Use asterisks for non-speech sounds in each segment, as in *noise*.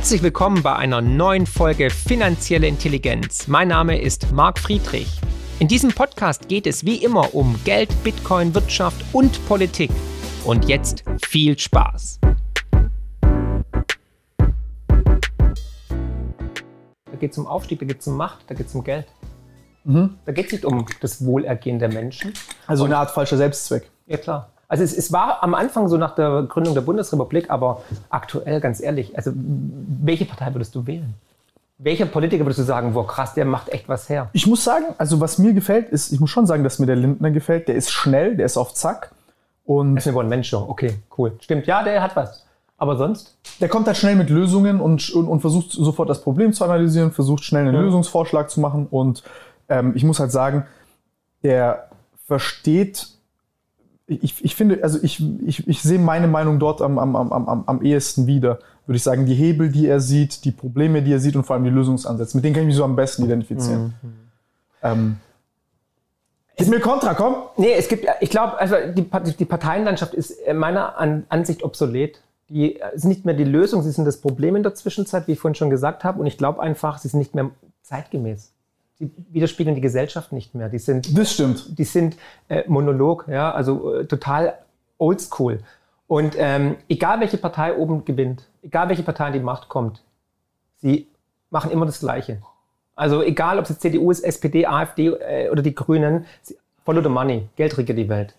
Herzlich willkommen bei einer neuen Folge Finanzielle Intelligenz. Mein Name ist Marc Friedrich. In diesem Podcast geht es wie immer um Geld, Bitcoin, Wirtschaft und Politik. Und jetzt viel Spaß. Da geht es um Aufstieg, da geht es um Macht, da geht es um Geld. Mhm. Da geht es nicht um das Wohlergehen der Menschen. Also eine Art falscher Selbstzweck. Ja, klar. Also es, es, war am Anfang so nach der Gründung der Bundesrepublik, aber aktuell, ganz ehrlich, also welche Partei würdest du wählen? Welcher Politiker würdest du sagen, boah krass, der macht echt was her? Ich muss sagen, also was mir gefällt, ist, ich muss schon sagen, dass mir der Lindner gefällt. Der ist schnell, der ist auf Zack. Und das ist ein Mensch, okay, cool. Stimmt, ja, der hat was. Aber sonst? Der kommt halt schnell mit Lösungen und, und, und versucht sofort das Problem zu analysieren, versucht schnell einen ja. Lösungsvorschlag zu machen. Und ähm, ich muss halt sagen, der versteht ich, ich finde, also ich, ich, ich sehe meine Meinung dort am, am, am, am, am ehesten wieder. Würde ich sagen, die Hebel, die er sieht, die Probleme, die er sieht und vor allem die Lösungsansätze. Mit denen kann ich mich so am besten identifizieren. Mhm. Ähm, Gib mir Kontra, komm. Nee, es gibt, ich glaube, also die, die Parteienlandschaft ist meiner Ansicht obsolet. Die sind nicht mehr die Lösung, sie sind das Problem in der Zwischenzeit, wie ich vorhin schon gesagt habe. Und ich glaube einfach, sie sind nicht mehr zeitgemäß die widerspiegeln die Gesellschaft nicht mehr. Die sind, das stimmt. Die sind äh, Monolog, ja, also äh, total oldschool. Und ähm, egal welche Partei oben gewinnt, egal welche Partei in die Macht kommt, sie machen immer das Gleiche. Also egal, ob es jetzt CDU ist, SPD, AfD äh, oder die Grünen, sie, follow the money, Geld regiert die Welt.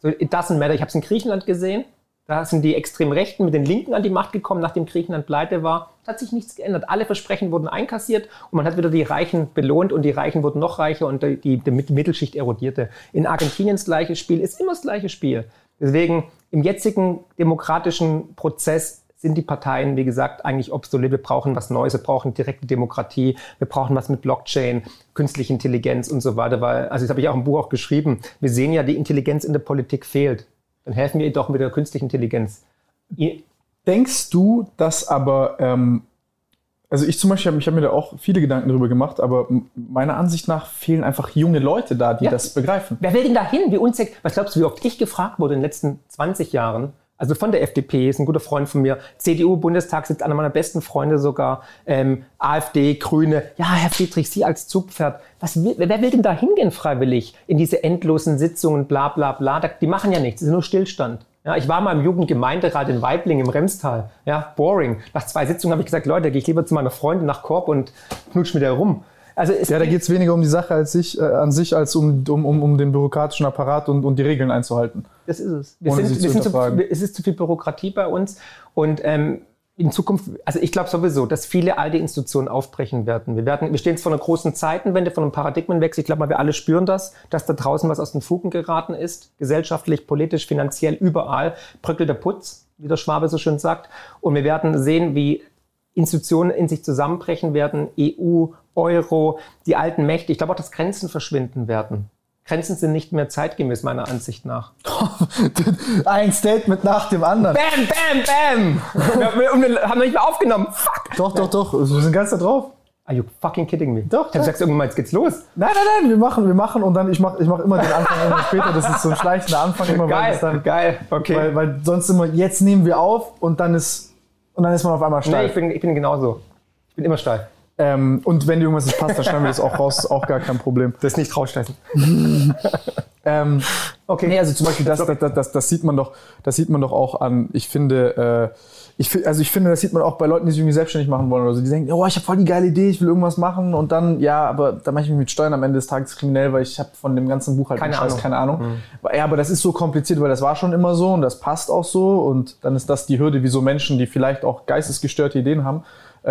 So, it doesn't matter. Ich habe es in Griechenland gesehen, da sind die extrem Rechten mit den Linken an die Macht gekommen, nachdem Griechenland pleite war. Es hat sich nichts geändert. Alle Versprechen wurden einkassiert und man hat wieder die Reichen belohnt und die Reichen wurden noch reicher und die, die, die Mittelschicht erodierte. In Argentinien das gleiche Spiel, ist immer das gleiche Spiel. Deswegen im jetzigen demokratischen Prozess sind die Parteien, wie gesagt, eigentlich obsolet. Wir brauchen was Neues, wir brauchen direkte Demokratie, wir brauchen was mit Blockchain, künstliche Intelligenz und so weiter. Weil, also das habe ich auch im Buch auch geschrieben. Wir sehen ja, die Intelligenz in der Politik fehlt dann helfen wir doch mit der künstlichen Intelligenz. Ihr Denkst du, dass aber, ähm, also ich zum Beispiel, ich habe mir da auch viele Gedanken darüber gemacht, aber meiner Ansicht nach fehlen einfach junge Leute da, die ja. das begreifen. Wer will denn da hin? Wie unsäg, was glaubst du, wie oft ich gefragt wurde in den letzten 20 Jahren? Also von der FDP, ist ein guter Freund von mir, CDU-Bundestag sitzt einer meiner besten Freunde sogar, ähm, AfD, Grüne. Ja, Herr Friedrich, Sie als Zugpferd, was will, wer will denn da hingehen freiwillig in diese endlosen Sitzungen, bla bla bla? Die machen ja nichts, das ist nur Stillstand. Ja, ich war mal im Jugendgemeinderat in Weibling im Remstal. Ja, boring. Nach zwei Sitzungen habe ich gesagt, Leute, gehe ich lieber zu meiner Freundin nach Korb und knutsch mit der rum. Also ja, da geht es weniger um die Sache als sich, äh, an sich als um, um, um, um den bürokratischen Apparat und, und die Regeln einzuhalten. Das ist es. Wir sind, wir sind zu, es ist zu viel Bürokratie bei uns und ähm, in Zukunft, also ich glaube sowieso, dass viele alte Institutionen aufbrechen werden. Wir werden, wir stehen jetzt vor einer großen Zeitenwende, vor einem Paradigmenwechsel. Ich glaube mal, wir alle spüren das, dass da draußen was aus den Fugen geraten ist. Gesellschaftlich, politisch, finanziell, überall bröckelt der Putz, wie der Schwabe so schön sagt. Und wir werden sehen, wie Institutionen in sich zusammenbrechen werden, EU, Euro, die alten Mächte. Ich glaube auch, dass Grenzen verschwinden werden. Grenzen sind nicht mehr zeitgemäß, meiner Ansicht nach. *laughs* Ein Statement nach dem anderen. Bam, bam, bam! wir, haben nicht mehr aufgenommen. Fuck! Doch, doch, doch. Wir sind ganz da drauf. Are you fucking kidding me? Doch. Du sagst irgendwann mal, jetzt geht's los. Nein, nein, nein, wir machen, wir machen und dann, ich mach, ich mach immer den Anfang immer später. Das ist so ein schleichender Anfang immer. Geil, weil dann, geil, okay. Weil, weil sonst immer, jetzt nehmen wir auf und dann ist, und dann ist man auf einmal steil. Nee, ich bin, ich bin genauso. Ich bin immer steil. Ähm, und wenn dir irgendwas nicht passt, dann schneiden wir das auch raus, auch gar kein Problem. Das nicht rausschneiden. *laughs* ähm, okay. Nee, also zum Beispiel das, das, das, das, sieht man doch, das sieht man doch auch an, ich finde, äh, ich, also ich finde, das sieht man auch bei Leuten, die sich irgendwie selbstständig machen wollen oder so. Die denken, oh, ich habe voll die geile Idee, ich will irgendwas machen und dann, ja, aber da mache ich mich mit Steuern am Ende des Tages kriminell, weil ich habe von dem ganzen Buch halt keine Ahnung. keine Ahnung. Mhm. Ja, aber das ist so kompliziert, weil das war schon immer so und das passt auch so und dann ist das die Hürde, wie so Menschen, die vielleicht auch geistesgestörte Ideen haben,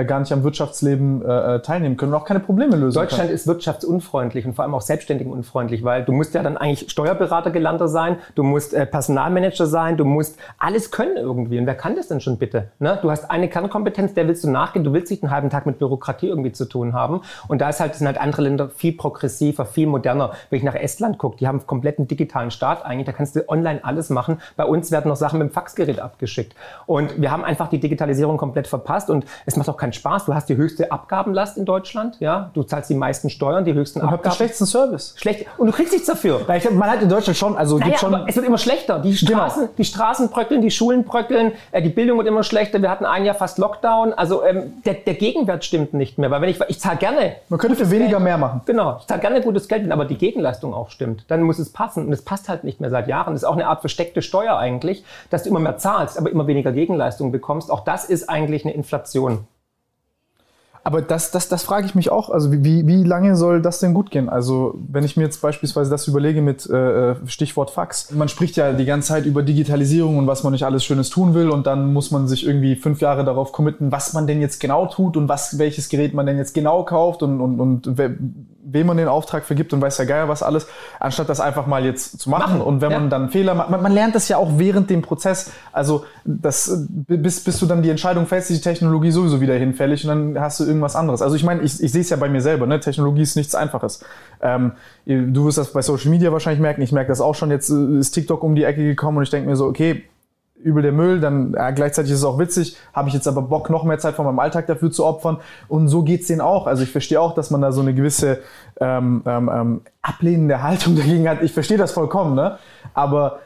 gar nicht am Wirtschaftsleben äh, äh, teilnehmen können und auch keine Probleme lösen Deutschland können. ist wirtschaftsunfreundlich und vor allem auch selbstständigenunfreundlich, weil du musst ja dann eigentlich Steuerberater gelernter sein, du musst äh, Personalmanager sein, du musst alles können irgendwie. Und wer kann das denn schon bitte? Ne? Du hast eine Kernkompetenz, der willst du nachgehen, du willst nicht einen halben Tag mit Bürokratie irgendwie zu tun haben. Und da ist halt, sind halt andere Länder viel progressiver, viel moderner. Wenn ich nach Estland gucke, die haben einen kompletten digitalen Staat eigentlich, da kannst du online alles machen. Bei uns werden noch Sachen mit dem Faxgerät abgeschickt. Und wir haben einfach die Digitalisierung komplett verpasst und es macht auch keinen keinen Spaß. Du hast die höchste Abgabenlast in Deutschland, ja. Du zahlst die meisten Steuern, die höchsten Und habt den Abgaben. schlechtesten Service. Schlecht. Und du kriegst nichts dafür. Na, ich, man hat in Deutschland schon, also Naja, gibt schon. es wird immer schlechter. Die Genau. Straßen, die Straßen bröckeln, die Schulen bröckeln, äh, die Bildung wird immer schlechter. Wir hatten ein Jahr fast Lockdown. Also ähm, der, der Gegenwert stimmt nicht mehr. Weil wenn ich, ich zahle gerne. man könnte für weniger Geld. mehr machen. Genau, ich zahle gerne gutes Geld, wenn aber die Gegenleistung auch stimmt. Dann muss es passen. Und es passt halt nicht mehr seit Jahren. Das ist auch eine Art versteckte Steuer eigentlich, dass du immer mehr zahlst, aber immer weniger Gegenleistung bekommst. Auch das ist eigentlich eine Inflation. Aber das, das, das frage ich mich auch. Also wie- wie, lange soll das denn gut gehen? Also wenn ich mir jetzt beispielsweise das überlege mit äh, Stichwort Fax. Man spricht ja die ganze Zeit über Digitalisierung und was man nicht alles Schönes tun will und dann muss man sich irgendwie fünf Jahre darauf committen, was man denn jetzt genau tut und was, welches Gerät man denn jetzt genau kauft und, und, und wem man den Auftrag vergibt und weiß ja geil was alles, anstatt das einfach mal jetzt zu machen. Machen, Und wenn ja. man dann Fehler macht, man, man lernt das ja auch während dem Prozess. Also das, bis, bis du dann die Entscheidung fällst, ist die Technologie sowieso wieder hinfällig und dann hast du irgendwas anderes. Also ich meine, ich, ich sehe es ja bei mir selber, ne? Technologie ist nichts Einfaches. Ähm, du wirst das bei Social Media wahrscheinlich merken, ich merke das auch schon, jetzt äh, ist TikTok um die Ecke gekommen und ich denke mir so, okay, übel der Müll, dann ja, gleichzeitig ist es auch witzig, habe ich jetzt aber Bock, noch mehr Zeit von meinem Alltag dafür zu opfern. Und so geht's denen auch. Also ich verstehe auch, dass man da so eine gewisse ähm, ähm, ähm, ablehnende Haltung *laughs* dagegen hat. Ich verstehe das vollkommen, ne? Aber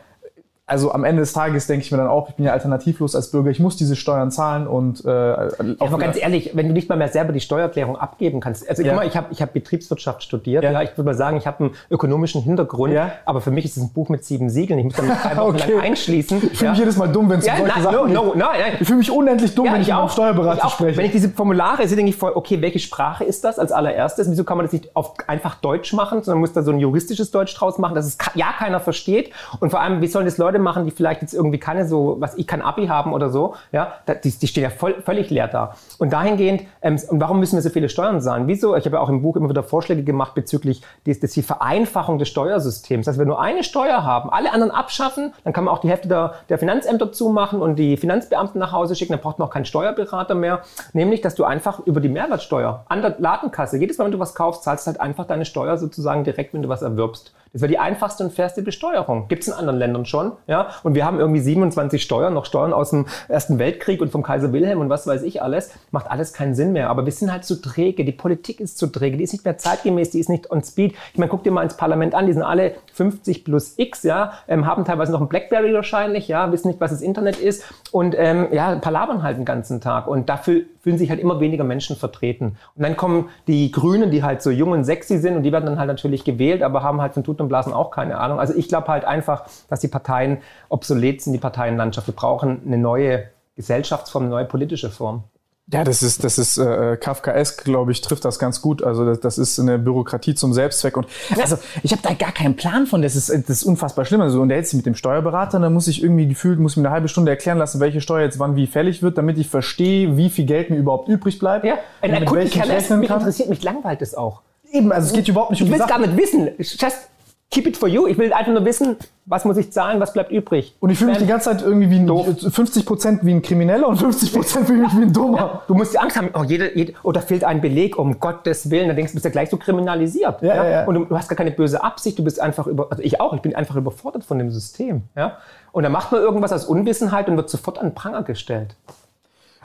also am Ende des Tages denke ich mir dann auch, ich bin ja alternativlos als Bürger, ich muss diese Steuern zahlen und äh, Aber ganz ehrlich, wenn du nicht mal mehr selber die Steuererklärung abgeben kannst. Also Ja. guck mal, ich habe ich hab Betriebswirtschaft studiert. Ja. Ja. ich würde mal sagen, ich habe einen ökonomischen Hintergrund. Ja. Aber für mich ist es ein Buch mit sieben Siegeln. Ich muss dann drei Wochen Okay. lang einschließen. ich fühle mich jedes Mal dumm, wenn es ja, um solche Sachen no, geht. no, nein. Ich fühle mich unendlich dumm, Ja, wenn ich, mit einem Steuerberater Ich auch. spreche. Wenn ich diese Formulare sehe, denke ich voll, okay, welche Sprache ist das als allererstes? Wieso kann man das nicht auf einfach Deutsch machen, sondern muss da so ein juristisches Deutsch draus machen, dass es ja keiner versteht? Und vor allem, wie sollen das Leute machen, die vielleicht jetzt irgendwie keine so, was ich kein Abi haben oder so? Ja, die, die stehen ja voll, völlig leer da. Und dahingehend, ähm, und warum müssen wir so viele Steuern zahlen? Wieso? Ich habe ja auch im Buch immer wieder Vorschläge gemacht bezüglich des, des die Vereinfachung des Steuersystems. Dass wir nur eine Steuer haben, alle anderen abschaffen, dann kann man auch die Hälfte der, der Finanzämter zumachen und die Finanzbeamten nach Hause schicken, dann braucht man auch keinen Steuerberater mehr. Nämlich, dass du einfach über die Mehrwertsteuer an der Ladenkasse, jedes Mal, wenn du was kaufst, zahlst du halt einfach deine Steuer sozusagen direkt, wenn du was erwirbst. Das wäre die einfachste und fairste Besteuerung. Gibt es in anderen Ländern schon. Ja? Und wir haben irgendwie 27 Steuern, noch Steuern aus dem Ersten Weltkrieg und vom Kaiser Wilhelm und was weiß ich alles. Macht alles keinen Sinn mehr. Aber wir sind halt zu träge. Die Politik ist zu träge. Die ist nicht mehr zeitgemäß, die ist nicht on speed. Ich meine, guck dir mal ins Parlament an. Die sind alle 50 plus X, ja, ähm, haben teilweise noch ein Blackberry wahrscheinlich, ja, wissen nicht, was das Internet ist und ähm, ja, palabern halt den ganzen Tag. Und dafür fühlen sich halt immer weniger Menschen vertreten. Und dann kommen die Grünen, die halt so jung und sexy sind und die werden dann halt natürlich gewählt, aber haben halt von Tut und Blasen auch keine Ahnung. Also ich glaube halt einfach, dass die Parteien obsolet sind, die Parteienlandschaft. Wir brauchen eine neue Gesellschaftsform, eine neue politische Form. Ja, das ist, das ist äh, Kafkaesk, glaube ich, trifft das ganz gut. Also das, das ist eine Bürokratie zum Selbstzweck. Und also ich habe da gar keinen Plan von. Das ist, das ist unfassbar schlimm. Also und jetzt mit dem Steuerberater, und dann muss ich irgendwie gefühlt, muss ich mir eine halbe Stunde erklären lassen, welche Steuer jetzt wann wie fällig wird, damit ich verstehe, wie viel Geld mir überhaupt übrig bleibt. Ja, ein ich Kundenkern, rechnen mich kann. interessiert, mich langweilt es auch. Eben, also es geht überhaupt nicht um Ich die will es gar nicht wissen. Just keep it for you. Ich will einfach nur wissen, was muss ich zahlen, was bleibt übrig. Und ich fühle mich die ganze Zeit irgendwie wie ein, Doof. 50 Prozent wie ein Krimineller und 50 Prozent fühle ich mich wie ein Dummer. Du musst die Angst haben, oh, jede, jede, oh, da fehlt ein Beleg, um Gottes Willen. Dann denkst du, bist ja gleich so kriminalisiert. Ja, ja, ja. Und du, du hast gar keine böse Absicht, du bist einfach über, also ich auch, ich bin einfach überfordert von dem System. Ja? Und dann macht man irgendwas aus Unwissenheit und wird sofort an Pranger gestellt.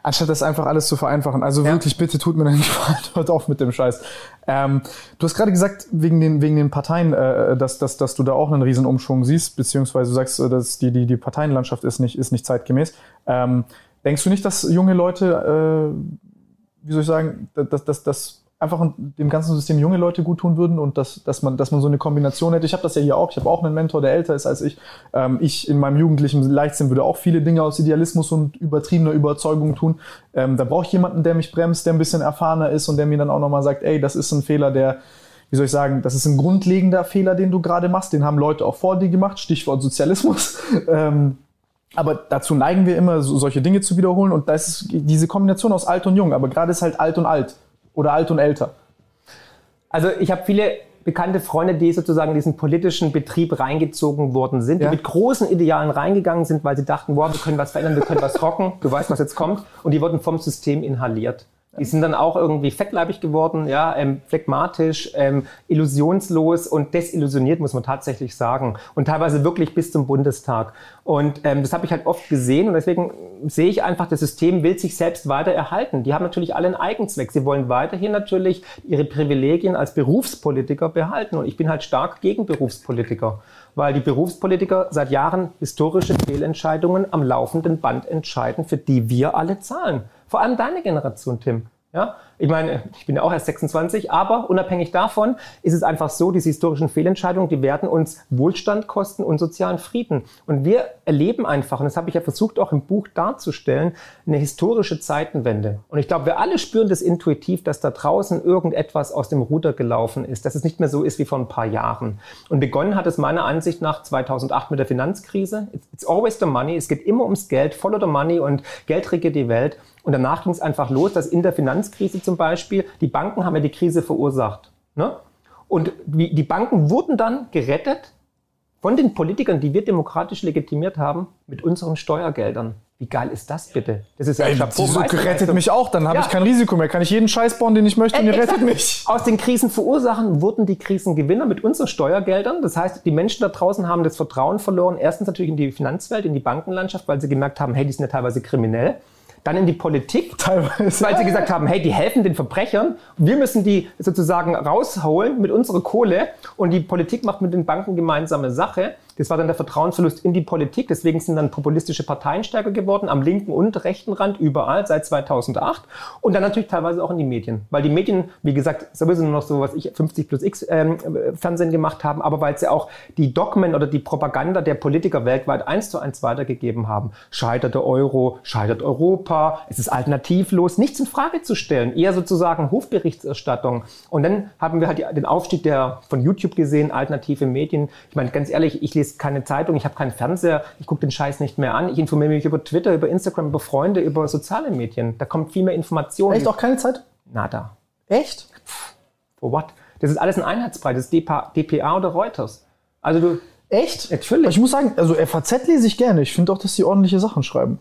Anstatt das einfach alles zu vereinfachen. Also Ja. wirklich, bitte tut mir den Gefallen, *laughs* hört auf mit dem Scheiß. Ähm, du hast gerade gesagt, wegen den, wegen den Parteien, äh, dass, dass, dass du da auch einen riesen Umschwung siehst, beziehungsweise du sagst, äh, dass die, die, die Parteienlandschaft ist nicht, ist nicht zeitgemäß. Ähm, denkst du nicht, dass junge Leute, äh, wie soll ich sagen, dass, dass, dass einfach dem ganzen System junge Leute gut tun würden und dass, dass, man, dass man so eine Kombination hätte. Ich habe das ja hier auch. Ich habe auch einen Mentor, der älter ist als ich. Ähm, ich in meinem jugendlichen Leichtsinn würde auch viele Dinge aus Idealismus und übertriebener Überzeugung tun. Ähm, da brauche ich jemanden, der mich bremst, der ein bisschen erfahrener ist und der mir dann auch nochmal sagt, ey, das ist ein Fehler, der, wie soll ich sagen, das ist ein grundlegender Fehler, den du gerade machst. Den haben Leute auch vor dir gemacht. Stichwort Sozialismus. *laughs* ähm, aber dazu neigen wir immer, so, solche Dinge zu wiederholen. Und da ist diese Kombination aus alt und jung. Aber gerade ist halt alt und alt. Oder alt und älter. Also ich habe viele bekannte Freunde, die sozusagen in diesen politischen Betrieb reingezogen worden sind, Ja. die mit großen Idealen reingegangen sind, weil sie dachten, wow, wir können was verändern, wir können was rocken, du weißt, was jetzt kommt. Und die wurden vom System inhaliert. Die sind dann auch irgendwie fettleibig geworden, ja, ähm, phlegmatisch, ähm, illusionslos und desillusioniert, muss man tatsächlich sagen. Und teilweise wirklich bis zum Bundestag. Und ähm, das habe ich halt oft gesehen und deswegen sehe ich einfach, das System will sich selbst weiter erhalten. Die haben natürlich alle einen Eigenzweck. Sie wollen weiterhin natürlich ihre Privilegien als Berufspolitiker behalten. Und ich bin halt stark gegen Berufspolitiker weil die Berufspolitiker seit Jahren historische Fehlentscheidungen am laufenden Band entscheiden, für die wir alle zahlen. Vor allem deine Generation, Tim. Ja, ich meine, ich bin ja auch erst 26, aber unabhängig davon ist es einfach so, diese historischen Fehlentscheidungen, die werden uns Wohlstand kosten und sozialen Frieden. Und wir erleben einfach, und das habe ich ja versucht auch im Buch darzustellen, eine historische Zeitenwende. Und ich glaube, wir alle spüren das intuitiv, dass da draußen irgendetwas aus dem Ruder gelaufen ist, dass es nicht mehr so ist wie vor ein paar Jahren. Und begonnen hat es meiner Ansicht nach 2008 mit der Finanzkrise. It's always the money. Es geht immer ums Geld, follow the money und Geld regiert die Welt. Und danach ging es einfach los, dass in der Finanzkrise zum Beispiel, die Banken haben ja die Krise verursacht. Ne? Und die Banken wurden dann gerettet von den Politikern, die wir demokratisch legitimiert haben, mit unseren Steuergeldern. Wie geil ist das bitte? Das ist ja ein Chapeau. So rettet mich auch, dann habe ja. ich kein Risiko mehr. Kann ich jeden Scheiß bauen, den ich möchte und ihr rettet mich. Aus den Krisenverursachen wurden die Krisengewinner mit unseren Steuergeldern. Das heißt, die Menschen da draußen haben das Vertrauen verloren. Erstens natürlich in die Finanzwelt, in die Bankenlandschaft, weil sie gemerkt haben, hey, die sind ja teilweise kriminell dann in die Politik, Teilweise. weil sie gesagt haben, hey, die helfen den Verbrechern, wir müssen die sozusagen rausholen mit unserer Kohle und die Politik macht mit den Banken gemeinsame Sache. Das war dann der Vertrauensverlust in die Politik. Deswegen sind dann populistische Parteien stärker geworden, am linken und rechten Rand, überall seit 2008. Und dann natürlich teilweise auch in die Medien. Weil die Medien, wie gesagt, sowieso nur noch so, was ich 50 plus X ähm, Fernsehen gemacht haben, aber weil sie auch die Dogmen oder die Propaganda der Politiker weltweit eins zu eins weitergegeben haben. Scheitert der Euro, scheitert Europa, es ist alternativlos, nichts in Frage zu stellen. Eher sozusagen Hofberichterstattung. Und dann haben wir halt den Aufstieg der von YouTube gesehen, alternative Medien. Ich meine, ganz ehrlich, ich lese lese keine Zeitung, ich habe keinen Fernseher, ich gucke den Scheiß nicht mehr an. Ich informiere mich über Twitter, über Instagram, über Freunde, über soziale Medien. Da kommt viel mehr Information. Echt auch keine Zeit? Nada. Echt? For what? Das ist alles ein Einheitsbrei. Das ist DPA, DPA oder Reuters. Also du. Echt? Natürlich. Ich muss sagen, also FAZ lese ich gerne. Ich finde auch, dass sie ordentliche Sachen schreiben.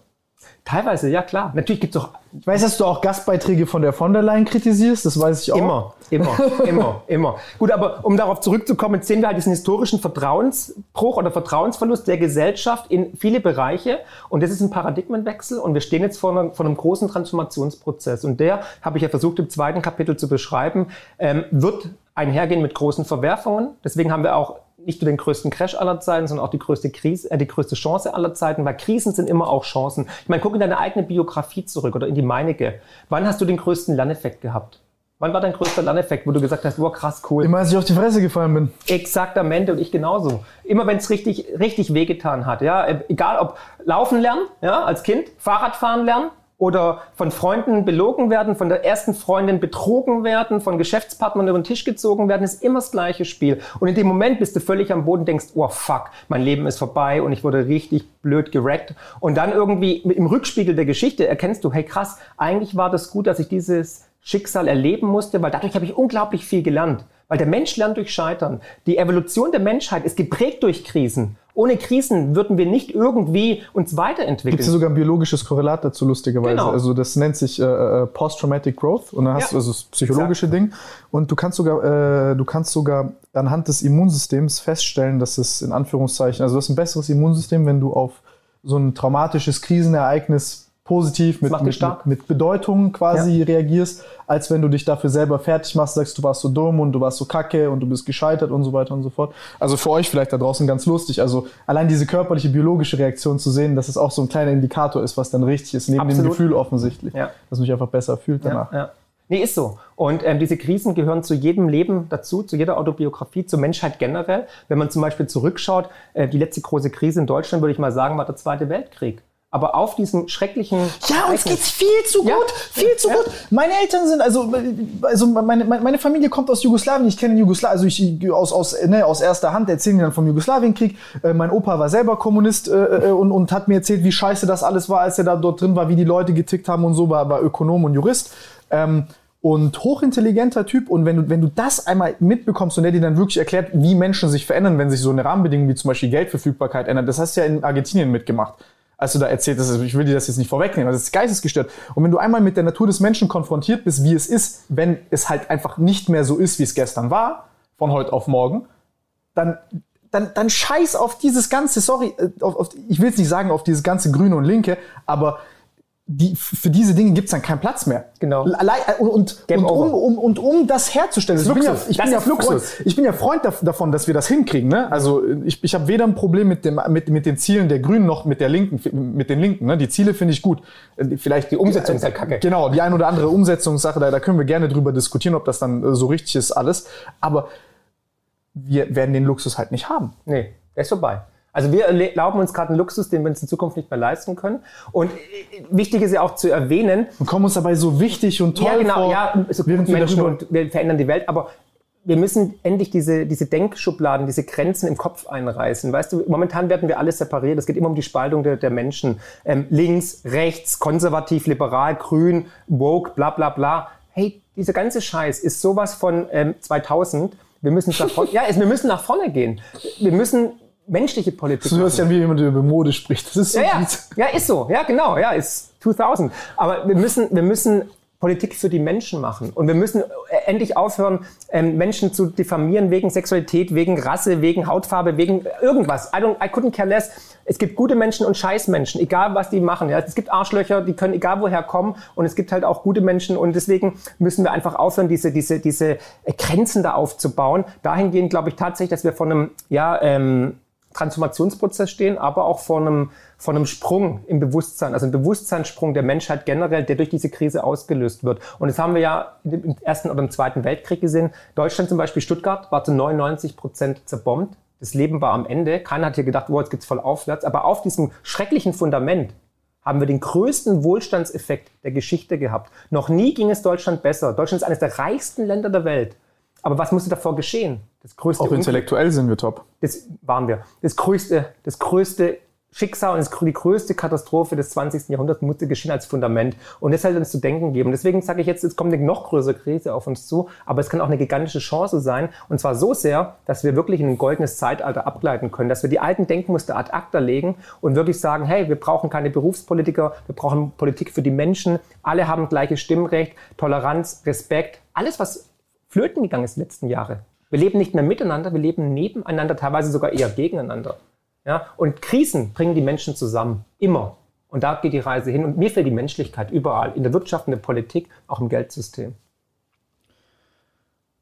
Teilweise, ja klar. Natürlich gibt es auch. Ich weiß, dass du auch Gastbeiträge von der von der Leyen kritisierst, das weiß ich auch. Immer, immer, *laughs* immer, immer. Gut, aber um darauf zurückzukommen, sehen wir halt diesen historischen Vertrauensbruch oder Vertrauensverlust der Gesellschaft in viele Bereiche. Und das ist ein Paradigmenwechsel und wir stehen jetzt vor, einer, vor einem großen Transformationsprozess. Und der, habe ich ja versucht im zweiten Kapitel zu beschreiben, ähm, wird einhergehen mit großen Verwerfungen. Deswegen haben wir auch nicht nur den größten Crash aller Zeiten, sondern auch die größte Krise, äh, die größte Chance aller Zeiten, weil Krisen sind immer auch Chancen. Ich meine, guck in deine eigene Biografie zurück oder in die meinige. Wann hast du den größten Lerneffekt gehabt? Wann war dein größter Lerneffekt, wo du gesagt hast, wow, krass, cool? Immer als ich auf die Fresse gefallen bin. Exaktamente und ich genauso. Immer wenn es richtig, richtig wehgetan hat, ja. Egal ob laufen lernen, ja, als Kind, Fahrradfahren lernen, oder von Freunden belogen werden, von der ersten Freundin betrogen werden, von Geschäftspartnern über den Tisch gezogen werden, ist immer das gleiche Spiel. Und in dem Moment bist du völlig am Boden, denkst, oh fuck, mein Leben ist vorbei und ich wurde richtig blöd gerackt. Und dann irgendwie im Rückspiegel der Geschichte erkennst du, hey krass, eigentlich war das gut, dass ich dieses Schicksal erleben musste, weil dadurch habe ich unglaublich viel gelernt. Weil der Mensch lernt durch Scheitern. Die Evolution der Menschheit ist geprägt durch Krisen. Ohne Krisen würden wir nicht irgendwie uns weiterentwickeln. Gibt es sogar ein biologisches Korrelat dazu, lustigerweise. Genau. Also das nennt sich äh, äh, Post-Traumatic Growth und dann hast ja. du also das psychologische Exakt. Ding. Und du kannst sogar, äh, du kannst sogar anhand des Immunsystems feststellen, dass es in Anführungszeichen, also du hast ein besseres Immunsystem, wenn du auf so ein traumatisches Krisenereignis positiv mit, mit, mit, mit, Bedeutung quasi ja. reagierst, als wenn du dich dafür selber fertig machst, sagst, du warst so dumm und du warst so kacke und du bist gescheitert und so weiter und so fort. Also für euch vielleicht da draußen ganz lustig. Also allein diese körperliche, biologische Reaktion zu sehen, dass es auch so ein kleiner Indikator ist, was dann richtig ist, neben Absolut. dem Gefühl offensichtlich, ja. dass man sich einfach besser fühlt danach. Ja, ja. Nee, ist so. Und ähm, diese Krisen gehören zu jedem Leben dazu, zu jeder Autobiografie, zur Menschheit generell. Wenn man zum Beispiel zurückschaut, äh, die letzte große Krise in Deutschland, würde ich mal sagen, war der Zweite Weltkrieg aber auf diesem schrecklichen. Ja, uns geht's viel zu gut, ja. viel zu ja. gut. Meine Eltern sind, also, also meine, meine Familie kommt aus Jugoslawien, ich kenne Jugoslawien, also ich aus, aus, ne, aus erster Hand erzählen die dann vom Jugoslawienkrieg. Äh, mein Opa war selber Kommunist äh, äh, und, und hat mir erzählt, wie scheiße das alles war, als er da dort drin war, wie die Leute getickt haben und so, war, war Ökonom und Jurist. Ähm, und hochintelligenter Typ. Und wenn du, wenn du das einmal mitbekommst und der dir dann wirklich erklärt, wie Menschen sich verändern, wenn sich so eine Rahmenbedingung wie zum Beispiel Geldverfügbarkeit ändert, das hast du ja in Argentinien mitgemacht als du da erzählt hast, ich will dir das jetzt nicht vorwegnehmen, das ist geistesgestört. Und wenn du einmal mit der Natur des Menschen konfrontiert bist, wie es ist, wenn es halt einfach nicht mehr so ist, wie es gestern war, von heute auf morgen, dann, dann, dann scheiß auf dieses ganze, sorry, äh, auf, auf, ich will jetzt nicht sagen auf dieses ganze Grüne und Linke, aber die, für diese Dinge gibt es dann keinen Platz mehr. Genau. Und, und, und, um, um, und um das herzustellen, das ich, bin ja, ich, bin ja ist Luxus. Freund, ich bin ja Freund dav- davon, dass wir das hinkriegen. Ne? Also ich, ich habe weder ein Problem mit, dem, mit, mit den Zielen der Grünen noch mit der Linken, mit den Linken. Ne? Die Ziele finde ich gut. Äh, Vielleicht Die Umsetzung ist halt kacke. Genau, die ein oder andere Umsetzungssache, da, da können wir gerne drüber diskutieren, ob das dann äh, so richtig ist alles. Aber wir werden den Luxus halt nicht haben. Nee, der ist vorbei. Also wir erlauben uns gerade einen Luxus, den wir uns in Zukunft nicht mehr leisten können. Und äh, wichtig ist ja auch zu erwähnen, Und kommen uns dabei so wichtig und toll ja genau, vor, ja, so wir Menschen darüber- und wir verändern die Welt, aber wir müssen endlich diese, diese Denkschubladen, diese Grenzen im Kopf einreißen. Weißt du, momentan werden wir alles separiert. Es geht immer um die Spaltung der, der Menschen. Ähm, links, rechts, konservativ, liberal, grün, woke, bla bla bla. Hey, dieser ganze Scheiß ist sowas von ähm, 2000. Wir müssen nach vorne, *laughs* ja, wir müssen nach vorne gehen. Wir müssen menschliche Politik Du hörst ja, wie jemand über Mode spricht. Das ist so ja, ja. ja, ist so. Ja, genau. Ja, ist 2000. Aber wir müssen, wir müssen Politik für die Menschen machen. Und wir müssen äh, endlich aufhören, ähm, Menschen zu diffamieren wegen Sexualität, wegen Rasse, wegen Hautfarbe, wegen irgendwas. I, don't, I couldn't care less. Es gibt gute Menschen und Scheißmenschen, egal was die machen. Ja. Es gibt Arschlöcher, die können egal woher kommen. Und es gibt halt auch gute Menschen. Und deswegen müssen wir einfach aufhören, diese, diese, diese Grenzen da aufzubauen. Dahingehend glaube ich tatsächlich, dass wir von einem, ja, ähm, Transformationsprozess stehen, aber auch vor einem, vor einem Sprung im Bewusstsein, also ein Bewusstseinssprung der Menschheit generell, der durch diese Krise ausgelöst wird. Und das haben wir ja im Ersten oder im Zweiten Weltkrieg gesehen. Deutschland zum Beispiel, Stuttgart, war zu 99 Prozent zerbombt. Das Leben war am Ende. Keiner hat hier gedacht, wow, jetzt geht's voll aufwärts. Aber auf diesem schrecklichen Fundament haben wir den größten Wohlstandseffekt der Geschichte gehabt. Noch nie ging es Deutschland besser. Deutschland ist eines der reichsten Länder der Welt. Aber was musste davor geschehen? Das größte Auch intellektuell sind wir top. das waren wir. Das größte, das größte Schicksal und die größte Katastrophe des 20. Jahrhunderts musste geschehen als Fundament. Und das hat uns zu denken geben. Deswegen sage ich jetzt, es kommt eine noch größere Krise auf uns zu, aber es kann auch eine gigantische Chance sein. Und zwar so sehr, dass wir wirklich in ein goldenes Zeitalter abgleiten können, dass wir die alten Denkmuster ad acta legen und wirklich sagen, hey, wir brauchen keine Berufspolitiker, wir brauchen Politik für die Menschen. Alle haben gleiches Stimmrecht, Toleranz, Respekt, alles, was flöten gegangen ist die letzten Jahre. Wir leben nicht mehr miteinander, wir leben nebeneinander, teilweise sogar eher gegeneinander. Ja? Und Krisen bringen die Menschen zusammen, immer. Und da geht die Reise hin. Und mir fehlt die Menschlichkeit überall, in der Wirtschaft, in der Politik, auch im Geldsystem.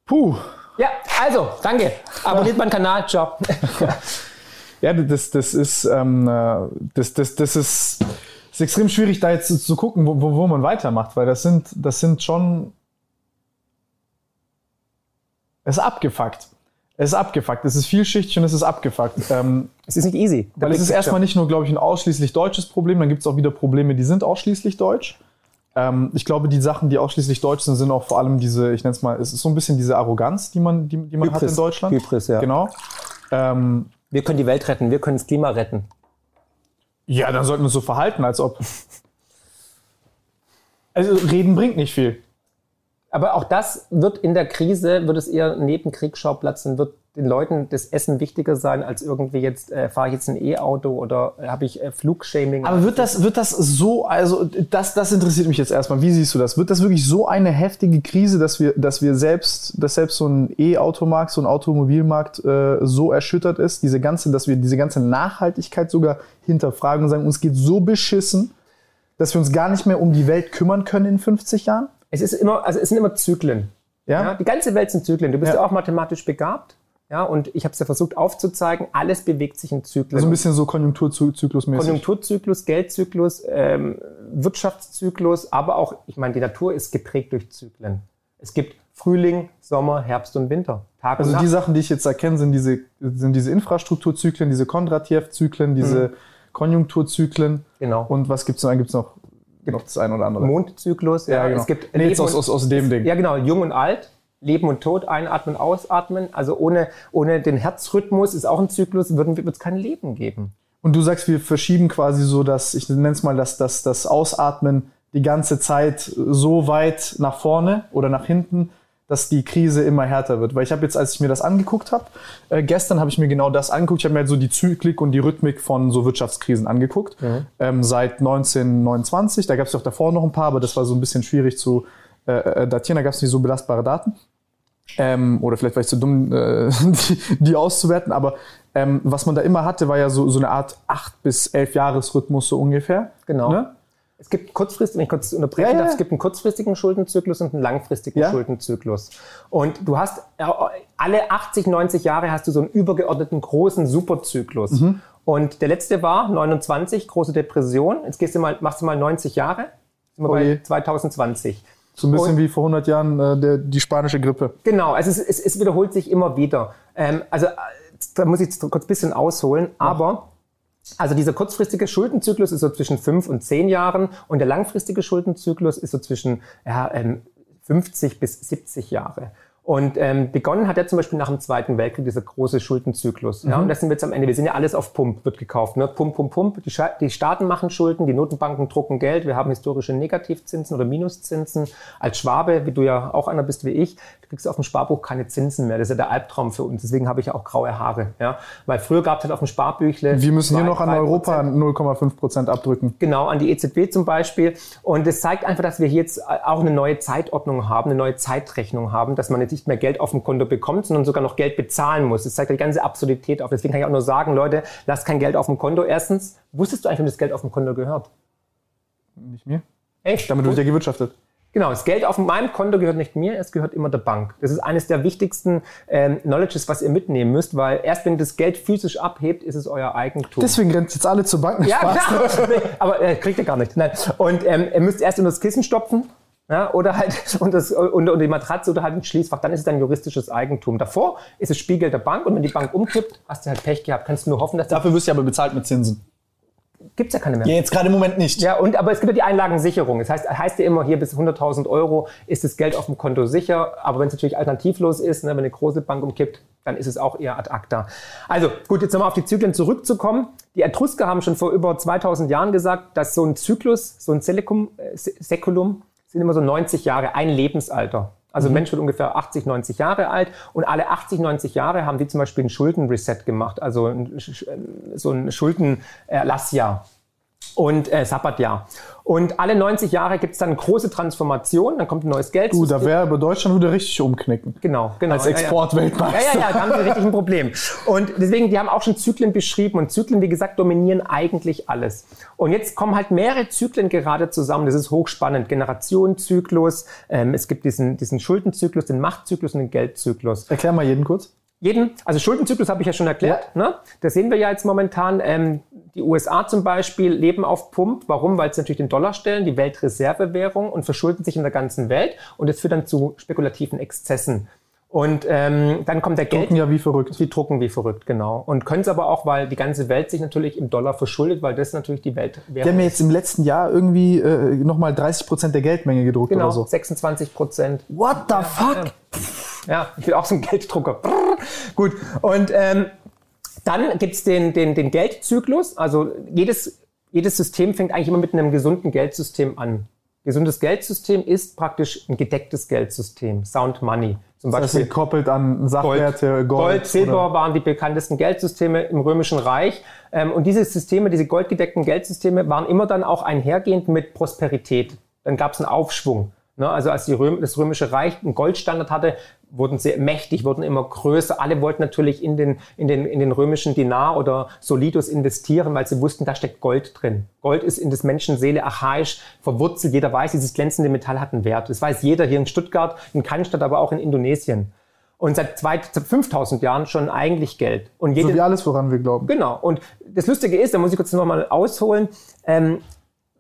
Puh. Ja, also, danke. Abonniert meinen Kanal. Ciao. *laughs* Ja, das, das ist, ähm, äh, das, das, das ist, ist extrem schwierig, da jetzt zu, gucken, wo, wo wo man weitermacht, weil das sind, das sind schon. Es ist abgefuckt. Es ist abgefuckt. Es ist vielschichtig und es ist abgefuckt. Ähm, Es ist nicht easy. weil es ist erstmal nicht nur, glaube ich, ein ausschließlich deutsches Problem, dann gibt es auch wieder Probleme, die sind ausschließlich deutsch. Ähm, ich glaube, die Sachen, die ausschließlich deutsch sind, sind auch vor allem diese, ich nenne es mal, es ist so ein bisschen diese Arroganz, die man, die, die man hat Hybris. in Deutschland. Hybris, ja. Genau. Ähm, Wir können die Welt retten, wir können das Klima retten. Ja, dann sollten wir uns so verhalten, als ob. Also reden bringt nicht viel. Aber auch das wird in der Krise, wird es eher ein Nebenkriegsschauplatz und wird den Leuten das Essen wichtiger sein, als irgendwie jetzt, äh, fahre ich jetzt ein E-Auto oder äh, habe ich äh, Flugshaming. Aber wird das, wird das so, also das, das interessiert mich jetzt erstmal. Wie siehst du das? Wird das wirklich so eine heftige Krise, dass wir, dass wir selbst, dass selbst so ein E-Automarkt, so ein Automobilmarkt äh, so erschüttert ist, diese ganze, dass wir diese ganze Nachhaltigkeit sogar hinterfragen und sagen, uns geht so beschissen, dass wir uns gar nicht mehr um die Welt kümmern können in 50 Jahren? Es ist immer, also es sind immer Zyklen. Ja? Ja, die ganze Welt sind Zyklen. Du bist Ja. ja, auch mathematisch begabt. Ja, und ich habe es ja versucht aufzuzeigen, alles bewegt sich in Zyklen. Also ein bisschen so Konjunkturzyklusmäßig. Konjunkturzyklus, Geldzyklus, ähm, Wirtschaftszyklus, aber auch, ich meine, die Natur ist geprägt durch Zyklen. Es gibt Frühling, Sommer, Herbst und Winter. Tag Also die. Sachen, die ich jetzt erkenne, sind diese, sind diese Infrastrukturzyklen, diese Kondratiev-Zyklen, diese Konjunkturzyklen. Genau. Und was gibt's noch? Dann gibt's noch, noch das eine oder andere. Mondzyklus. Ja, genau. Es gibt nee, jetzt Leben aus, aus, aus dem Ding. Ja, genau, jung und alt, Leben und Tod, einatmen, ausatmen. Also ohne, ohne den Herzrhythmus ist auch ein Zyklus, wird es kein Leben geben. Und du sagst, wir verschieben quasi so das, ich nenne es mal das, das, das Ausatmen die ganze Zeit so weit nach vorne oder nach hinten, dass die Krise immer härter wird. Weil ich habe jetzt, als ich mir das angeguckt habe, äh, gestern habe ich mir genau das angeguckt. Ich habe mir halt so die Zyklik und die Rhythmik von so Wirtschaftskrisen angeguckt. Mhm. Ähm, seit 1929, da gab es auch davor noch ein paar, aber das war so ein bisschen schwierig zu äh, äh datieren, da gab es nicht so belastbare Daten. Ähm, oder vielleicht war ich zu dumm, äh, *laughs* die, die, auszuwerten, aber ähm, was man da immer hatte, war ja so, so eine Art 8 bis 11 Jahresrhythmus so ungefähr. Genau. Ne? Es gibt kurzfristig, wenn ich kurz unterbrechen ja, darf, ja. es gibt einen kurzfristigen Schuldenzyklus und einen langfristigen ja. Schuldenzyklus. Und du hast alle 80, 90 Jahre hast du so einen übergeordneten großen Superzyklus. Mhm. Und der letzte war 29, große Depression. Jetzt gehst du mal, machst du mal 90 Jahre. Sind wir oh bei 2020. So ein bisschen und, wie vor 100 Jahren äh, der, die spanische Grippe. Genau, also es, es, es wiederholt sich immer wieder. Ähm, also äh, da muss ich kurz ein bisschen ausholen, aber also dieser kurzfristige Schuldenzyklus ist so zwischen fünf und zehn Jahren und der langfristige Schuldenzyklus ist so zwischen ja, 50 ähm, bis 70 Jahre. Und ähm, begonnen hat er zum Beispiel nach dem Zweiten Weltkrieg dieser große Schuldenzyklus. Ja, mhm. Und das sind wir jetzt am Ende. Wir sind ja alles auf Pump, wird gekauft. Ne? Pump, Pump, Pump. Die, die, Staaten machen Schulden, die Notenbanken drucken Geld. Wir haben historische Negativzinsen oder Minuszinsen. Als Schwabe, wie du ja auch einer bist wie ich, kriegst du auf dem Sparbuch keine Zinsen mehr. Das ist ja der Albtraum für uns. Deswegen habe ich ja auch graue Haare. Ja? Weil früher gab es halt auf dem Sparbüchle. Wir müssen hier noch an Europa 0,5 Prozent abdrücken. Genau, an die EZB zum Beispiel. Und das zeigt einfach, dass wir hier jetzt auch eine neue Zeitordnung haben, eine neue Zeitrechnung haben, dass man jetzt nicht mehr Geld auf dem Konto bekommt, sondern sogar noch Geld bezahlen muss. Das zeigt die ganze Absurdität auf. Deswegen kann ich auch nur sagen, Leute, lasst kein Geld auf dem Konto. Erstens, wusstest du eigentlich, wie das Geld auf dem Konto gehört? Nicht mir. Echt? Damit wird ja gewirtschaftet. Genau, das Geld auf meinem Konto gehört nicht mir, es gehört immer der Bank. Das ist eines der wichtigsten ähm, Knowledges, was ihr mitnehmen müsst, weil erst wenn das Geld physisch abhebt, ist es euer Eigentum. Deswegen rennt jetzt alle zur Bank. Nicht ja, klar. aber äh, kriegt ihr gar nicht. Nein. Und ähm, ihr müsst erst in das Kissen stopfen ja, oder halt *laughs* unter, das, unter, unter die Matratze oder halt ein Schließfach, dann ist es dein juristisches Eigentum. Davor ist es Spiegel der Bank und wenn die Bank umkippt, hast du halt Pech gehabt. Kannst du nur hoffen, dass Dafür wirst du aber bezahlt mit Zinsen gibt es ja keine mehr. Ja, jetzt gerade im Moment nicht. Ja, und, aber es gibt ja die Einlagensicherung. Das heißt, heißt ja immer, hier bis 100.000 Euro ist das Geld auf dem Konto sicher. Aber wenn es natürlich alternativlos ist, ne, wenn eine große Bank umkippt, dann ist es auch eher ad acta. Also gut, jetzt nochmal auf die Zyklen zurückzukommen. Die Etrusker haben schon vor über 2000 Jahren gesagt, dass so ein Zyklus, so ein Selikum, äh, Säkulum, sind immer so 90 Jahre, ein Lebensalter. Also mhm. ein Mensch wird ungefähr 80, 90 Jahre alt und alle 80, 90 Jahre haben die zum Beispiel ein Schuldenreset gemacht, also ein, so ein Schuldenerlassjahr und äh, Sabbatjahr. Und alle 90 Jahre gibt es dann eine große Transformation, dann kommt ein neues Geld. Du, da wäre aber Deutschland wieder richtig umknicken. Genau, genau. Als Exportweltmeister. Ja, ja, ja, da haben sie richtig ein Problem. Und deswegen, die haben auch schon Zyklen beschrieben und Zyklen, wie gesagt, dominieren eigentlich alles. Und jetzt kommen halt mehrere Zyklen gerade zusammen. Das ist hochspannend. Generationenzyklus, ähm, es gibt diesen, diesen Schuldenzyklus, den Machtzyklus und den Geldzyklus. Erklär mal jeden kurz jeden, also Schuldenzyklus habe ich ja schon erklärt, ja. ne? das sehen wir ja jetzt momentan. Ähm, die USA zum Beispiel leben auf Pump. Warum? Weil sie natürlich den Dollar stellen, die Weltreservewährung und verschulden sich in der ganzen Welt und das führt dann zu spekulativen Exzessen. Und ähm, dann kommt der Geld. Drucken ja wie verrückt. Die drucken wie verrückt, genau. Und können es aber auch, weil die ganze Welt sich natürlich im Dollar verschuldet, weil das natürlich die Welt wäre. Die haben ja jetzt im letzten Jahr irgendwie äh, nochmal 30 Prozent der Geldmenge gedruckt genau, oder so. 26 Prozent. What the ja, fuck? Ja. ja, ich will auch so einen Gelddrucker. Gut. Und ähm, dann gibt's den, den, den Geldzyklus. Also jedes, jedes System fängt eigentlich immer mit einem gesunden Geldsystem an. Gesundes Geldsystem ist praktisch ein gedecktes Geldsystem, Sound Money. Zum das Beispiel gekoppelt an Sachwerte, Gold. Gold, Gold Silber oder? waren die bekanntesten Geldsysteme im Römischen Reich. Ähm, und diese Systeme, diese goldgedeckten Geldsysteme, waren immer dann auch einhergehend mit Prosperität. Dann gab es einen Aufschwung. Ne? Also als Röm das Römische Reich einen Goldstandard hatte, wurden sehr mächtig, wurden immer größer. Alle wollten natürlich in den, in den, in den römischen Dinar oder Solidus investieren, weil sie wussten, da steckt Gold drin. Gold ist in des Menschen Seele archaisch verwurzelt. Jeder weiß, dieses glänzende Metall hat einen Wert. Das weiß jeder hier in Stuttgart, in Cannstatt, aber auch in Indonesien. Und seit 5000 Jahren schon eigentlich Geld. Und jede, so wie alles, woran wir glauben. Genau. Und das Lustige ist, da muss ich kurz nochmal ausholen, ähm,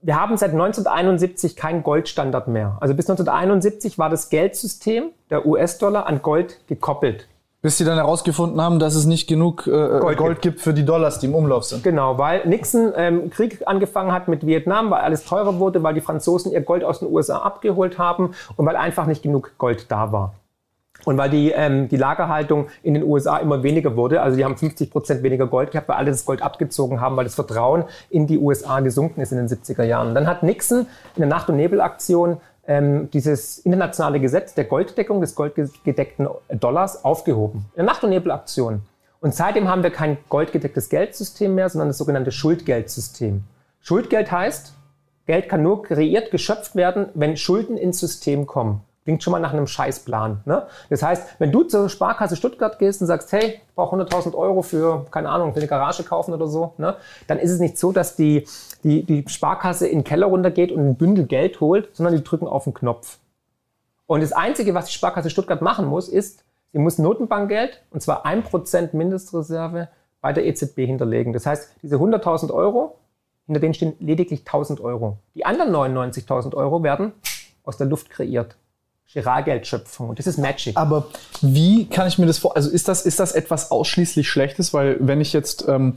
wir haben seit 1971 keinen Goldstandard mehr. Also bis 1971 war das Geldsystem, der US-Dollar, an Gold gekoppelt. Bis sie dann herausgefunden haben, dass es nicht genug äh, Gold, Gold gibt. für die Dollars, die im Umlauf sind. Genau, weil Nixon ähm, Krieg angefangen hat mit Vietnam, weil alles teurer wurde, weil die Franzosen ihr Gold aus den USA abgeholt haben und weil einfach nicht genug Gold da war. Und weil die, ähm, die Lagerhaltung in den USA immer weniger wurde, also die haben 50 Prozent weniger Gold gehabt, weil alle das Gold abgezogen haben, weil das Vertrauen in die USA gesunken ist in den 70er Jahren. Dann hat Nixon in der Nacht- und Nebelaktion ähm, dieses internationale Gesetz der Golddeckung, des goldgedeckten Dollars aufgehoben. In der Nacht- und Nebelaktion. Und seitdem haben wir kein goldgedecktes Geldsystem mehr, sondern das sogenannte Schuldgeldsystem. Schuldgeld heißt, Geld kann nur kreiert, geschöpft werden, wenn Schulden ins System kommen. Klingt schon mal nach einem Scheißplan. Ne? Das heißt, wenn du zur Sparkasse Stuttgart gehst und sagst, hey, ich brauche 100.000 Euro für, keine Ahnung, für eine Garage kaufen oder so, ne? dann ist es nicht so, dass die, die, die Sparkasse in den Keller runtergeht und ein Bündel Geld holt, sondern die drücken auf den Knopf. Und das Einzige, was die Sparkasse Stuttgart machen muss, ist, sie muss Notenbankgeld, und zwar 1% Mindestreserve, bei der EZB hinterlegen. Das heißt, diese 100.000 Euro, hinter denen stehen lediglich 1.000 Euro. Die anderen 99.000 Euro werden aus der Luft kreiert. Giralgeldschöpfung. Und das ist Magic. Aber wie kann ich mir das vor? Also ist das, ist das etwas ausschließlich Schlechtes? Weil wenn ich jetzt, ähm,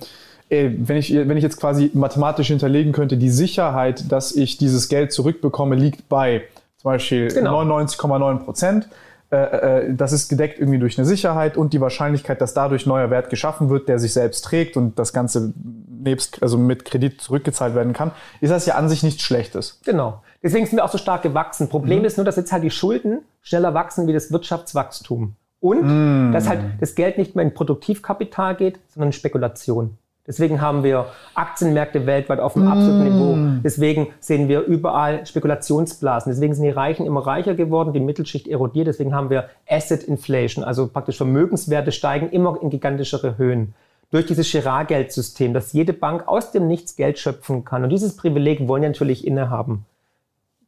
äh, wenn, ich, wenn ich jetzt quasi mathematisch hinterlegen könnte, die Sicherheit, dass ich dieses Geld zurückbekomme, liegt bei zum Beispiel genau. 99,9 Prozent. Äh, äh, das ist gedeckt irgendwie durch eine Sicherheit und die Wahrscheinlichkeit, dass dadurch neuer Wert geschaffen wird, der sich selbst trägt und das Ganze nebst, also mit Kredit zurückgezahlt werden kann, ist das ja an sich nichts Schlechtes. Genau. Deswegen sind wir auch so stark gewachsen. Problem mhm. ist nur, dass jetzt halt die Schulden schneller wachsen wie das Wirtschaftswachstum. Und mhm. dass halt das Geld nicht mehr in Produktivkapital geht, sondern in Spekulation. Deswegen haben wir Aktienmärkte weltweit auf einem mm. absoluten Niveau. Deswegen sehen wir überall Spekulationsblasen. Deswegen sind die Reichen immer reicher geworden, die Mittelschicht erodiert. Deswegen haben wir Asset Inflation, also praktisch Vermögenswerte steigen immer in gigantischere Höhen. Durch dieses Girard-Geldsystem, dass jede Bank aus dem Nichts Geld schöpfen kann. Und dieses Privileg wollen wir natürlich innehaben.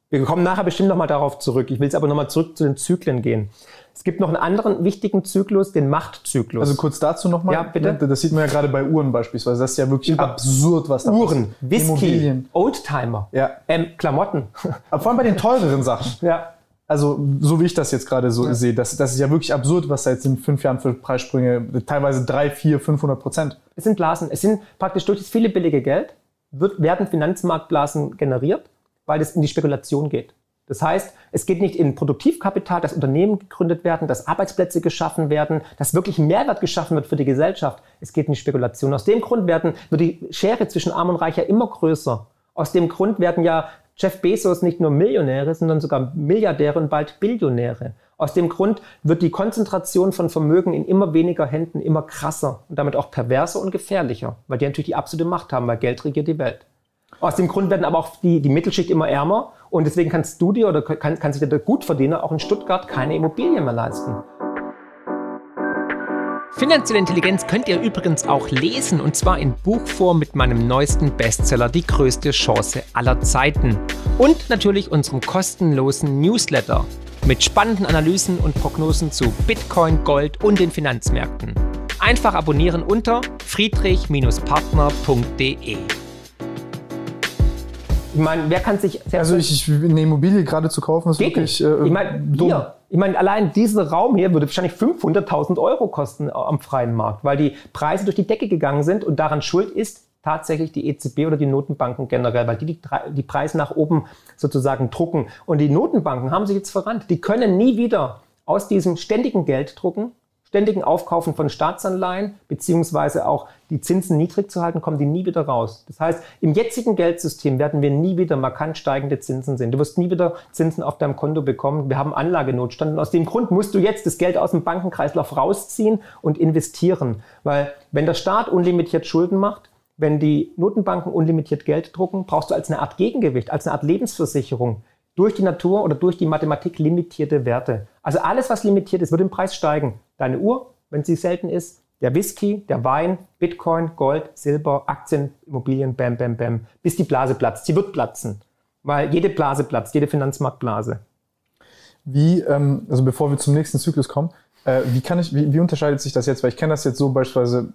Wir kommen nachher bestimmt nochmal darauf zurück. Ich will jetzt aber nochmal zurück zu den Zyklen gehen. Es gibt noch einen anderen wichtigen Zyklus, den Machtzyklus. Also kurz dazu nochmal. Ja, bitte. Das sieht man ja gerade bei Uhren beispielsweise. Das ist ja wirklich Über absurd, was da Uhren, passiert. Whisky, Immobilien. Oldtimer, ja. ähm, Klamotten. Aber vor allem bei den teureren Sachen. ja. Also, so wie ich das jetzt gerade so ja. sehe, das, das ist ja wirklich absurd, was da jetzt in fünf Jahren für Preissprünge, teilweise drei, vier, 500 Prozent. Es sind Blasen. Es sind praktisch durch das viele billige Geld wird, werden Finanzmarktblasen generiert, weil es in die Spekulation geht. Das heißt, es geht nicht in Produktivkapital, dass Unternehmen gegründet werden, dass Arbeitsplätze geschaffen werden, dass wirklich Mehrwert geschaffen wird für die Gesellschaft. Es geht in die Spekulation. Aus dem Grund werden, wird die Schere zwischen Arm und Reich ja immer größer. Aus dem Grund werden ja Jeff Bezos nicht nur Millionäre, sondern sogar Milliardäre und bald Billionäre. Aus dem Grund wird die Konzentration von Vermögen in immer weniger Händen immer krasser und damit auch perverser und gefährlicher, weil die natürlich die absolute Macht haben, weil Geld regiert die Welt. Aus dem Grund werden aber auch die, die Mittelschicht immer ärmer und deswegen kannst du dir oder kann, kann sich der Gutverdiener auch in Stuttgart keine Immobilien mehr leisten. Finanzielle Intelligenz könnt ihr übrigens auch lesen und zwar in Buchform mit meinem neuesten Bestseller Die größte Chance aller Zeiten und natürlich unserem kostenlosen Newsletter mit spannenden Analysen und Prognosen zu Bitcoin, Gold und den Finanzmärkten. Einfach abonnieren unter friedrich-partner.de. Ich meine, wer kann sich. Also, ich, ich, eine Immobilie gerade zu kaufen, ist wirklich. Äh, ich meine, hier. Ich meine, allein dieser Raum hier würde wahrscheinlich 500.000 Euro kosten am freien Markt, weil die Preise durch die Decke gegangen sind und daran schuld ist tatsächlich die EZB oder die Notenbanken generell, weil die, die die Preise nach oben sozusagen drucken. Und die Notenbanken haben sich jetzt verrannt. Die können nie wieder aus diesem ständigen Gelddrucken ständigen Aufkaufen von Staatsanleihen beziehungsweise auch die Zinsen niedrig zu halten, kommen die nie wieder raus. Das heißt, im jetzigen Geldsystem werden wir nie wieder markant steigende Zinsen sehen. Du wirst nie wieder Zinsen auf deinem Konto bekommen. Wir haben Anlagenotstand und aus dem Grund musst du jetzt das Geld aus dem Bankenkreislauf rausziehen und investieren. Weil wenn der Staat unlimitiert Schulden macht, wenn die Notenbanken unlimitiert Geld drucken, brauchst du als eine Art Gegengewicht, als eine Art Lebensversicherung durch die Natur oder durch die Mathematik limitierte Werte. Also alles, was limitiert ist, wird im Preis steigen. Deine Uhr, wenn sie selten ist, der Whisky, der Wein, Bitcoin, Gold, Silber, Aktien, Immobilien, bam, bam, bam, bis die Blase platzt. Sie wird platzen, weil jede Blase platzt, jede Finanzmarktblase. Wie, ähm, also bevor wir zum nächsten Zyklus kommen, äh, wie kann ich, wie, wie unterscheidet sich das jetzt? Weil ich kenne das jetzt so beispielsweise,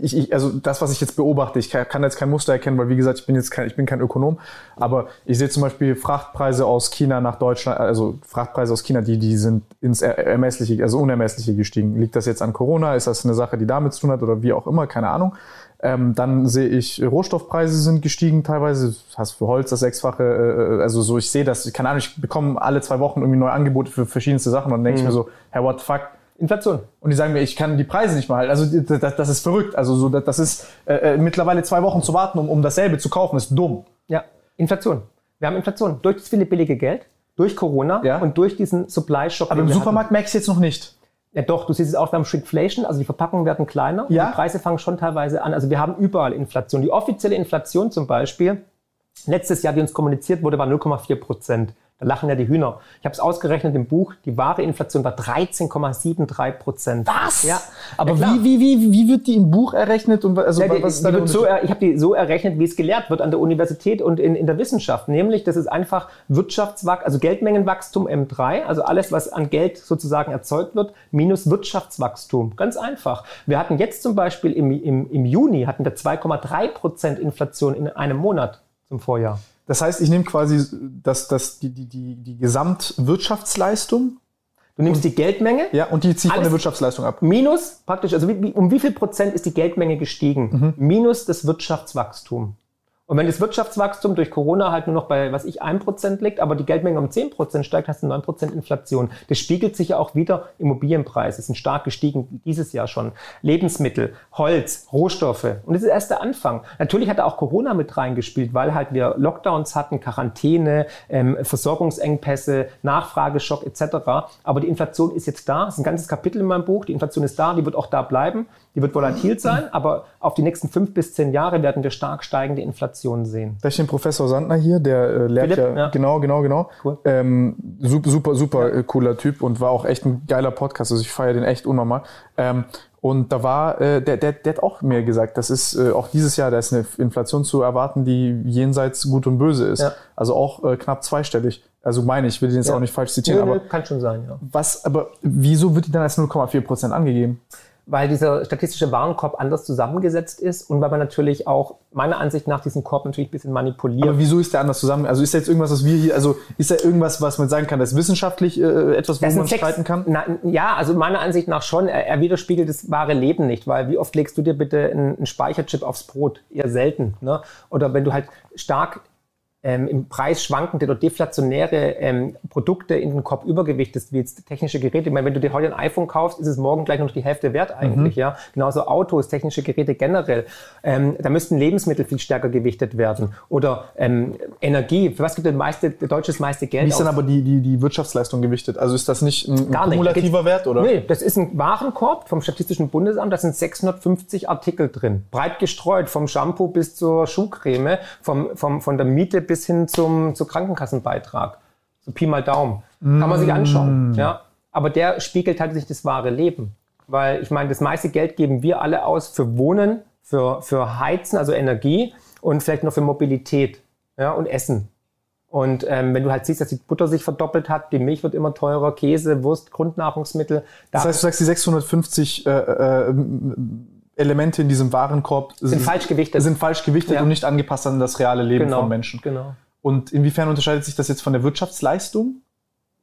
ich, ich, also das, was ich jetzt beobachte, ich kann, kann jetzt kein Muster erkennen, weil wie gesagt, ich bin jetzt kein, ich bin kein Ökonom, aber ich sehe zum Beispiel Frachtpreise aus China nach Deutschland, also Frachtpreise aus China, die, die sind ins Ermessliche, also Unermessliche gestiegen. Liegt das jetzt an Corona? Ist das eine Sache, die damit zu tun hat oder wie auch immer? Keine Ahnung. Ähm, dann sehe ich, Rohstoffpreise sind gestiegen teilweise. Heißt für Holz das Sechsfache. Äh, also so, ich sehe das, keine Ahnung, ich bekomme alle zwei Wochen irgendwie neue Angebote für verschiedenste Sachen und dann denke mhm. ich mir so, Herr, what the fuck? Inflation. Und die sagen mir, ich kann die Preise nicht mehr halten. Also das, das ist verrückt. Also so, das ist äh, äh, mittlerweile zwei Wochen zu warten, um, um dasselbe zu kaufen, ist dumm. Ja, Inflation. Wir haben Inflation. Durch das viele billige Geld durch Corona Ja. und durch diesen Supply-Shock. Aber im wir Supermarkt merkst du jetzt noch nicht. Ja doch, du siehst es auch beim Shrinkflation, also die Verpackungen werden kleiner Ja. und die Preise fangen schon teilweise an. Also wir haben überall Inflation. Die offizielle Inflation zum Beispiel, letztes Jahr, die uns kommuniziert wurde, war 0,4 Prozent. Da lachen ja die Hühner. Ich habe es ausgerechnet im Buch, die wahre Inflation war 13,73 Prozent. Was? Ja. Aber Ja, wie, wie, wie, wie wird die im Buch errechnet? Und also, Ja, die, was die wird so, ich habe die so errechnet, wie es gelehrt wird an der Universität und in, in der Wissenschaft. Nämlich, das ist einfach Wirtschaftswachstum, also Geldmengenwachstum M3, also alles, was an Geld sozusagen erzeugt wird, minus Wirtschaftswachstum. Ganz einfach. Wir hatten jetzt zum Beispiel im, im, im Juni hatten wir 2,3 Prozent Inflation in einem Monat zum Vorjahr. Das heißt, ich nehme quasi das, das, die, die, die, die Gesamtwirtschaftsleistung Du nimmst die Geldmenge ja, und die ziehe ich von der Wirtschaftsleistung ab. minus praktisch, also wie, wie, um wie viel Prozent ist die Geldmenge gestiegen? Minus das Wirtschaftswachstum. Und wenn das Wirtschaftswachstum durch Corona halt nur noch bei, was ich, 1% liegt, aber die Geldmenge um 10% steigt, hast du 9% Inflation. Das spiegelt sich ja auch wieder. Immobilienpreise sind stark gestiegen, dieses Jahr schon. Lebensmittel, Holz, Rohstoffe. Und das ist erst der Anfang. Natürlich hat da auch Corona mit reingespielt, weil halt wir Lockdowns hatten, Quarantäne, ähm, Versorgungsengpässe, Nachfrageschock etc. Aber die Inflation ist jetzt da. Das ist ein ganzes Kapitel in meinem Buch. Die Inflation ist da, die wird auch da bleiben. Die wird volatil sein, aber auf die nächsten fünf bis zehn Jahre werden wir stark steigende Inflation sehen. Da ist den Professor Sandner hier, der äh, lehrt Philipp, ja, ja. genau, genau, genau. Cool. Ähm, super, super, super äh, cooler Typ und war auch echt ein geiler Podcast. Also ich feiere den echt unnormal. Ähm, und da war, äh, der, der, der hat auch mir gesagt, das ist äh, auch dieses Jahr, da ist eine Inflation zu erwarten, die jenseits gut und böse ist. Ja. Also auch äh, knapp zweistellig. Also meine ich, will den jetzt Ja. auch nicht falsch zitieren, Nö, nö, aber kann schon sein, ja. was, aber wieso wird die dann als 0,4 Prozent angegeben? Weil dieser statistische Warenkorb anders zusammengesetzt ist und weil man natürlich auch meiner Ansicht nach diesen Korb natürlich ein bisschen manipuliert. Aber wieso ist der anders zusammen? Also ist da jetzt irgendwas, was wir hier, also ist da irgendwas, was man sagen kann, das ist wissenschaftlich äh, etwas, wo man Sex- streiten kann? Na, ja, also meiner Ansicht nach schon. Er, er widerspiegelt das wahre Leben nicht, weil wie oft legst du dir bitte einen, einen Speicherchip aufs Brot? Eher selten. Ne? Oder wenn du halt stark ähm, im Preis schwankende oder deflationäre ähm, Produkte in den Korb übergewichtest, wie jetzt technische Geräte. Ich meine, wenn du dir heute ein iPhone kaufst, ist es morgen gleich noch die Hälfte wert eigentlich. Ja, Genauso Autos, technische Geräte generell. Ähm, da müssten Lebensmittel viel stärker gewichtet werden. Oder ähm, Energie. Für was gibt der meiste, der deutsches meiste Geld Wie ist dann aus? aber die, die, die Wirtschaftsleistung gewichtet? Also ist das nicht ein, Gar nicht. kumulativer Wert, oder? Nee, das ist ein Warenkorb vom Statistischen Bundesamt. Da sind 650 Artikel drin. Breit gestreut, vom Shampoo bis zur Schuhcreme, vom, vom, von der Miete bis hin zum, zum Krankenkassenbeitrag. So Pi mal Daumen. Kann man sich anschauen. Ja? Aber der spiegelt halt sich das wahre Leben. Weil ich meine, das meiste Geld geben wir alle aus für Wohnen, für, für Heizen, also Energie und vielleicht noch für Mobilität ja, und Essen. Und ähm, wenn du halt siehst, dass die Butter sich verdoppelt hat, die Milch wird immer teurer, Käse, Wurst, Grundnahrungsmittel. Das heißt, du sagst, die 650 äh, äh, Elemente in diesem Warenkorb sind falsch gewichtet. sind falsch gewichtet Ja. und nicht angepasst an das reale Leben genau, von Menschen. Genau. Und inwiefern unterscheidet sich das jetzt von der Wirtschaftsleistung?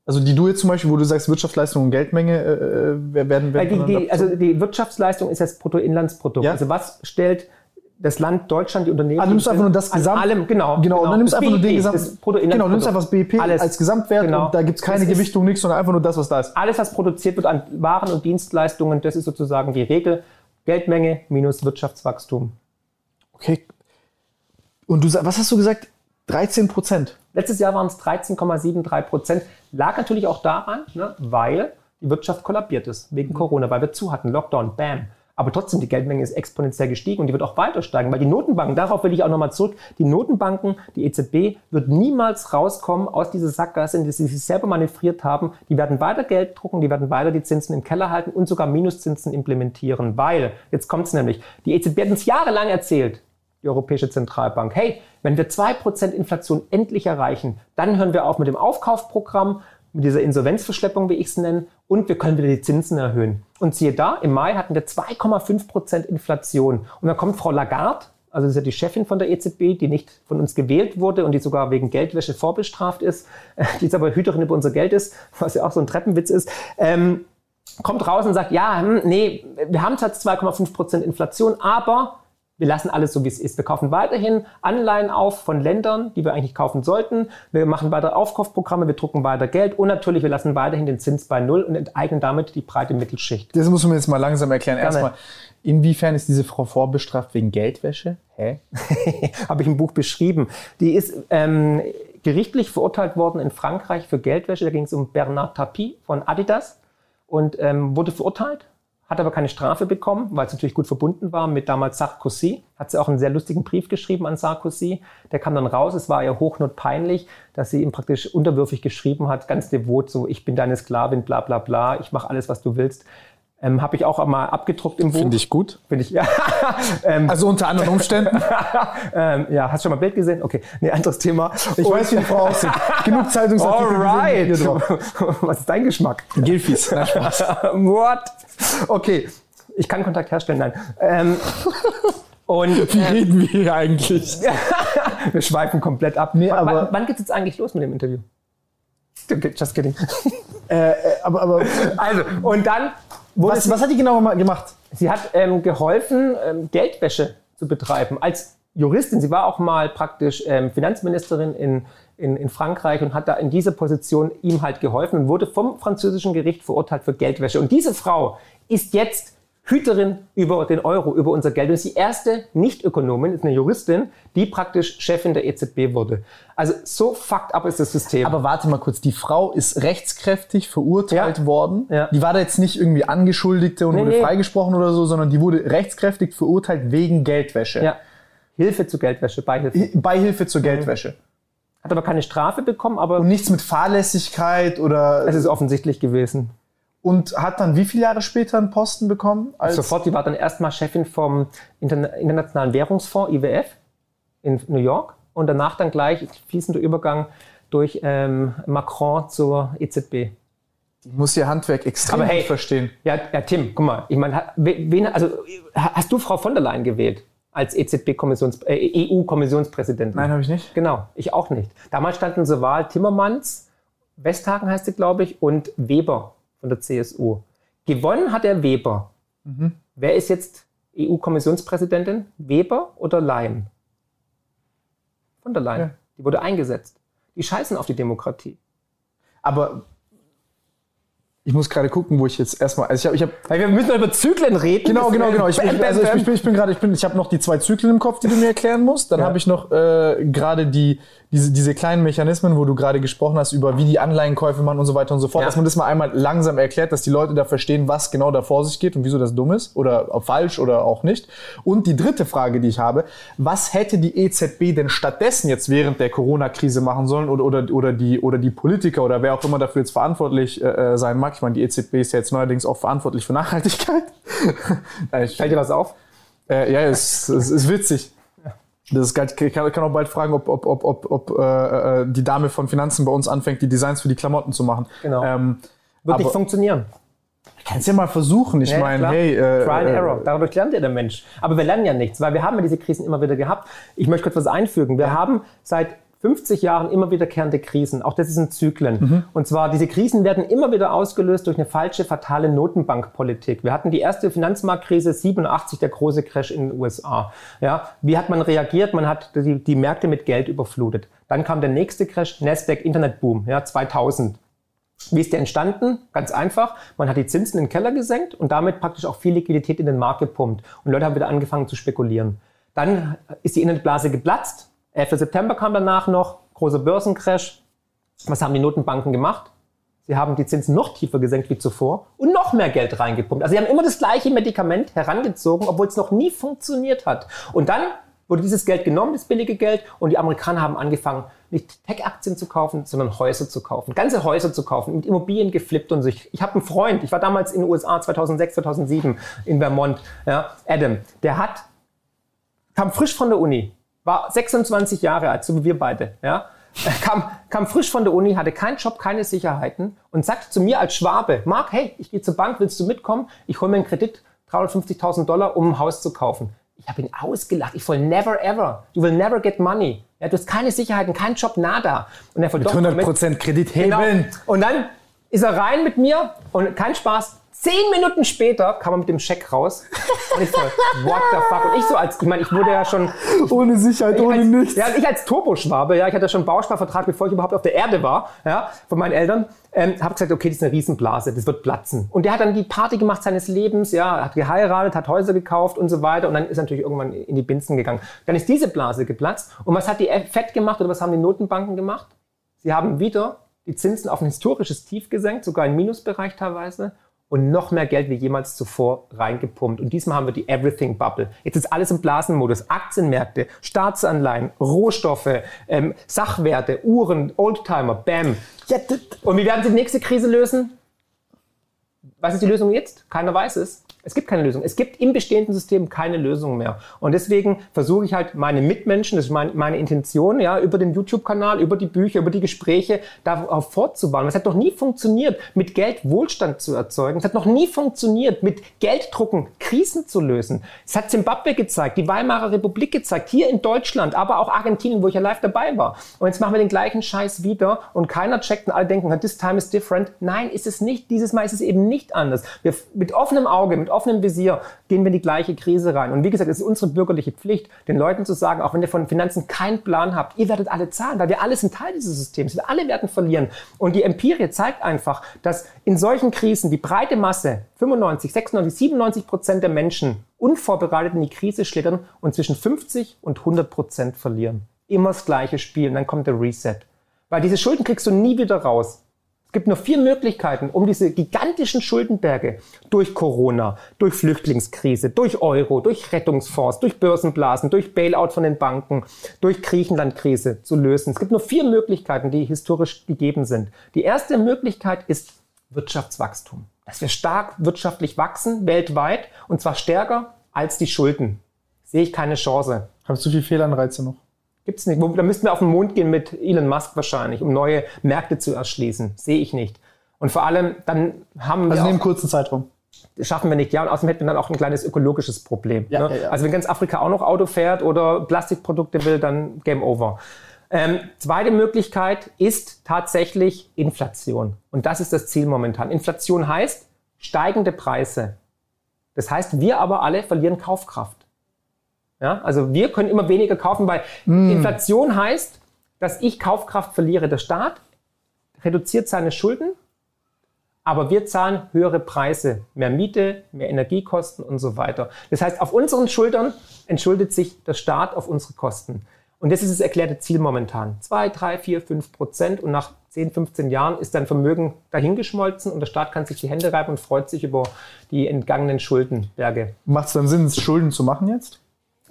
Also die du jetzt zum Beispiel, wo du sagst, Wirtschaftsleistung und Geldmenge äh, werden, Weil werden die, die, also die Wirtschaftsleistung ist das Bruttoinlandsprodukt. Ja. Also was stellt das Land Deutschland, die Unternehmen. Ah, du nimmst einfach nur das Gesamt- allem, genau. Genau, und dann nimmst einfach nur den BIP, Gesamt. Genau, du nimmst einfach das BIP Alles. als Gesamtwert Genau. und da gibt es keine Das Gewichtung, nichts, sondern einfach nur das, was da ist. Alles, was produziert wird an Waren und Dienstleistungen, das ist sozusagen die Regel. Geldmenge minus Wirtschaftswachstum. Okay. Und du was hast du gesagt? 13 Prozent. Letztes Jahr waren es 13,73 Prozent. Lag natürlich auch daran, ne, weil die Wirtschaft kollabiert ist wegen Corona, weil wir zu hatten, Lockdown, bam. Aber trotzdem, die Geldmenge ist exponentiell gestiegen und die wird auch weiter steigen, weil die Notenbanken, darauf will ich auch nochmal zurück, die Notenbanken, die EZB wird niemals rauskommen aus dieser Sackgasse, in die sie sich selber manövriert haben. Die werden weiter Geld drucken, die werden weiter die Zinsen im Keller halten und sogar Minuszinsen implementieren, weil, jetzt kommt es nämlich, die EZB hat uns jahrelang erzählt, die Europäische Zentralbank, hey, wenn wir 2% Inflation endlich erreichen, dann hören wir auf mit dem Aufkaufprogramm, mit dieser Insolvenzverschleppung, wie ich es nenne, und wir können wieder die Zinsen erhöhen. Und siehe da, im Mai hatten wir 2,5% Inflation. Und dann kommt Frau Lagarde, also das ist ja die Chefin von der EZB, die nicht von uns gewählt wurde und die sogar wegen Geldwäsche vorbestraft ist, *laughs* die jetzt aber Hüterin über unser Geld ist, *laughs* was ja auch so ein Treppenwitz ist, ähm, kommt raus und sagt, ja, hm, nee, wir haben zwar 2,5% Inflation, aber wir lassen alles so, wie es ist. Wir kaufen weiterhin Anleihen auf von Ländern, die wir eigentlich kaufen sollten. Wir machen weiter Aufkaufprogramme, wir drucken weiter Geld und natürlich, wir lassen weiterhin den Zins bei Null und enteignen damit die breite Mittelschicht. Das muss man jetzt mal langsam erklären. Gerne. Erstmal, inwiefern ist diese Frau vorbestraft wegen Geldwäsche? Hä? *laughs* Habe ich im Buch beschrieben. Die ist, ähm, gerichtlich verurteilt worden in Frankreich für Geldwäsche. Da ging es um Bernard Tapie von Adidas und ähm, wurde verurteilt, hat aber keine Strafe bekommen, weil es natürlich gut verbunden war mit damals Sarkozy. Hat sie auch einen sehr lustigen Brief geschrieben an Sarkozy. Der kam dann raus. Es war ihr hochnotpeinlich, dass sie ihm praktisch unterwürfig geschrieben hat, ganz devot, so ich bin deine Sklavin, bla bla bla, ich mache alles, was du willst. Ähm, Habe ich auch mal abgedruckt im Buch. Finde ich gut. Finde ich, ja. *laughs* ähm, Also unter anderen Umständen. *laughs* ähm, ja, hast du schon mal ein Bild gesehen? Okay, nee, anderes Thema. Ich weiß, wie die Frau aussieht. Genug Zeitungsartikel Alright. gesehen drauf. *laughs* Was ist dein Geschmack? Gilfis. Nein, Spaß. What? Okay, ich kann Kontakt herstellen, nein. Ähm, und Wie reden wir hier eigentlich? wir schweifen komplett ab. Nee, wann, aber- wann, wann geht's jetzt eigentlich los mit dem Interview? Just kidding. äh, äh, aber, aber Also, und dann was, was hat die genau gemacht? sie hat ähm, geholfen, ähm, Geldwäsche zu betreiben. Als Juristin, sie war auch mal praktisch ähm, Finanzministerin in, in, in Frankreich und hat da in dieser Position ihm halt geholfen und wurde vom französischen Gericht verurteilt für Geldwäsche. Und diese Frau ist jetzt Hüterin über den Euro, über unser Geld. Und ist die erste Nicht-Ökonomin, ist eine Juristin, die praktisch Chefin der EZB wurde. Also so fucked up ist das System. Aber warte mal kurz, die Frau ist rechtskräftig verurteilt Ja. worden. Ja. Die war da jetzt nicht irgendwie Angeschuldigte und Nee, wurde nee. freigesprochen oder so, sondern die wurde rechtskräftig verurteilt wegen Geldwäsche. ja. Hilfe zu Geldwäsche, Beihilfe. Beihilfe zur Geldwäsche. Hat aber keine Strafe bekommen, aber Und nichts mit Fahrlässigkeit oder. es ist offensichtlich gewesen. Und hat dann wie viele Jahre später einen Posten bekommen? Sofort, die war dann erstmal Chefin vom Interna Internationalen Währungsfonds, IWF, in New York. Und danach dann gleich fließender Übergang durch ähm, Macron zur EZB. Die muss ihr Handwerk extrem Aber hey, gut verstehen. Ja, ja, Tim, guck mal, ich meine, wen, also, ha- hast du Frau von der Leyen gewählt als EZB-Kommissions, äh, EU-Kommissionspräsidentin? Nein, habe ich nicht. Genau, ich auch nicht. Damals standen zur Wahl Timmermans, Westhagen heißt sie, glaube ich, und Weber von der CSU. Gewonnen hat der Weber. Wer ist jetzt EU-Kommissionspräsidentin? Weber oder Leyen? Von der Leyen. Ja. Die wurde eingesetzt. Die scheißen auf die Demokratie. Aber ich muss gerade gucken, wo ich jetzt erstmal. Also ich habe, ich habe wir müssen über Zyklen reden. Genau, genau, genau. Ich, bam, also ich, bin, ich bin gerade, ich bin, ich habe noch die zwei Zyklen im Kopf, die du mir erklären musst. Dann Ja. habe ich noch äh, gerade die diese, diese kleinen Mechanismen, wo du gerade gesprochen hast über wie die Anleihenkäufe machen und so weiter und so fort. Ja. Dass man das mal einmal langsam erklärt, dass die Leute da verstehen, was genau da vor sich geht und wieso das dumm ist oder falsch oder auch nicht. Und die dritte Frage, die ich habe: Was hätte die EZB denn stattdessen jetzt während der Corona-Krise machen sollen oder oder oder die oder die Politiker oder wer auch immer dafür jetzt verantwortlich äh, sein mag? Ich meine, die EZB ist ja jetzt neuerdings auch verantwortlich für Nachhaltigkeit. Ich- *laughs* Fällt dir was auf? äh, ja, es, es ist witzig. Das ist geil. Ich kann, auch bald fragen, ob, ob, ob, ob, ob äh, äh, die Dame von Finanzen bei uns anfängt, die Designs für die Klamotten zu machen. Genau. Ähm, Wird nicht funktionieren. kannst ja mal versuchen. Ich Ja, meine, hey, äh, Trial and äh, Error. Dadurch lernt ja der Mensch. Aber wir lernen ja nichts, weil wir haben ja diese Krisen immer wieder gehabt. Ich möchte kurz was einfügen. Wir haben seit 50 Jahren immer wiederkehrende Krisen. Auch das sind Zyklen. Mhm. Und zwar, diese Krisen werden immer wieder ausgelöst durch eine falsche, fatale Notenbankpolitik. Wir hatten die erste Finanzmarktkrise 87, der große Crash in den USA. Ja, wie hat man reagiert? Man hat die, die Märkte mit Geld überflutet. Dann kam der nächste Crash, Nasdaq Internetboom, ja, 2000. Wie ist der entstanden? Ganz einfach. Man hat die Zinsen in den Keller gesenkt und damit praktisch auch viel Liquidität in den Markt gepumpt. Und Leute haben wieder angefangen zu spekulieren. Dann ist die Internetblase geplatzt. 11. September kam danach noch, großer Börsencrash. Was haben die Notenbanken gemacht? Sie haben die Zinsen noch tiefer gesenkt wie zuvor und noch mehr Geld reingepumpt. Also sie haben immer das gleiche Medikament herangezogen, obwohl es noch nie funktioniert hat. Und dann wurde dieses Geld genommen, das billige Geld, und die Amerikaner haben angefangen, nicht Tech-Aktien zu kaufen, sondern Häuser zu kaufen, ganze Häuser zu kaufen, mit Immobilien geflippt und sich. Ich habe einen Freund, ich war damals in den USA 2006, 2007 in Vermont, ja, Adam, der hat kam frisch von der Uni, war 26 Jahre alt, so wie wir beide, ja, *laughs* kam, kam frisch von der Uni, hatte keinen Job, keine Sicherheiten und sagte zu mir als Schwabe, Marc, hey, ich gehe zur Bank, willst du mitkommen? Ich hole mir einen Kredit, 350.000 Dollar, um ein Haus zu kaufen. Ich habe ihn ausgelacht. Ich voll never ever. You will never get money. Ja, du hast keine Sicherheiten, keinen Job, nada. Und er voll, mit doch, komm mit. 100% Kredit Genau. heben. Und dann ist er rein mit mir und kein Spaß, Zehn Minuten später kam er mit dem Scheck raus. Und ich so, what the fuck? Und ich so als, ich meine, ich wurde ja schon. Ohne Sicherheit, ich ohne als, nichts. Ja, ich als Turboschwabe, ja, ich hatte schon einen Bausparvertrag, bevor ich überhaupt auf der Erde war, ja, von meinen Eltern, ähm, habe gesagt, okay, das ist eine Riesenblase, das wird platzen. Und der hat dann die Party gemacht seines Lebens, ja, hat geheiratet, hat Häuser gekauft und so weiter und dann ist er natürlich irgendwann in die Binsen gegangen. Dann ist diese Blase geplatzt. Und was hat die FED gemacht oder was haben die Notenbanken gemacht? Sie haben wieder die Zinsen auf ein historisches Tief gesenkt, sogar im Minusbereich teilweise und noch mehr Geld wie jemals zuvor reingepumpt. Und diesmal haben wir die Everything Bubble. Jetzt ist alles im Blasenmodus. Aktienmärkte, Staatsanleihen, Rohstoffe, ähm, Sachwerte, Uhren, Oldtimer, Bam. Und wie werden sie die nächste Krise lösen? Was ist die Lösung jetzt? Keiner weiß es. Es gibt keine Lösung. Es gibt im bestehenden System keine Lösung mehr. Und deswegen versuche ich halt meine Mitmenschen, das ist meine, meine Intention, ja, über den YouTube-Kanal, über die Bücher, über die Gespräche darauf fortzubauen. Es hat noch nie funktioniert, mit Geld Wohlstand zu erzeugen. Es hat noch nie funktioniert, mit Gelddrucken Krisen zu lösen. Es hat Zimbabwe gezeigt, die Weimarer Republik gezeigt, hier in Deutschland, aber auch Argentinien, wo ich ja live dabei war. Und jetzt machen wir den gleichen Scheiß wieder und keiner checkt und alle denken, this time is different. Nein, ist es nicht. Dieses Mal ist es eben nicht anders. Wir, mit offenem Auge, mit offenem Visier gehen wir in die gleiche Krise rein. Und wie gesagt, es ist unsere bürgerliche Pflicht, den Leuten zu sagen, auch wenn ihr von Finanzen keinen Plan habt, ihr werdet alle zahlen, weil wir alle sind Teil dieses Systems. Wir alle werden verlieren. Und die Empirie zeigt einfach, dass in solchen Krisen die breite Masse, 95, 96, 97 Prozent der Menschen unvorbereitet in die Krise schlittern und zwischen 50 und 100 Prozent verlieren. Immer das gleiche Spiel und dann kommt der Reset. Weil diese Schulden kriegst du nie wieder raus. Es gibt nur vier Möglichkeiten, um diese gigantischen Schuldenberge durch Corona, durch Flüchtlingskrise, durch Euro, durch Rettungsfonds, durch Börsenblasen, durch Bailout von den Banken, durch Griechenlandkrise zu lösen. Es gibt nur vier Möglichkeiten, die historisch gegeben sind. Die erste Möglichkeit ist Wirtschaftswachstum. Dass wir stark wirtschaftlich wachsen, weltweit, und zwar stärker als die Schulden. Sehe ich keine Chance. Habe zu viele Fehlanreize noch? Gibt's nicht. Da müssten wir auf den Mond gehen mit Elon Musk wahrscheinlich, um neue Märkte zu erschließen. Sehe ich nicht. Und vor allem, dann haben wir. Also in dem kurzen Zeitraum. Das schaffen wir nicht. Ja, und außerdem hätten wir dann auch ein kleines ökologisches Problem. Ja, ne? ja, ja. Also wenn ganz Afrika auch noch Auto fährt oder Plastikprodukte will, dann Game Over. Ähm, zweite Möglichkeit ist tatsächlich Inflation. Und das ist das Ziel momentan. Inflation heißt steigende Preise. Das heißt, wir aber alle verlieren Kaufkraft. Ja, also wir können immer weniger kaufen, weil Inflation heißt, dass ich Kaufkraft verliere. Der Staat reduziert seine Schulden, aber wir zahlen höhere Preise, mehr Miete, mehr Energiekosten und so weiter. Das heißt, auf unseren Schultern entschuldet sich der Staat auf unsere Kosten. Und das ist das erklärte Ziel momentan. 2, 3, 4, 5 Prozent und nach 10, 15 Jahren ist dein Vermögen dahingeschmolzen und der Staat kann sich die Hände reiben und freut sich über die entgangenen Schuldenberge. Macht es dann Sinn, Schulden zu machen jetzt?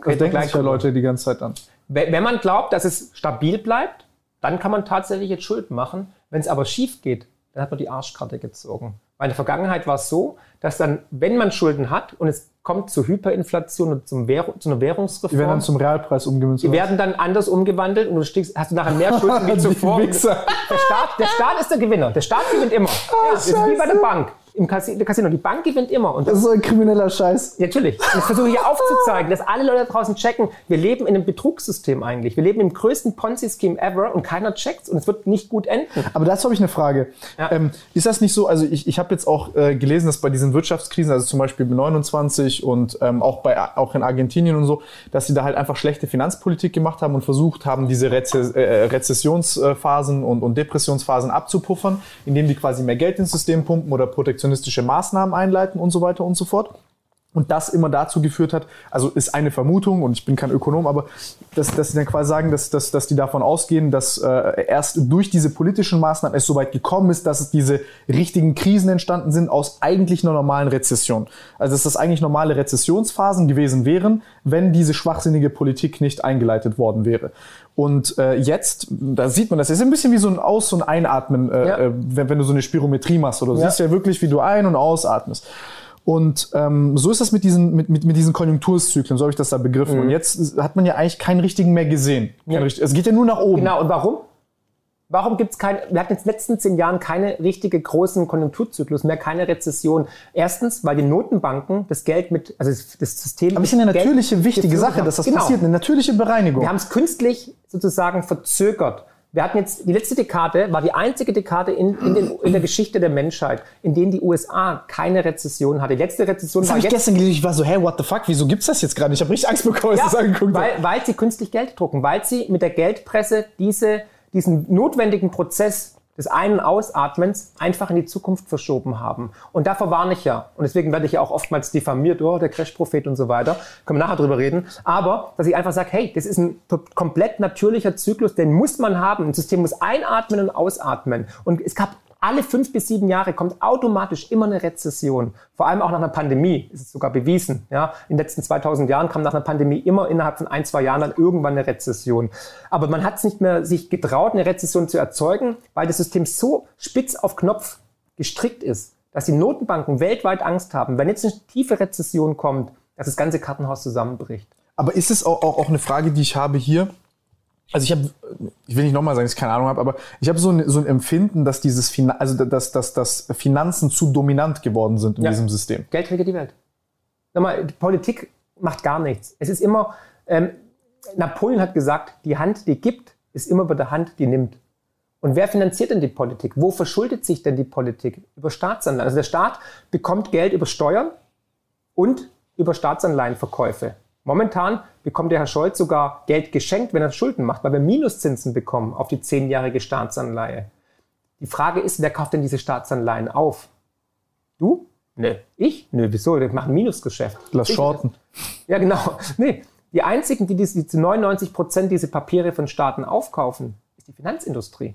Das denken sich ja. Leute die ganze Zeit an. Wenn man glaubt, dass es stabil bleibt, dann kann man tatsächlich jetzt Schulden machen. Wenn es aber schief geht, dann hat man die Arschkarte gezogen. Weil in der Vergangenheit war es so, dass dann, wenn man Schulden hat und es kommt zur Hyperinflation und zum Währung, zu einer Währungsreform, Die werden dann zum Realpreis umgemünzt. die werden dann anders umgewandelt und du stiegst, hast du nachher mehr Schulden wie *laughs* zuvor. Der Staat, der Staat ist der Gewinner. Der Staat gewinnt immer. das ist wie bei der. Bank. Im Casino. Die Bank gewinnt immer. Und Das ist so ein krimineller Scheiß. Natürlich. Und *laughs* ich versuche hier aufzuzeigen, dass alle Leute draußen checken, wir leben in einem Betrugssystem eigentlich. Wir leben im größten Ponzi-Scheme ever und keiner checkt's und es wird nicht gut enden. Aber dazu habe ich eine Frage. Ja. Ähm, ist das nicht so, also ich, ich habe jetzt auch äh, gelesen, dass bei diesen Wirtschaftskrisen, also zum Beispiel mit 29 und ähm, auch, bei, auch in Argentinien und so, dass sie da halt einfach schlechte Finanzpolitik gemacht haben und versucht haben, diese Reze äh, Rezessionsphasen und, und Depressionsphasen abzupuffern, indem die quasi mehr Geld ins System pumpen oder protektionistische Maßnahmen einleiten und so weiter und so fort. Und das immer dazu geführt hat, also ist eine Vermutung und ich bin kein Ökonom, aber dass, dass sie dann quasi sagen, dass, dass, dass die davon ausgehen, dass äh, erst durch diese politischen Maßnahmen es so weit gekommen ist, dass es diese richtigen Krisen entstanden sind aus eigentlich einer normalen Rezession. Also dass das eigentlich normale Rezessionsphasen gewesen wären, wenn diese schwachsinnige Politik nicht eingeleitet worden wäre. Und äh, jetzt, da sieht man das, ist ein bisschen wie so ein Aus- und Einatmen, äh, Ja. äh, wenn, wenn du so eine Spirometrie machst oder du Ja. siehst ja wirklich, wie du ein- und ausatmest. Und ähm, so ist das mit diesen, mit, mit, mit diesen Konjunkturzyklen, so habe ich das da begriffen. Mhm. Und jetzt hat man ja eigentlich keinen richtigen mehr gesehen. Keinen richt- Es geht ja nur nach oben. Genau. Und warum? Warum gibt es keine, wir hatten in den letzten zehn Jahren keine richtige großen Konjunkturzyklus mehr, keine Rezession. Erstens, weil die Notenbanken das Geld mit, also das, das System. Aber es ist ja eine natürliche, wichtige geführt Sache, haben. dass das Genau. passiert, eine natürliche Bereinigung. Wir haben es künstlich sozusagen verzögert. Wir hatten jetzt, die letzte Dekade war die einzige Dekade in, in, den, in der Geschichte der Menschheit, in denen die USA keine Rezession hatte. Die letzte Rezession Das war habe ich jetzt, gestern gelesen. Ich war so, hey, what the fuck? Wieso gibt's das jetzt gerade? Ich habe richtig Angst bekommen, als ich das angeguckt habe. weil, weil sie künstlich Geld drucken, weil sie mit der Geldpresse diese, diesen notwendigen Prozess des Ein- und Ausatmens einfach in die Zukunft verschoben haben. Und davor warne ich ja. Und deswegen werde ich ja auch oftmals diffamiert, oh, der Crash-Prophet und so weiter. Können wir nachher drüber reden. Aber, dass ich einfach sage, hey, das ist ein komplett natürlicher Zyklus, den muss man haben. Ein System muss einatmen und ausatmen. Und es gab alle fünf bis sieben Jahre kommt automatisch immer eine Rezession. Vor allem auch nach einer Pandemie ist es sogar bewiesen. Ja, in den letzten 2000 Jahren kam nach einer Pandemie immer innerhalb von ein, zwei Jahren dann irgendwann eine Rezession. Aber man hat es nicht mehr sich getraut, eine Rezession zu erzeugen, weil das System so spitz auf Knopf gestrickt ist, dass die Notenbanken weltweit Angst haben, wenn jetzt eine tiefe Rezession kommt, dass das ganze Kartenhaus zusammenbricht. Aber ist es auch, auch, auch eine Frage, die ich habe hier? Also ich habe, ich will nicht nochmal sagen, dass ich keine Ahnung habe, aber ich habe so ein, so ein Empfinden, dass dieses Finan also dass, dass, dass Finanzen zu dominant geworden sind in Ja. diesem System. Geld regiert die Welt. Nochmal, die Politik macht gar nichts. Es ist immer, ähm, Napoleon hat gesagt, die Hand, die gibt, ist immer bei der Hand, die nimmt. Und wer finanziert denn die Politik? Wo verschuldet sich denn die Politik? Über Staatsanleihen. Also der Staat bekommt Geld über Steuern und über Staatsanleihenverkäufe. Momentan bekommt der Herr Scholz sogar Geld geschenkt, wenn er Schulden macht, weil wir Minuszinsen bekommen auf die zehnjährige Staatsanleihe. Die Frage ist, wer kauft denn diese Staatsanleihen auf? Du? Nee. Ich? Nö, wieso? Ich mache ein Minusgeschäft. Lass Ich- shorten. Ja, genau. Nee. Die einzigen, die diese, die zu 99 Prozent diese Papiere von Staaten aufkaufen, ist die Finanzindustrie.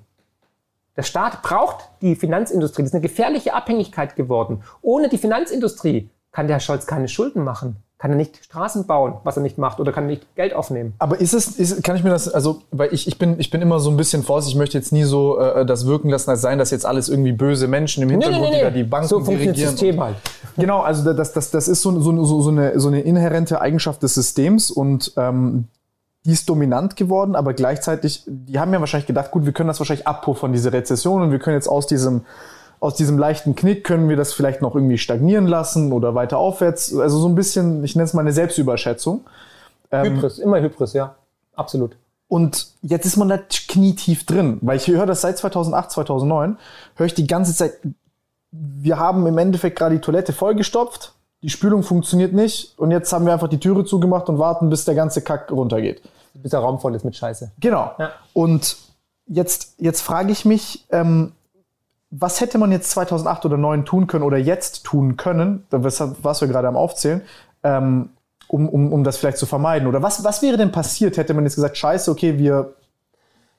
Der Staat braucht die Finanzindustrie. Das ist eine gefährliche Abhängigkeit geworden. Ohne die Finanzindustrie kann der Herr Scholz keine Schulden machen. Kann er nicht Straßen bauen, was er nicht macht, oder kann er nicht Geld aufnehmen. Aber ist es, ist, kann ich mir das, also, weil ich, ich, bin, ich bin immer so ein bisschen vorsichtig, ich möchte jetzt nie so äh, das wirken lassen, als seien das jetzt alles irgendwie böse Menschen im Hintergrund, die da die Banken so funktioniert das dirigieren. System halt. *laughs* Genau, also das, das, das ist so, so, so, so, eine, so eine inhärente Eigenschaft des Systems und ähm, die ist dominant geworden, aber gleichzeitig, die haben ja wahrscheinlich gedacht, gut, wir können das wahrscheinlich abpuffern, diese Rezession, und wir können jetzt aus diesem, aus diesem leichten Knick, können wir das vielleicht noch irgendwie stagnieren lassen oder weiter aufwärts. Also so ein bisschen, ich nenne es mal eine Selbstüberschätzung. Hybris, immer Hybris, ja. Absolut. Und jetzt ist man da knietief drin, weil ich höre das seit 2008, 2009, höre ich die ganze Zeit, wir haben im Endeffekt gerade die Toilette vollgestopft, die Spülung funktioniert nicht und jetzt haben wir einfach die Türe zugemacht und warten, bis der ganze Kack runtergeht. Bis der Raum voll ist mit Scheiße. Genau. Ja. Und jetzt, jetzt frage ich mich, ähm, was hätte man jetzt 2008 oder 2009 tun können oder jetzt tun können, was, wir gerade am Aufzählen, ähm, um, um, um das vielleicht zu vermeiden? Oder was, was wäre denn passiert, hätte man jetzt gesagt, scheiße, okay, wir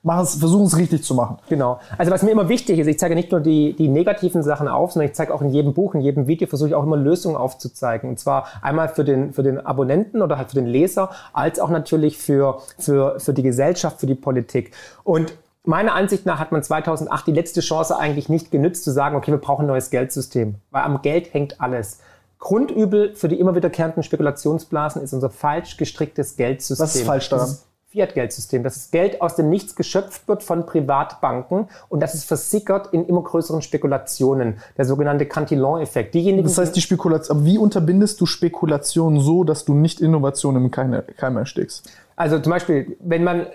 versuchen es richtig zu machen? Genau. Also was mir immer wichtig ist, ich zeige nicht nur die, die negativen Sachen auf, sondern ich zeige auch in jedem Buch, in jedem Video versuche ich auch immer Lösungen aufzuzeigen. Und zwar einmal für den, für den Abonnenten oder halt für den Leser, als auch natürlich für, für, für die Gesellschaft, für die Politik. Und meiner Ansicht nach hat man 2008 die letzte Chance eigentlich nicht genützt, zu sagen, okay, wir brauchen ein neues Geldsystem. Weil am Geld hängt alles. Grundübel für die immer wiederkehrenden Spekulationsblasen ist unser falsch gestricktes Geldsystem. Was ist falsch daran? Das ist Fiat-Geldsystem, dass das Geld aus dem Nichts geschöpft wird von Privatbanken und dass es versickert in immer größeren Spekulationen. Der sogenannte Cantillon-Effekt. Diejenigen, Das heißt, die Spekulation, aber wie unterbindest du Spekulation so, dass du nicht Innovation im Keim, Keim erstickst? Also zum Beispiel, wenn man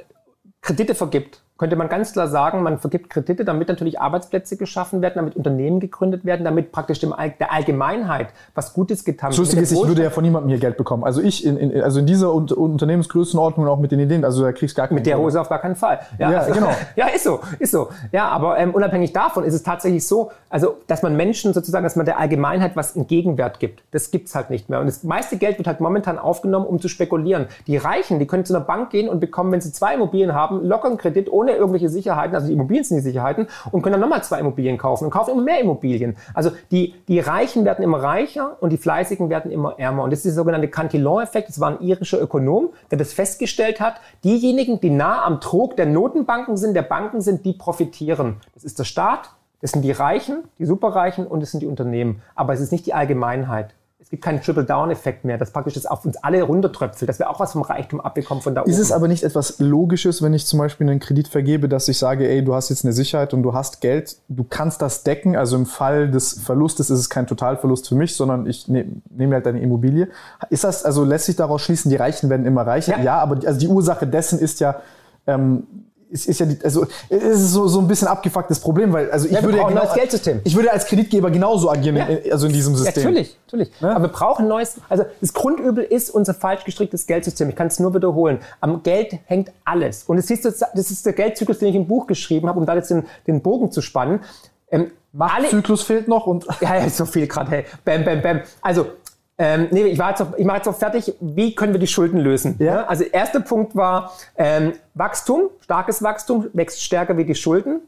Kredite vergibt, könnte man ganz klar sagen, man vergibt Kredite, damit natürlich Arbeitsplätze geschaffen werden, damit Unternehmen gegründet werden, damit praktisch dem der Allgemeinheit was Gutes getan Lustige Mit ist, ich würde ja von niemandem hier Geld bekommen. Also ich, in, in, also in dieser Un Unternehmensgrößenordnung und auch mit den Ideen, also da kriegst du gar keinen Mit der. Hose auf gar keinen Fall. Ja, Ja, also, genau. *laughs* Ja, ist so, ist so. Ja, aber ähm, unabhängig davon ist es tatsächlich so, also dass man Menschen sozusagen, dass man der Allgemeinheit was in Gegenwert gibt. Das gibt's halt nicht mehr. Und das meiste Geld wird halt momentan aufgenommen, um zu spekulieren. Die Reichen, die können zu einer Bank gehen und bekommen, wenn sie zwei Immobilien haben, locker einen Kredit ohne irgendwelche Sicherheiten, also die Immobilien sind die Sicherheiten, und können dann nochmal zwei Immobilien kaufen und kaufen immer mehr Immobilien. Also die, die Reichen werden immer reicher und die Fleißigen werden immer ärmer. Und das ist der sogenannte Cantillon-Effekt. Das war ein irischer Ökonom, der das festgestellt hat. Diejenigen, die nah am Trog der Notenbanken sind, der Banken sind, die profitieren. Das ist der Staat, das sind die Reichen, die Superreichen und das sind die Unternehmen. Aber es ist nicht die Allgemeinheit. Es gibt keinen Triple-Down-Effekt mehr, dass praktisch das auf uns alle runtertröpfelt, dass wir auch was vom Reichtum abbekommen von da Ist oben. es aber nicht etwas Logisches, wenn ich zum Beispiel einen Kredit vergebe, dass ich sage, ey, du hast jetzt eine Sicherheit und du hast Geld, du kannst das decken, also im Fall des Verlustes ist es kein Totalverlust für mich, sondern ich ne, nehme halt deine Immobilie. Ist das, also lässt sich daraus schließen, die Reichen werden immer reicher? Ja. Ja, aber die, also die Ursache dessen ist ja, ähm, ist, ist ja die, also es ist so, so ein bisschen abgefucktes Problem, weil also ich Ja, würde ja genau, neues Geldsystem. ich würde als Kreditgeber genauso agieren, Ja. in, also in diesem System. Ja, natürlich, natürlich. Ja. Aber wir brauchen ein neues, also das Grundübel ist unser falsch gestricktes Geldsystem. Ich kann es nur wiederholen. Am Geld hängt alles. Und das ist, das, das ist der Geldzyklus, den ich im Buch geschrieben habe, um da jetzt den, den Bogen zu spannen. Ähm, alle, Zyklus fehlt noch und *laughs* ja, ja, so viel gerade, hey. Bam, bam, bam. Also, ähm, nee, ich, war jetzt auf, ich mache jetzt auch fertig. Wie können wir die Schulden lösen? Ja. Also, erster Punkt war ähm, Wachstum, starkes Wachstum, wächst stärker wie die Schulden.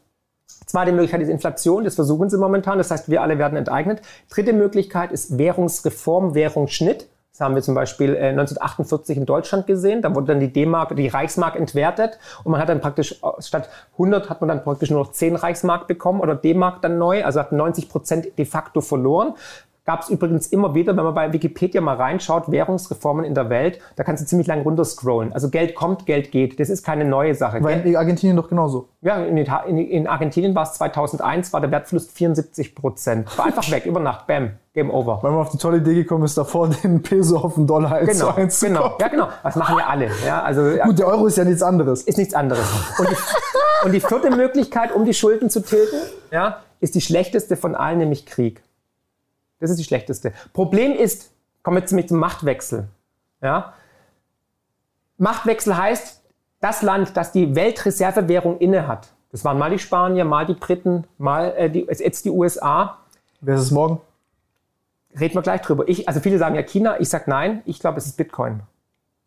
Zweite Möglichkeit ist Inflation, das versuchen sie momentan. Das heißt, wir alle werden enteignet. Dritte Möglichkeit ist Währungsreform, Währungsschnitt. Das haben wir zum Beispiel äh, 1948 in Deutschland gesehen. Da wurde dann die D-Mark, die Reichsmark entwertet und man hat dann praktisch äh, statt 100 hat man dann praktisch nur noch 10 Reichsmark bekommen oder D-Mark dann neu. Also hat 90 Prozent de facto verloren. Gab es übrigens immer wieder, wenn man bei Wikipedia mal reinschaut, Währungsreformen in der Welt, da kannst du ziemlich lang runterscrollen. Also Geld kommt, Geld geht. Das ist keine neue Sache. weil Geld, in Argentinien doch genauso. ja, in, in, in Argentinien war es 2001, war der Wertverlust 74 Prozent. War *laughs* einfach weg, über Nacht, bam, Game over. Weil man auf die tolle Idee gekommen ist, davor *laughs* den Peso auf den Dollar 1 Genau, zu 1 zu genau, ja genau. Das machen ja alle. Ja, also *laughs* Gut, der Euro ist ja nichts anderes. ist nichts anderes. Und die, und die vierte Möglichkeit, um die Schulden zu tilgen, ja, ist die schlechteste von allen, nämlich Krieg. Das ist die schlechteste. Problem ist, kommen wir jetzt nämlich zum Machtwechsel. Ja? Machtwechsel heißt, das Land, das die Weltreservewährung innehat, das waren mal die Spanier, mal die Briten, mal äh, die, jetzt die USA, Wer ist es morgen? reden wir gleich drüber. Ich, also viele sagen ja China, ich sag nein, ich glaube, es ist Bitcoin.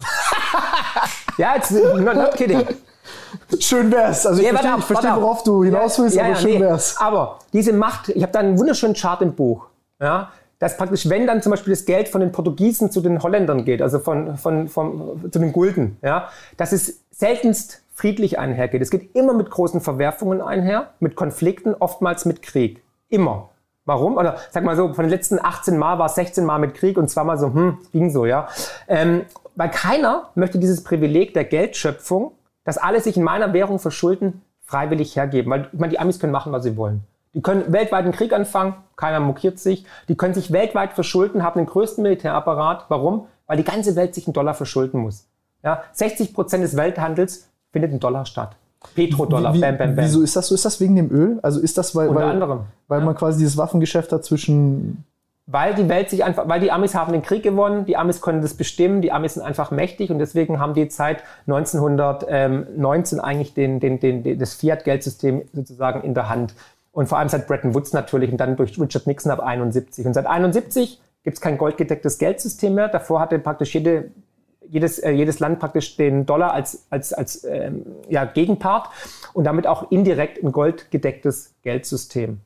*laughs* ja, jetzt, not, not kidding. Schön wär's. Also ich warte verstehe, ab, ich verstehe ab. worauf du hinaus willst, Ja, aber ja, schön nee. wär's. Aber diese Macht, ich habe da einen wunderschönen Chart im Buch. Ja, dass praktisch, wenn dann zum Beispiel das Geld von den Portugiesen zu den Holländern geht, also von, von, von, zu den Gulden, ja, dass es seltenst friedlich einhergeht. Es geht immer mit großen Verwerfungen einher, mit Konflikten, oftmals mit Krieg. Immer. Warum? Oder sag mal so, von den letzten 18 Mal war es 16 Mal mit Krieg und zweimal so, hm, ging so, ja. Ähm, weil keiner möchte dieses Privileg der Geldschöpfung, dass alle sich in meiner Währung verschulden, freiwillig hergeben. Weil ich meine, die Amis können machen, was sie wollen. Die können weltweit einen Krieg anfangen, keiner mokiert sich. Die können sich weltweit verschulden, haben den größten Militärapparat. Warum? Weil die ganze Welt sich in Dollar verschulden muss. Ja, 60 Prozent des Welthandels findet in Dollar statt. Petrodollar, Wie, bam, bam, bam. Wieso ist das so? Ist das wegen dem Öl? Also ist das, weil, Unter weil, anderem. weil man quasi dieses Waffengeschäft hat zwischen. Weil die Welt sich einfach, weil die Amis haben den Krieg gewonnen, die Amis können das bestimmen, die Amis sind einfach mächtig und deswegen haben die seit 1919 eigentlich den, den, den, den, das Fiat-Geldsystem sozusagen in der Hand. Und vor allem seit Bretton Woods natürlich und dann durch Richard Nixon ab 71. Und seit 71 gibt es kein goldgedecktes Geldsystem mehr. Davor hatte praktisch jede, jedes, äh, jedes Land praktisch den Dollar als, als, als ähm, ja, Gegenpart und damit auch indirekt ein goldgedecktes Geldsystem.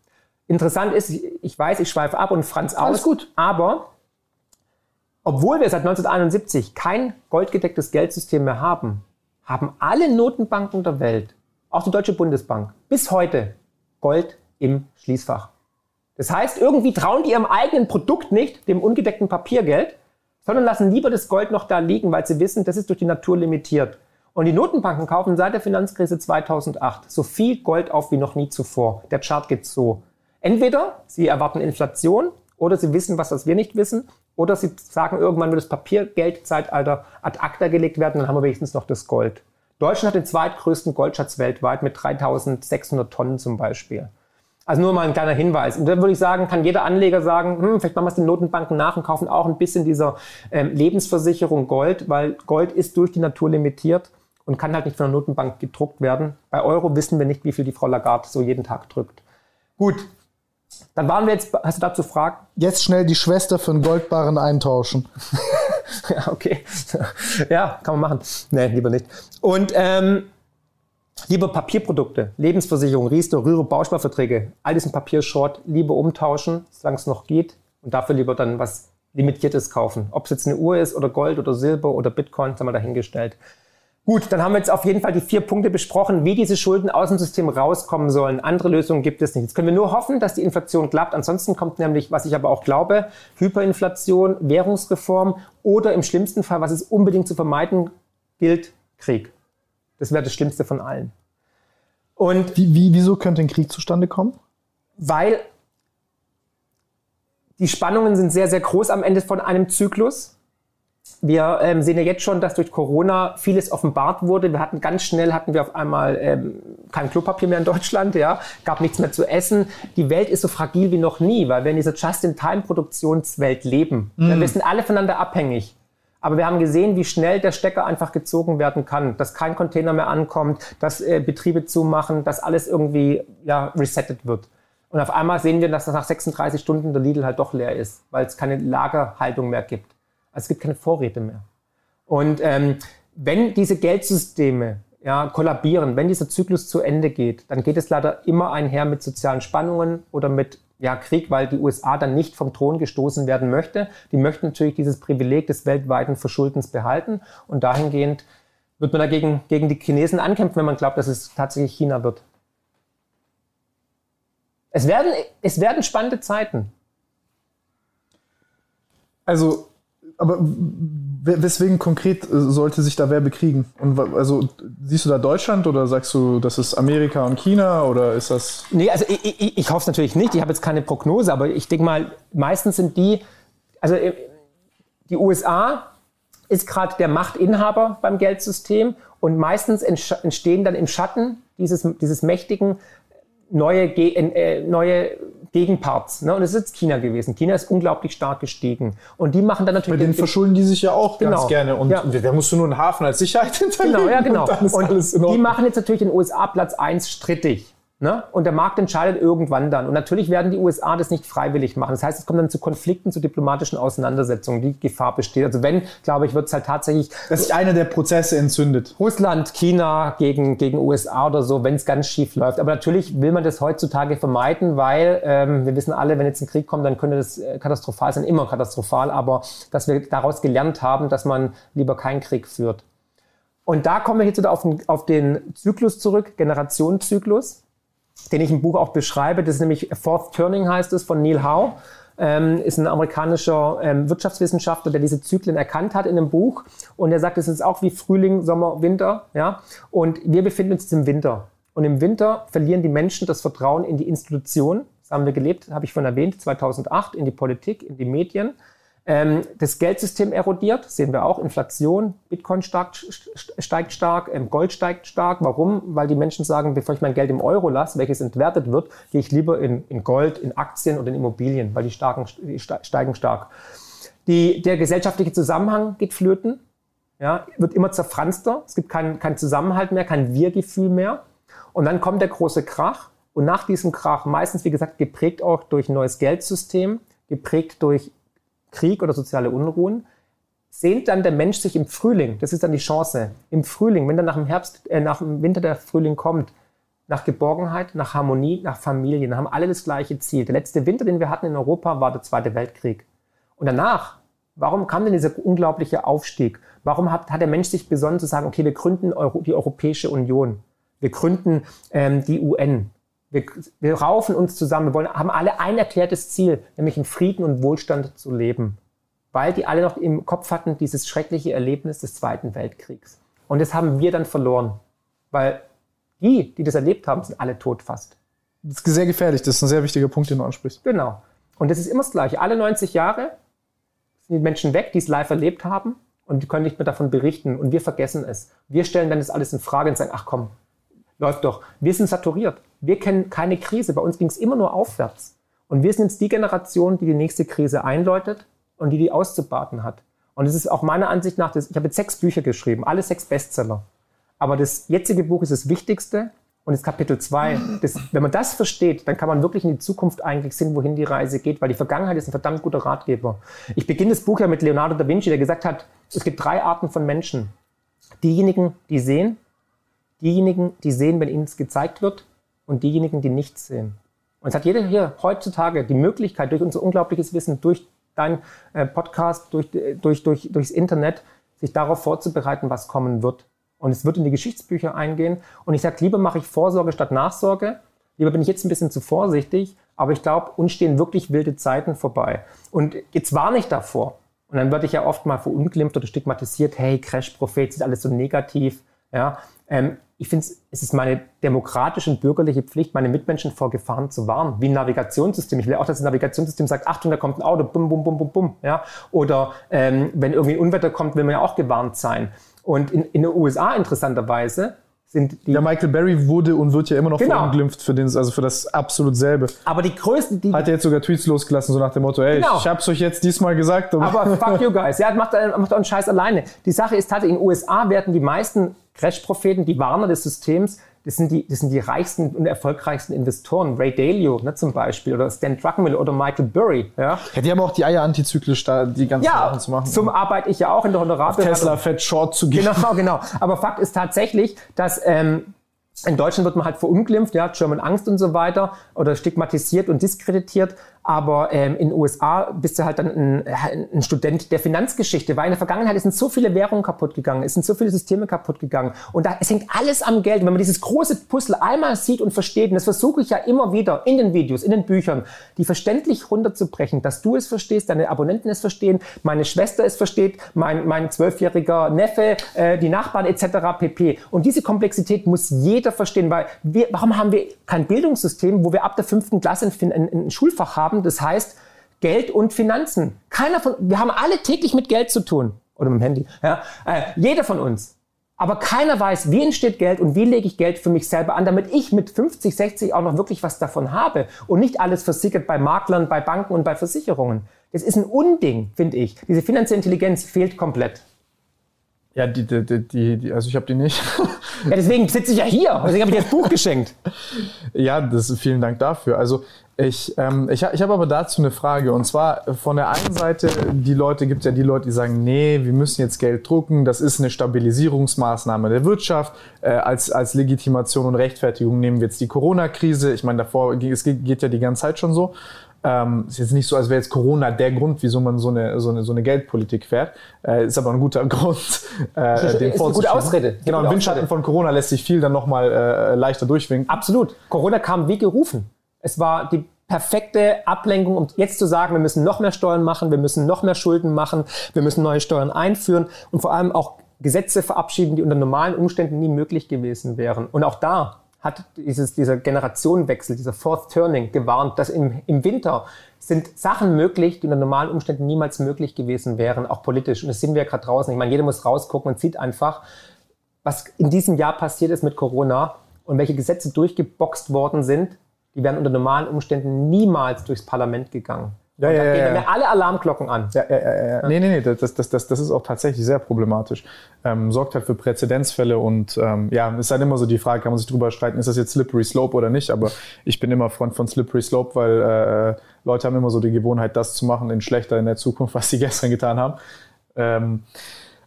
Interessant ist, ich weiß, ich schweife ab und Franz aus. Alles gut. Aber obwohl wir seit 1971 kein goldgedecktes Geldsystem mehr haben, haben alle Notenbanken der Welt, auch die Deutsche Bundesbank, bis heute Gold im Schließfach. Das heißt, irgendwie trauen die ihrem eigenen Produkt nicht, dem ungedeckten Papiergeld, sondern lassen lieber das Gold noch da liegen, weil sie wissen, das ist durch die Natur limitiert. Und die Notenbanken kaufen seit der Finanzkrise 2008 so viel Gold auf wie noch nie zuvor. Der Chart geht so. Entweder sie erwarten Inflation oder sie wissen was, was wir nicht wissen, oder sie sagen, irgendwann wird das Papiergeldzeitalter ad acta gelegt werden, dann haben wir wenigstens noch das Gold. Deutschland hat den zweitgrößten Goldschatz weltweit mit 3600 Tonnen zum Beispiel. Also nur mal ein kleiner Hinweis. Und dann würde ich sagen, kann jeder Anleger sagen, hm, vielleicht machen wir es den Notenbanken nach und kaufen auch ein bisschen dieser ähm, Lebensversicherung Gold, weil Gold ist durch die Natur limitiert und kann halt nicht von der Notenbank gedruckt werden. Bei Euro wissen wir nicht, wie viel die Frau Lagarde so jeden Tag drückt. Gut, dann waren wir jetzt, hast du dazu Fragen? Jetzt schnell die Schwester für einen Goldbarren eintauschen. *laughs* Ja, okay. Ja, kann man machen. Nee, lieber nicht. Und ähm, lieber Papierprodukte, Lebensversicherung, Riester, Rühre, Bausparverträge, all diesen Papierschrott lieber umtauschen, solange es noch geht. Und dafür lieber dann was Limitiertes kaufen. Ob es jetzt eine Uhr ist oder Gold oder Silber oder Bitcoin, haben wir dahingestellt. Gut, dann haben wir jetzt auf jeden Fall die vier Punkte besprochen, wie diese Schulden aus dem System rauskommen sollen. Andere Lösungen gibt es nicht. Jetzt können wir nur hoffen, dass die Inflation klappt. Ansonsten kommt nämlich, was ich aber auch glaube, Hyperinflation, Währungsreform oder im schlimmsten Fall, was es unbedingt zu vermeiden gilt, Krieg. Das wäre das Schlimmste von allen. Und Wie, wie, wieso könnte ein Krieg zustande kommen? weil die Spannungen sind sehr, sehr groß am Ende von einem Zyklus. wir ähm, sehen ja jetzt schon, dass durch Corona vieles offenbart wurde. Wir hatten ganz schnell hatten wir auf einmal ähm, kein Klopapier mehr in Deutschland, ja, gab nichts mehr zu essen. Die Welt ist so fragil wie noch nie, weil wir in dieser Just-in-Time-Produktionswelt leben. Mm. Wir sind alle voneinander abhängig. Aber wir haben gesehen, wie schnell der Stecker einfach gezogen werden kann, dass kein Container mehr ankommt, dass äh, Betriebe zumachen, dass alles irgendwie ja, resettet wird. Und auf einmal sehen wir, dass nach 36 Stunden der Lidl halt doch leer ist, weil es keine Lagerhaltung mehr gibt. Also es gibt keine Vorräte mehr. Und ähm, wenn diese Geldsysteme ja, kollabieren, wenn dieser Zyklus zu Ende geht, dann geht es leider immer einher mit sozialen Spannungen oder mit ja, Krieg, weil die USA dann nicht vom Thron gestoßen werden möchte. Die möchten natürlich dieses Privileg des weltweiten Verschuldens behalten und dahingehend wird man dagegen gegen die Chinesen ankämpfen, wenn man glaubt, dass es tatsächlich China wird. Es werden, es werden spannende Zeiten. Also aber weswegen konkret äh, sollte sich da wer bekriegen? Und also siehst du da Deutschland oder sagst du, das ist Amerika und China oder ist das? Nee, also ich, ich, ich hoffe es natürlich nicht. Ich habe jetzt keine Prognose, aber ich denke mal, meistens sind die, also äh, die USA ist gerade der Machtinhaber beim Geldsystem und meistens entstehen dann im Schatten dieses, dieses mächtigen neue, äh, neue Gegenparts. Ne? Und es ist jetzt China gewesen. China ist unglaublich stark gestiegen. Und die machen dann natürlich. Bei denen verschulden die sich ja auch genau. ganz gerne. Und ja. da musst du nur einen Hafen als Sicherheit hinterlegen. Genau, ja, genau. Und, und die machen jetzt natürlich in den USA Platz 1 strittig. Ne? Und der Markt entscheidet irgendwann dann. Und natürlich werden die USA das nicht freiwillig machen. Das heißt, es kommt dann zu Konflikten, zu diplomatischen Auseinandersetzungen. Die Gefahr besteht. Also wenn, glaube ich, wird es halt tatsächlich... Dass sich einer der Prozesse entzündet. Russland, China gegen, gegen USA oder so, wenn es ganz schief läuft. Aber natürlich will man das heutzutage vermeiden, weil ähm, wir wissen alle, wenn jetzt ein Krieg kommt, dann könnte das äh, katastrophal sein. Immer katastrophal. Aber dass wir daraus gelernt haben, dass man lieber keinen Krieg führt. Und da kommen wir jetzt wieder auf den, auf den Zyklus zurück, Generationenzyklus den ich im Buch auch beschreibe. Das ist nämlich Fourth Turning heißt es von Neil Howe. Ähm, ist ein amerikanischer ähm, Wirtschaftswissenschaftler, der diese Zyklen erkannt hat in dem Buch. Und er sagt, es ist auch wie Frühling, Sommer, Winter. Ja? Und wir befinden uns jetzt im Winter. Und im Winter verlieren die Menschen das Vertrauen in die Institution. Das haben wir gelebt, habe ich schon erwähnt, 2008, in die Politik, in die Medien. Ähm, das Geldsystem erodiert, sehen wir auch. Inflation, Bitcoin stark, steigt stark, ähm, Gold steigt stark. Warum? Weil die Menschen sagen, bevor ich mein Geld im Euro lasse, welches entwertet wird, gehe ich lieber in, in Gold, in Aktien oder in Immobilien, weil die, starken, die steigen stark. Die, der gesellschaftliche Zusammenhang geht flöten, ja, wird immer zerfranster. Es gibt keinen kein Zusammenhalt mehr, kein Wir-Gefühl mehr. Und dann kommt der große Krach. Und nach diesem Krach, meistens, wie gesagt, geprägt auch durch ein neues Geldsystem, geprägt durch Krieg oder soziale Unruhen, sehnt dann der Mensch sich im Frühling, das ist dann die Chance, im Frühling, wenn dann nach dem Herbst, äh, nach dem Winter der Frühling kommt, nach Geborgenheit, nach Harmonie, nach Familie, dann haben alle das gleiche Ziel. Der letzte Winter, den wir hatten in Europa, war der Zweite Weltkrieg. Und danach, warum kam denn dieser unglaubliche Aufstieg? Warum hat, hat der Mensch sich besonnen zu sagen, okay, wir gründen Euro, die Europäische Union, wir gründen ähm, die UN, wir, wir raufen uns zusammen. Wir wollen, haben alle ein erklärtes Ziel, nämlich in Frieden und Wohlstand zu leben. Weil die alle noch im Kopf hatten, dieses schreckliche Erlebnis des Zweiten Weltkriegs. Und das haben wir dann verloren. Weil die, die das erlebt haben, sind alle tot fast. Das ist sehr gefährlich. Das ist ein sehr wichtiger Punkt, den du ansprichst. Genau. Und das ist immer das Gleiche. Alle 90 Jahre sind die Menschen weg, die es live erlebt haben und die können nicht mehr davon berichten. Und wir vergessen es. Wir stellen dann das alles in Frage und sagen, ach komm, läuft doch. Wir sind saturiert. Wir kennen keine Krise. Bei uns ging es immer nur aufwärts. Und wir sind jetzt die Generation, die die nächste Krise einläutet und die die auszubaten hat. Und es ist auch meiner Ansicht nach, ich habe jetzt sechs Bücher geschrieben, alle sechs Bestseller. Aber das jetzige Buch ist das Wichtigste und das Kapitel 2. Wenn man das versteht, dann kann man wirklich in die Zukunft eigentlich sehen, wohin die Reise geht, weil die Vergangenheit ist ein verdammt guter Ratgeber. Ich beginne das Buch ja mit Leonardo da Vinci, der gesagt hat, es gibt drei Arten von Menschen. Diejenigen, die sehen, diejenigen, die sehen, wenn ihnen es gezeigt wird, und diejenigen, die nichts sehen. Und es hat jeder hier heutzutage die Möglichkeit, durch unser unglaubliches Wissen, durch dein äh, Podcast, durch, durch, durch, durchs Internet, sich darauf vorzubereiten, was kommen wird. Und es wird in die Geschichtsbücher eingehen. Und ich sage, lieber mache ich Vorsorge statt Nachsorge. Lieber bin ich jetzt ein bisschen zu vorsichtig. Aber ich glaube, uns stehen wirklich wilde Zeiten vorbei. Und jetzt warne ich davor. Und dann werde ich ja oft mal verunglimpft oder stigmatisiert. Hey, Crash-Prophet, ist alles so negativ. Ja, ähm, ich finde, es ist meine demokratische und bürgerliche Pflicht, meine Mitmenschen vor Gefahren zu warnen, wie ein Navigationssystem. Ich will auch, dass das Navigationssystem sagt, Achtung, da kommt ein Auto, bum, bum, bum, bum, bum. Ja? Oder ähm, wenn irgendwie ein Unwetter kommt, will man ja auch gewarnt sein. Und in, in den USA interessanterweise sind die. Ja, Michael Berry wurde und wird ja immer noch genau. verunglimpft für, den, also für das absolut selbe. Aber die größten, die. Hat er jetzt sogar Tweets losgelassen, so nach dem Motto, ey, genau. ich hab's euch jetzt diesmal gesagt. Aber, aber fuck you guys. Ja, macht, macht einen Scheiß alleine. Die Sache ist, hatte in den USA werden die meisten Crash-Propheten, die Warner des Systems, das sind die, das sind die reichsten und erfolgreichsten Investoren. Ray Dalio ne, zum Beispiel oder Stan Druckenmiller oder Michael Burry. Ja. ja, die haben auch die Eier antizyklisch da die ganzen ja, Sachen zu machen. Zum arbeite ich ja auch in der Honorarberatung. Tesla Fett Short zu gehen. Genau, genau. Aber Fakt ist tatsächlich, dass ähm, in Deutschland wird man halt verunglimpft, ja, German Angst und so weiter oder stigmatisiert und diskreditiert. Aber ähm, in den USA bist du halt dann ein, ein, Student der Finanzgeschichte, weil in der Vergangenheit sind so viele Währungen kaputt gegangen, es sind so viele Systeme kaputt gegangen. Und da, es hängt alles am Geld. wenn man dieses große Puzzle einmal sieht und versteht, und das versuche ich ja immer wieder in den Videos, in den Büchern, die verständlich runterzubrechen, dass du es verstehst, deine Abonnenten es verstehen, meine Schwester es versteht, mein, mein zwölfjähriger Neffe, äh, die Nachbarn etc. pp. Und diese Komplexität muss jeder verstehen, weil wir, warum haben wir kein Bildungssystem, wo wir ab der fünften Klasse ein, Schulfach haben, haben. Das heißt Geld und Finanzen. Keiner von, wir haben alle täglich mit Geld zu tun. Oder mit dem Handy. Ja, äh, jeder von uns. Aber keiner weiß, wie entsteht Geld und wie lege ich Geld für mich selber an, damit ich mit 50, 60 auch noch wirklich was davon habe und nicht alles versickert bei Maklern, bei Banken und bei Versicherungen. Das ist ein Unding, finde ich. Diese finanzielle Intelligenz fehlt komplett. Ja, die, die, die, die also ich habe die nicht. *laughs* ja, deswegen sitze ich ja hier. Deswegen habe ich dir das Buch geschenkt. *laughs* Ja, das, vielen Dank dafür. Also ich, ähm, ich, ich habe aber dazu eine Frage. Und zwar von der einen Seite, die Leute, gibt es ja die Leute, die sagen, nee, wir müssen jetzt Geld drucken, das ist eine Stabilisierungsmaßnahme der Wirtschaft. Äh, als, als Legitimation und Rechtfertigung nehmen wir jetzt die Corona-Krise. Ich meine, davor, es geht, geht ja die ganze Zeit schon so. Ähm, ist jetzt nicht so, als wäre jetzt Corona der Grund, wieso man so eine, so eine, so eine Geldpolitik fährt. Äh, ist aber ein guter *laughs* Grund, äh, den ist eine gute Ausrede. Genau, im Windschatten von Corona lässt sich viel dann nochmal äh, leichter durchwinken. Absolut. Corona kam wie gerufen. Es war die perfekte Ablenkung, um jetzt zu sagen, wir müssen noch mehr Steuern machen, wir müssen noch mehr Schulden machen, wir müssen neue Steuern einführen und vor allem auch Gesetze verabschieden, die unter normalen Umständen nie möglich gewesen wären. Und auch da hat dieses, dieser Generationenwechsel, dieser Fourth Turning gewarnt, dass im, im Winter sind Sachen möglich, die unter normalen Umständen niemals möglich gewesen wären, auch politisch. Und das sehen wir ja gerade draußen. Ich meine, jeder muss rausgucken und sieht einfach, was in diesem Jahr passiert ist mit Corona und welche Gesetze durchgeboxt worden sind, die wären unter normalen Umständen niemals durchs Parlament gegangen. Ja, ja, ja, gehen ja. alle Alarmglocken an. Ja, ja, ja, ja. Nee, nee, nee, das, das, das, das ist auch tatsächlich sehr problematisch. Ähm, sorgt halt für Präzedenzfälle und ähm, ja, ist halt immer so die Frage, kann man sich drüber streiten, ist das jetzt Slippery Slope oder nicht, aber ich bin immer Freund von Slippery Slope, weil äh, Leute haben immer so die Gewohnheit, das zu machen in schlechter in der Zukunft, *laughs* was sie gestern getan haben. Ähm,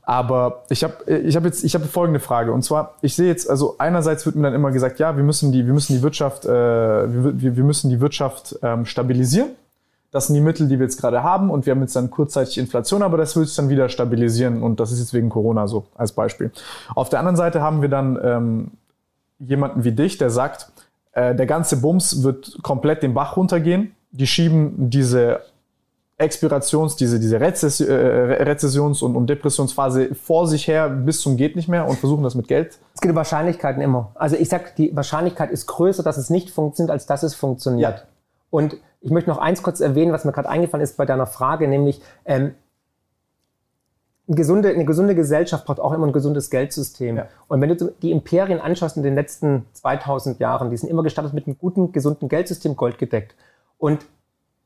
aber ich habe ich hab jetzt ich habe folgende Frage und zwar ich sehe jetzt also einerseits wird mir dann immer gesagt ja wir müssen die wir müssen die Wirtschaft äh, wir, wir müssen die Wirtschaft ähm, stabilisieren das sind die Mittel die wir jetzt gerade haben und wir haben jetzt dann kurzzeitig Inflation aber das wird sich dann wieder stabilisieren und das ist jetzt wegen Corona so als Beispiel auf der anderen Seite haben wir dann ähm, jemanden wie dich der sagt äh, der ganze Bums wird komplett den Bach runtergehen die schieben diese Expirations-, diese, diese Rezess äh, Rezessions- und, und Depressionsphase vor sich her bis zum geht nicht mehr und versuchen das mit Geld? Es gibt Wahrscheinlichkeiten immer. Also ich sag, die Wahrscheinlichkeit ist größer, dass es nicht funktioniert, als dass es funktioniert. Ja. Und ich möchte noch eins kurz erwähnen, was mir gerade eingefallen ist bei deiner Frage, nämlich ähm, eine gesunde, eine gesunde Gesellschaft braucht auch immer ein gesundes Geldsystem. Ja. Und wenn du die Imperien anschaust in den letzten 2000 Jahren, die sind immer gestartet mit einem guten, gesunden Geldsystem, goldgedeckt. Und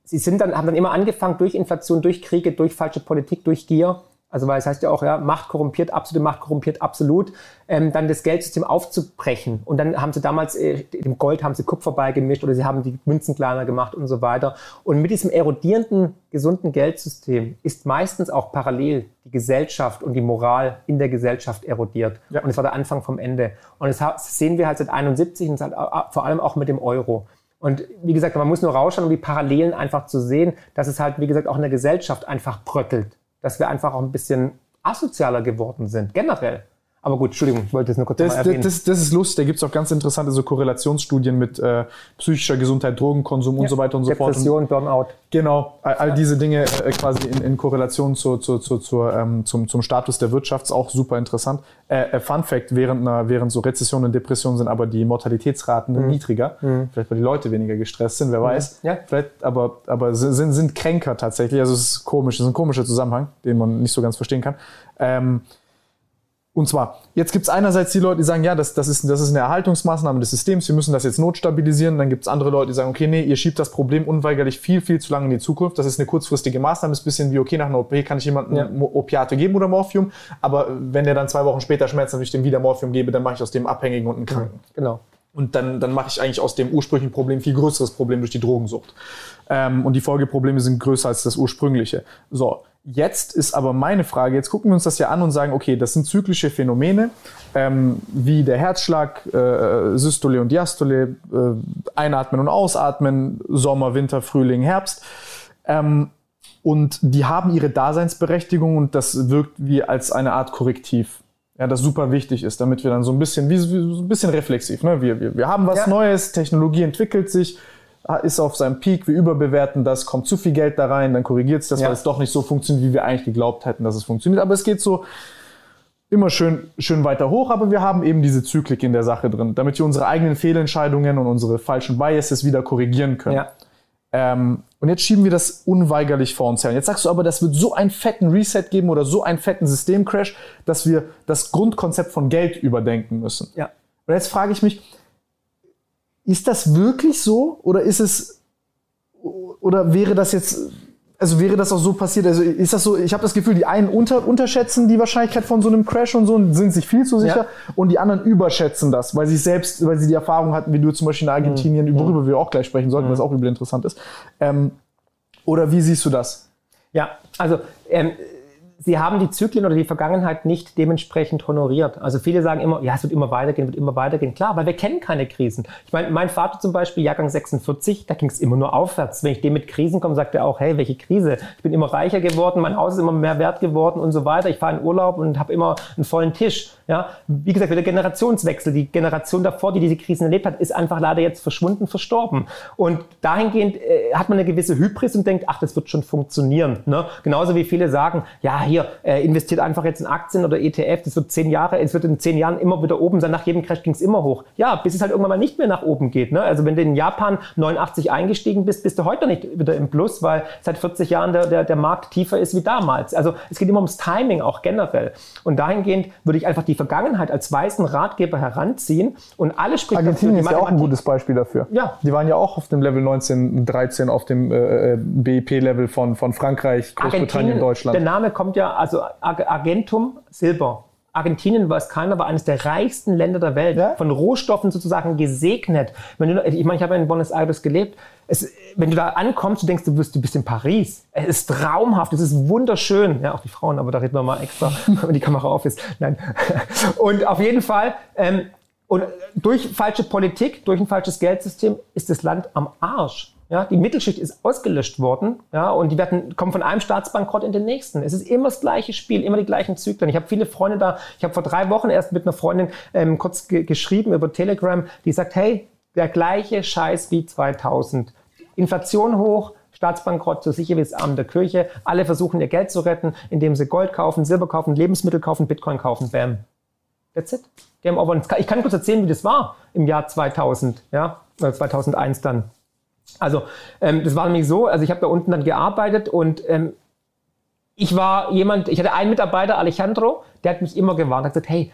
sie sind dann, haben dann immer angefangen durch Inflation, durch Kriege, durch falsche Politik, durch Gier. Also weil es heißt ja auch, ja, Macht korrumpiert, absolute Macht korrumpiert, absolut, ähm, dann das Geldsystem aufzubrechen. Und dann haben sie damals, äh, dem Gold haben sie Kupfer beigemischt oder sie haben die Münzen kleiner gemacht und so weiter. Und mit diesem erodierenden, gesunden Geldsystem ist meistens auch parallel die Gesellschaft und die Moral in der Gesellschaft erodiert. Ja. Und es war der Anfang vom Ende. Und das sehen wir halt seit 71 und halt vor allem auch mit dem Euro. Und wie gesagt, man muss nur rausschauen, um die Parallelen einfach zu sehen, dass es halt, wie gesagt, auch in der Gesellschaft einfach bröckelt. Dass wir einfach auch ein bisschen asozialer geworden sind, generell. Aber gut, Entschuldigung, ich wollte das nur kurz Das, erwähnen. das, das ist lustig, da gibt es auch ganz interessante so Korrelationsstudien mit äh, psychischer Gesundheit, Drogenkonsum und so weiter und so fort. Depression, Burnout. Genau, all, all diese Dinge äh, quasi in, in Korrelation zu, zu, zu, zur, ähm, zum, zum Status der Wirtschaft ist auch super interessant. Äh, äh, Fun Fact, während, einer, während so Rezessionen und Depressionen sind aber die Mortalitätsraten niedriger. Vielleicht, weil die Leute weniger gestresst sind, wer weiß. Ja. Vielleicht, aber, aber sind, sind, sind kränker tatsächlich. Also es ist komisch, es ist ein komischer Zusammenhang, den man nicht so ganz verstehen kann. Ähm, und zwar, jetzt gibt es einerseits die Leute, die sagen, ja, das, das, ist, das ist eine Erhaltungsmaßnahme des Systems, wir müssen das jetzt notstabilisieren. Dann gibt es andere Leute, die sagen, okay, nee, ihr schiebt das Problem unweigerlich viel, viel zu lange in die Zukunft. Das ist eine kurzfristige Maßnahme, ist ein bisschen wie, okay, nach einer OP kann ich jemandem Ja. Opiate geben oder Morphium, aber wenn der dann zwei Wochen später Schmerzen hat, wenn ich dem wieder Morphium gebe, dann mache ich aus dem Abhängigen und einen Kranken. Genau. Und dann, dann mache ich eigentlich aus dem ursprünglichen Problem viel größeres Problem durch die Drogensucht. Ähm, und die Folgeprobleme sind größer als das ursprüngliche. So, jetzt ist aber meine Frage, jetzt gucken wir uns das ja an und sagen, okay, das sind zyklische Phänomene, ähm, wie der Herzschlag, äh, Systole und Diastole, äh, einatmen und ausatmen, Sommer, Winter, Frühling, Herbst. Ähm, und die haben ihre Daseinsberechtigung und das wirkt wie als eine Art Korrektiv. Ja, das super wichtig ist, damit wir dann so ein bisschen, wie, wie so ein bisschen reflexiv, ne? wir, wir, wir haben was Ja. Neues, Technologie entwickelt sich, ist auf seinem Peak, wir überbewerten das, kommt zu viel Geld da rein, dann korrigiert es das, Ja. weil es doch nicht so funktioniert, wie wir eigentlich geglaubt hätten, dass es funktioniert. Aber es geht so immer schön, schön weiter hoch, aber wir haben eben diese Zyklik in der Sache drin, damit wir unsere eigenen Fehlentscheidungen und unsere falschen Biases wieder korrigieren können. Ja. Ähm, und jetzt schieben wir das unweigerlich vor uns her. Und jetzt sagst du aber, das wird so einen fetten Reset geben oder so einen fetten Systemcrash, dass wir das Grundkonzept von Geld überdenken müssen. Ja. Und jetzt frage ich mich, ist das wirklich so oder ist es oder wäre das jetzt also wäre das auch so passiert? Also ist das so? Ich habe das Gefühl, die einen unter, unterschätzen die Wahrscheinlichkeit von so einem Crash und so und sind sich viel zu sicher Ja. und die anderen überschätzen das, weil sie selbst, weil sie die Erfahrung hatten, wie du zum Beispiel in Argentinien, Mhm. worüber wir auch gleich sprechen sollten, was auch übel interessant ist. Ähm, oder wie siehst du das? Ja, also ähm, sie haben die Zyklen oder die Vergangenheit nicht dementsprechend honoriert. Also viele sagen immer, ja, es wird immer weitergehen, wird immer weitergehen. Klar, weil wir kennen keine Krisen. Ich meine, mein Vater zum Beispiel, Jahrgang 46, da ging es immer nur aufwärts. Wenn ich dem mit Krisen komme, sagt er auch, hey, welche Krise? Ich bin immer reicher geworden, mein Haus ist immer mehr wert geworden und so weiter. Ich fahre in Urlaub und habe immer einen vollen Tisch. Ja, wie gesagt, der Generationswechsel, die Generation davor, die diese Krisen erlebt hat, ist einfach leider jetzt verschwunden, verstorben. Und dahingehend äh, hat man eine gewisse Hybris und denkt, ach, das wird schon funktionieren. Ne? Genauso wie viele sagen, ja, hier, äh, investiert einfach jetzt in Aktien oder ETF, das wird zehn Jahre, es wird in zehn Jahren immer wieder oben sein, nach jedem Crash ging es immer hoch. Ja, bis es halt irgendwann mal nicht mehr nach oben geht. Ne? Also wenn du in Japan 89 eingestiegen bist, bist du heute nicht wieder im Plus, weil seit 40 Jahren der, der, der Markt tiefer ist wie damals. Also es geht immer ums Timing, auch generell. Und dahingehend würde ich einfach die Vergangenheit als weißen Ratgeber heranziehen und alles spricht Argentinien ist ja auch ein gutes Beispiel dafür. Ja. Die waren ja auch auf dem Level 19, 13 auf dem äh, BIP-Level von, von Frankreich, Großbritannien, Deutschland. Der Name kommt ja, also Ar- Argentum, Silber. Argentinien, weiß keiner, war eines der reichsten Länder der Welt. Ja. Von Rohstoffen sozusagen gesegnet. Wenn du, ich meine, ich habe ja in Buenos Aires gelebt. Es, wenn du da ankommst, du denkst, du bist, du bist in Paris. Es ist traumhaft, es ist wunderschön. Ja, auch die Frauen, aber da reden wir mal extra, *laughs* wenn die Kamera auf ist. Nein. *laughs* Und auf jeden Fall, ähm, und durch falsche Politik, durch ein falsches Geldsystem ist das Land am Arsch. Ja, die Mittelschicht ist ausgelöscht worden, ja, und die werden, kommen von einem Staatsbankrott in den nächsten. Es ist immer das gleiche Spiel, immer die gleichen Zyklen. Ich habe viele Freunde da, ich habe vor drei Wochen erst mit einer Freundin ähm, kurz ge geschrieben über Telegram, die sagt, hey, der gleiche Scheiß wie 2000. Inflation hoch, Staatsbankrott, so sicher wie das Arm der Kirche. Alle versuchen ihr Geld zu retten, indem sie Gold kaufen, Silber kaufen, Lebensmittel kaufen, Bitcoin kaufen, bam. That's it. Game over. Ich kann kurz erzählen, wie das war im Jahr 2000, ja, oder 2001 dann. Also, ähm, das war nämlich so, also ich habe da unten dann gearbeitet und ähm, ich war jemand, ich hatte einen Mitarbeiter, Alejandro, der hat mich immer gewarnt, hat gesagt, hey,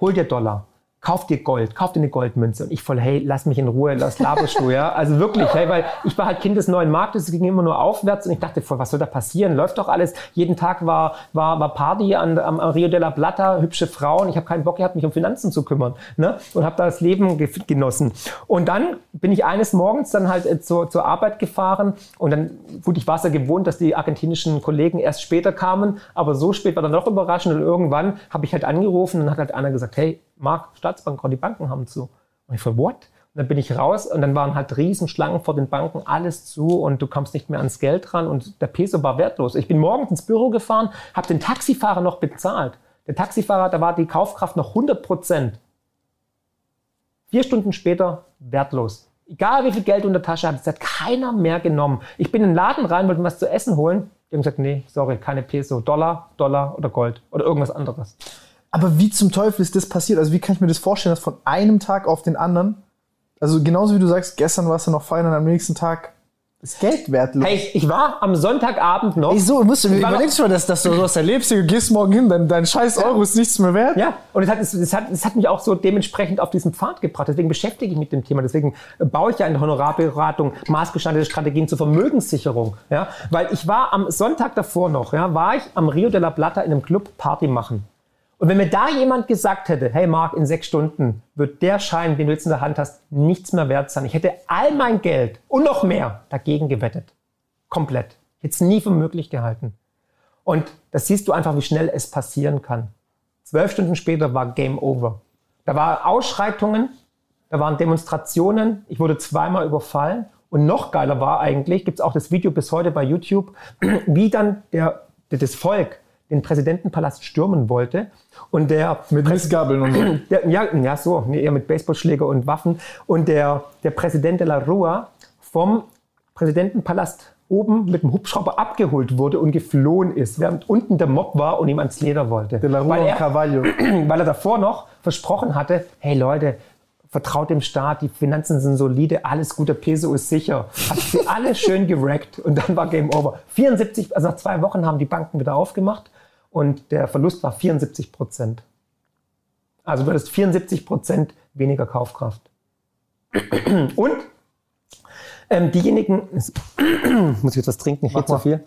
hol dir Dollar. Kauf dir Gold, kauf dir eine Goldmünze. Und ich voll, hey, lass mich in Ruhe, lass laberst du, ja. Also wirklich, hey, weil ich war halt Kind des neuen Marktes, es ging immer nur aufwärts und ich dachte, voll, was soll da passieren? Läuft doch alles. Jeden Tag war, war, war Party an, am, am Rio de la Plata, hübsche Frauen. Ich habe keinen Bock gehabt, mich um Finanzen zu kümmern. Ne? Und habe da das Leben ge genossen. Und dann bin ich eines Morgens dann halt äh, zur, zur Arbeit gefahren und dann, gut, ich war es ja gewohnt, dass die argentinischen Kollegen erst später kamen, aber so spät war dann doch überraschend und irgendwann habe ich halt angerufen und hat halt einer gesagt, hey, Marc, Staatsbankrott, die Banken haben zu. Und ich so, what? Und dann bin ich raus und dann waren halt Riesenschlangen vor den Banken, alles zu und du kommst nicht mehr ans Geld ran und der Peso war wertlos. Ich bin morgens ins Büro gefahren, habe den Taxifahrer noch bezahlt. Der Taxifahrer, da war die Kaufkraft noch 100 Prozent. Vier Stunden später wertlos. Egal wie viel Geld du in der Tasche hattest, hat keiner mehr genommen. Ich bin in den Laden rein, wollte was zu essen holen. Die haben gesagt, nee, sorry, keine Peso. Dollar, Dollar oder Gold oder irgendwas anderes. Aber wie zum Teufel ist das passiert? Also wie kann ich mir das vorstellen, dass von einem Tag auf den anderen, also genauso wie du sagst, gestern warst du noch feiern und am nächsten Tag ist Geld wertlos. Hey, ich war am Sonntagabend noch. Wieso? Musst du, Ich war überlegst du mal, dass, dass du sowas erlebst, du gehst morgen hin, dein, dein scheiß Euro ist nichts mehr wert. Ja, und es hat, es, es, hat, es hat mich auch so dementsprechend auf diesen Pfad gebracht. Deswegen beschäftige ich mich mit dem Thema. Deswegen baue ich ja eine Honorarberatung, maßgeschneiderte Strategien zur Vermögenssicherung. Ja, weil ich war am Sonntag davor noch, ja, war ich am Rio de la Plata in einem Club Party machen. Und wenn mir da jemand gesagt hätte, hey Marc, in sechs Stunden wird der Schein, den du jetzt in der Hand hast, nichts mehr wert sein. Ich hätte all mein Geld und noch mehr dagegen gewettet. Komplett. Es nie für möglich gehalten. Und das siehst du einfach, wie schnell es passieren kann. Zwölf Stunden später war Game Over. Da waren Ausschreitungen, da waren Demonstrationen, ich wurde zweimal überfallen. Und noch geiler war eigentlich, gibt es auch das Video bis heute bei YouTube, *clears throat* wie dann der, das Volk den Präsidentenpalast stürmen wollte. Und der Mit Missgabeln und so. *clears throat* der, ja, ja, so, nee, eher mit Baseballschläger und Waffen. Und der, der Präsident de la Rua vom Präsidentenpalast oben mit dem Hubschrauber abgeholt wurde und geflohen ist, während unten der Mob war und ihm ans Leder wollte. De la Rua weil, und er, Carvalho. *clears throat* weil er davor noch versprochen hatte, hey Leute, vertraut dem Staat, die Finanzen sind solide, alles gut, der Peso ist sicher. Hat sie alle schön gerackt und dann war Game Over. 74, also nach zwei Wochen haben die Banken wieder aufgemacht und der Verlust war 74 Prozent. Also du hattest 74 Prozent weniger Kaufkraft. *clears throat* Und ähm, diejenigen, *clears throat* muss ich jetzt was trinken, ich rede zu viel.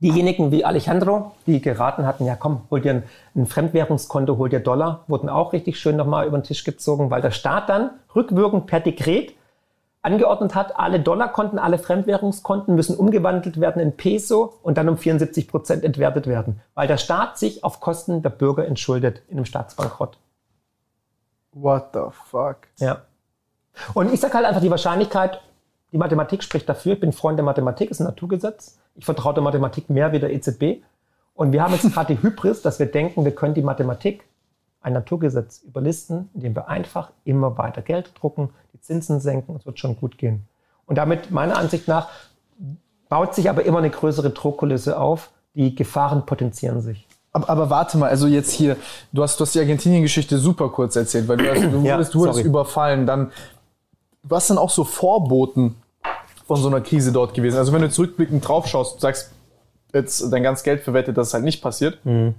Diejenigen wie Alejandro, die geraten hatten, ja komm, hol dir ein, ein Fremdwährungskonto, hol dir Dollar, wurden auch richtig schön nochmal über den Tisch gezogen, weil der Staat dann rückwirkend per Dekret angeordnet hat, alle Dollarkonten, alle Fremdwährungskonten müssen umgewandelt werden in Peso und dann um 74 Prozent entwertet werden, weil der Staat sich auf Kosten der Bürger entschuldet in einem Staatsbankrott. What the fuck? Ja. Und ich sage halt einfach die Wahrscheinlichkeit, die Mathematik spricht dafür. Ich bin Freund der Mathematik, ist ein Naturgesetz. Ich vertraue der Mathematik mehr wie der EZB. Und wir haben jetzt gerade die Hybris, dass wir denken, wir können die Mathematik, ein Naturgesetz, überlisten, indem wir einfach immer weiter Geld drucken, Zinsen senken, es wird schon gut gehen. Und damit, meiner Ansicht nach, baut sich aber immer eine größere Druckkulisse auf. Die Gefahren potenzieren sich. Aber, aber warte mal, also jetzt hier, du hast, du hast die Argentinien-Geschichte super kurz erzählt, weil du, hast, du Ja, wurdest, du wurdest überfallen. Dann, was sind auch so Vorboten von so einer Krise dort gewesen? Also wenn du zurückblickend drauf schaust, du sagst jetzt dein ganzes Geld verwettet, dass es halt nicht passiert. Mhm.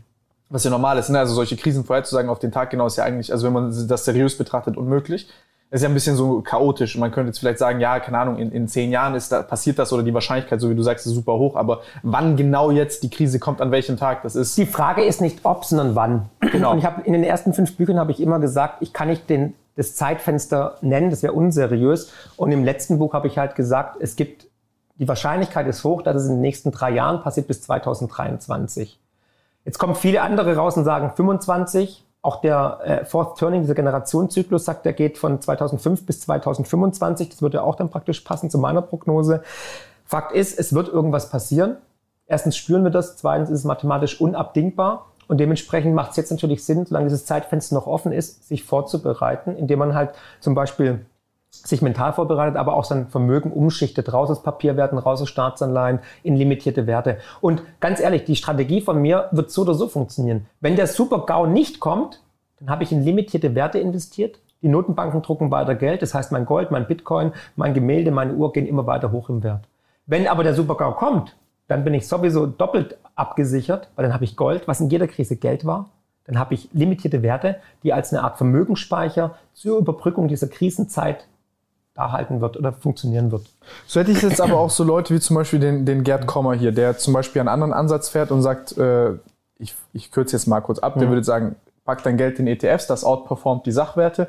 Was ja normal ist, ne? also solche Krisen vorherzusagen auf den Tag genau ist ja eigentlich, also wenn man das seriös betrachtet, unmöglich. Das ist ja ein bisschen so chaotisch. Man könnte jetzt vielleicht sagen, ja, keine Ahnung, in, in zehn Jahren ist da, passiert das oder die Wahrscheinlichkeit, so wie du sagst, ist super hoch. Aber wann genau jetzt die Krise kommt, an welchem Tag, das ist Die Frage ist nicht ob, sondern wann. *clears throat* Genau. Und ich habe in den ersten fünf Büchern habe ich immer gesagt, ich kann nicht den, das Zeitfenster nennen, das wäre unseriös. Und im letzten Buch habe ich halt gesagt, es gibt die Wahrscheinlichkeit ist hoch, dass es in den nächsten drei Jahren passiert bis 2023. Jetzt kommen viele andere raus und sagen 25. Auch der äh, Fourth Turning, dieser Generationszyklus, sagt, der geht von 2005 bis 2025. Das würde auch dann praktisch passen zu meiner Prognose. Fakt ist, es wird irgendwas passieren. Erstens spüren wir das, zweitens ist es mathematisch unabdingbar. Und dementsprechend macht es jetzt natürlich Sinn, solange dieses Zeitfenster noch offen ist, sich vorzubereiten, indem man halt zum Beispiel sich mental vorbereitet, aber auch sein Vermögen umschichtet, raus aus Papierwerten, raus aus Staatsanleihen, in limitierte Werte. Und ganz ehrlich, die Strategie von mir wird so oder so funktionieren. Wenn der Super-GAU nicht kommt, dann habe ich in limitierte Werte investiert. Die Notenbanken drucken weiter Geld, das heißt mein Gold, mein Bitcoin, mein Gemälde, meine Uhr gehen immer weiter hoch im Wert. Wenn aber der Super-GAU kommt, dann bin ich sowieso doppelt abgesichert, weil dann habe ich Gold, was in jeder Krise Geld war. Dann habe ich limitierte Werte, die als eine Art Vermögensspeicher zur Überbrückung dieser Krisenzeit halten wird oder funktionieren wird. So hätte ich jetzt aber auch so Leute wie zum Beispiel den, den Gerd Kommer hier, der zum Beispiel einen anderen Ansatz fährt und sagt, äh, ich, ich kürze jetzt mal kurz ab, der würde sagen, pack dein Geld in ETFs, das outperformt die Sachwerte.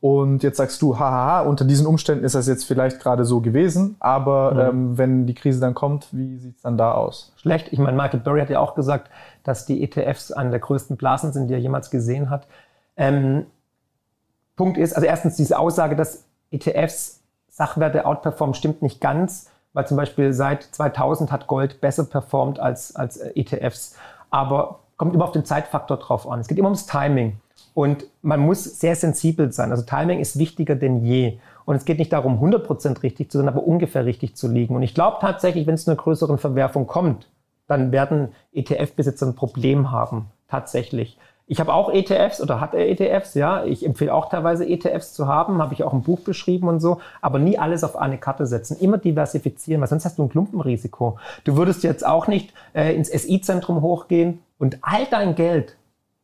Und jetzt sagst du, hahaha, unter diesen Umständen ist das jetzt vielleicht gerade so gewesen, aber ähm, wenn die Krise dann kommt, wie sieht es dann da aus? Schlecht. Ich meine, Michael Burry hat ja auch gesagt, dass die ETFs eine der größten Blasen sind, die er jemals gesehen hat. Ähm, Punkt ist, also erstens diese Aussage, dass ETFs Sachwerte outperformen, stimmt nicht ganz, weil zum Beispiel seit 2000 hat Gold besser performt als, als äh, ETFs. aber kommt immer auf den Zeitfaktor drauf an. Es geht immer ums Timing. Und man muss sehr sensibel sein. Also Timing ist wichtiger denn je. Und es geht nicht darum, 100% richtig zu sein, aber ungefähr richtig zu liegen. Und ich glaube tatsächlich, wenn es zu einer größeren Verwerfung kommt, dann werden ETF-Besitzer ein Problem haben. Tatsächlich. Ich habe auch ETFs oder hatte ETFs, ja. Ich empfehle auch teilweise ETFs zu haben, habe ich auch ein Buch beschrieben und so, aber nie alles auf eine Karte setzen. Immer diversifizieren, weil sonst hast du ein Klumpenrisiko. Du würdest jetzt auch nicht äh, ins SI-Zentrum hochgehen und all dein Geld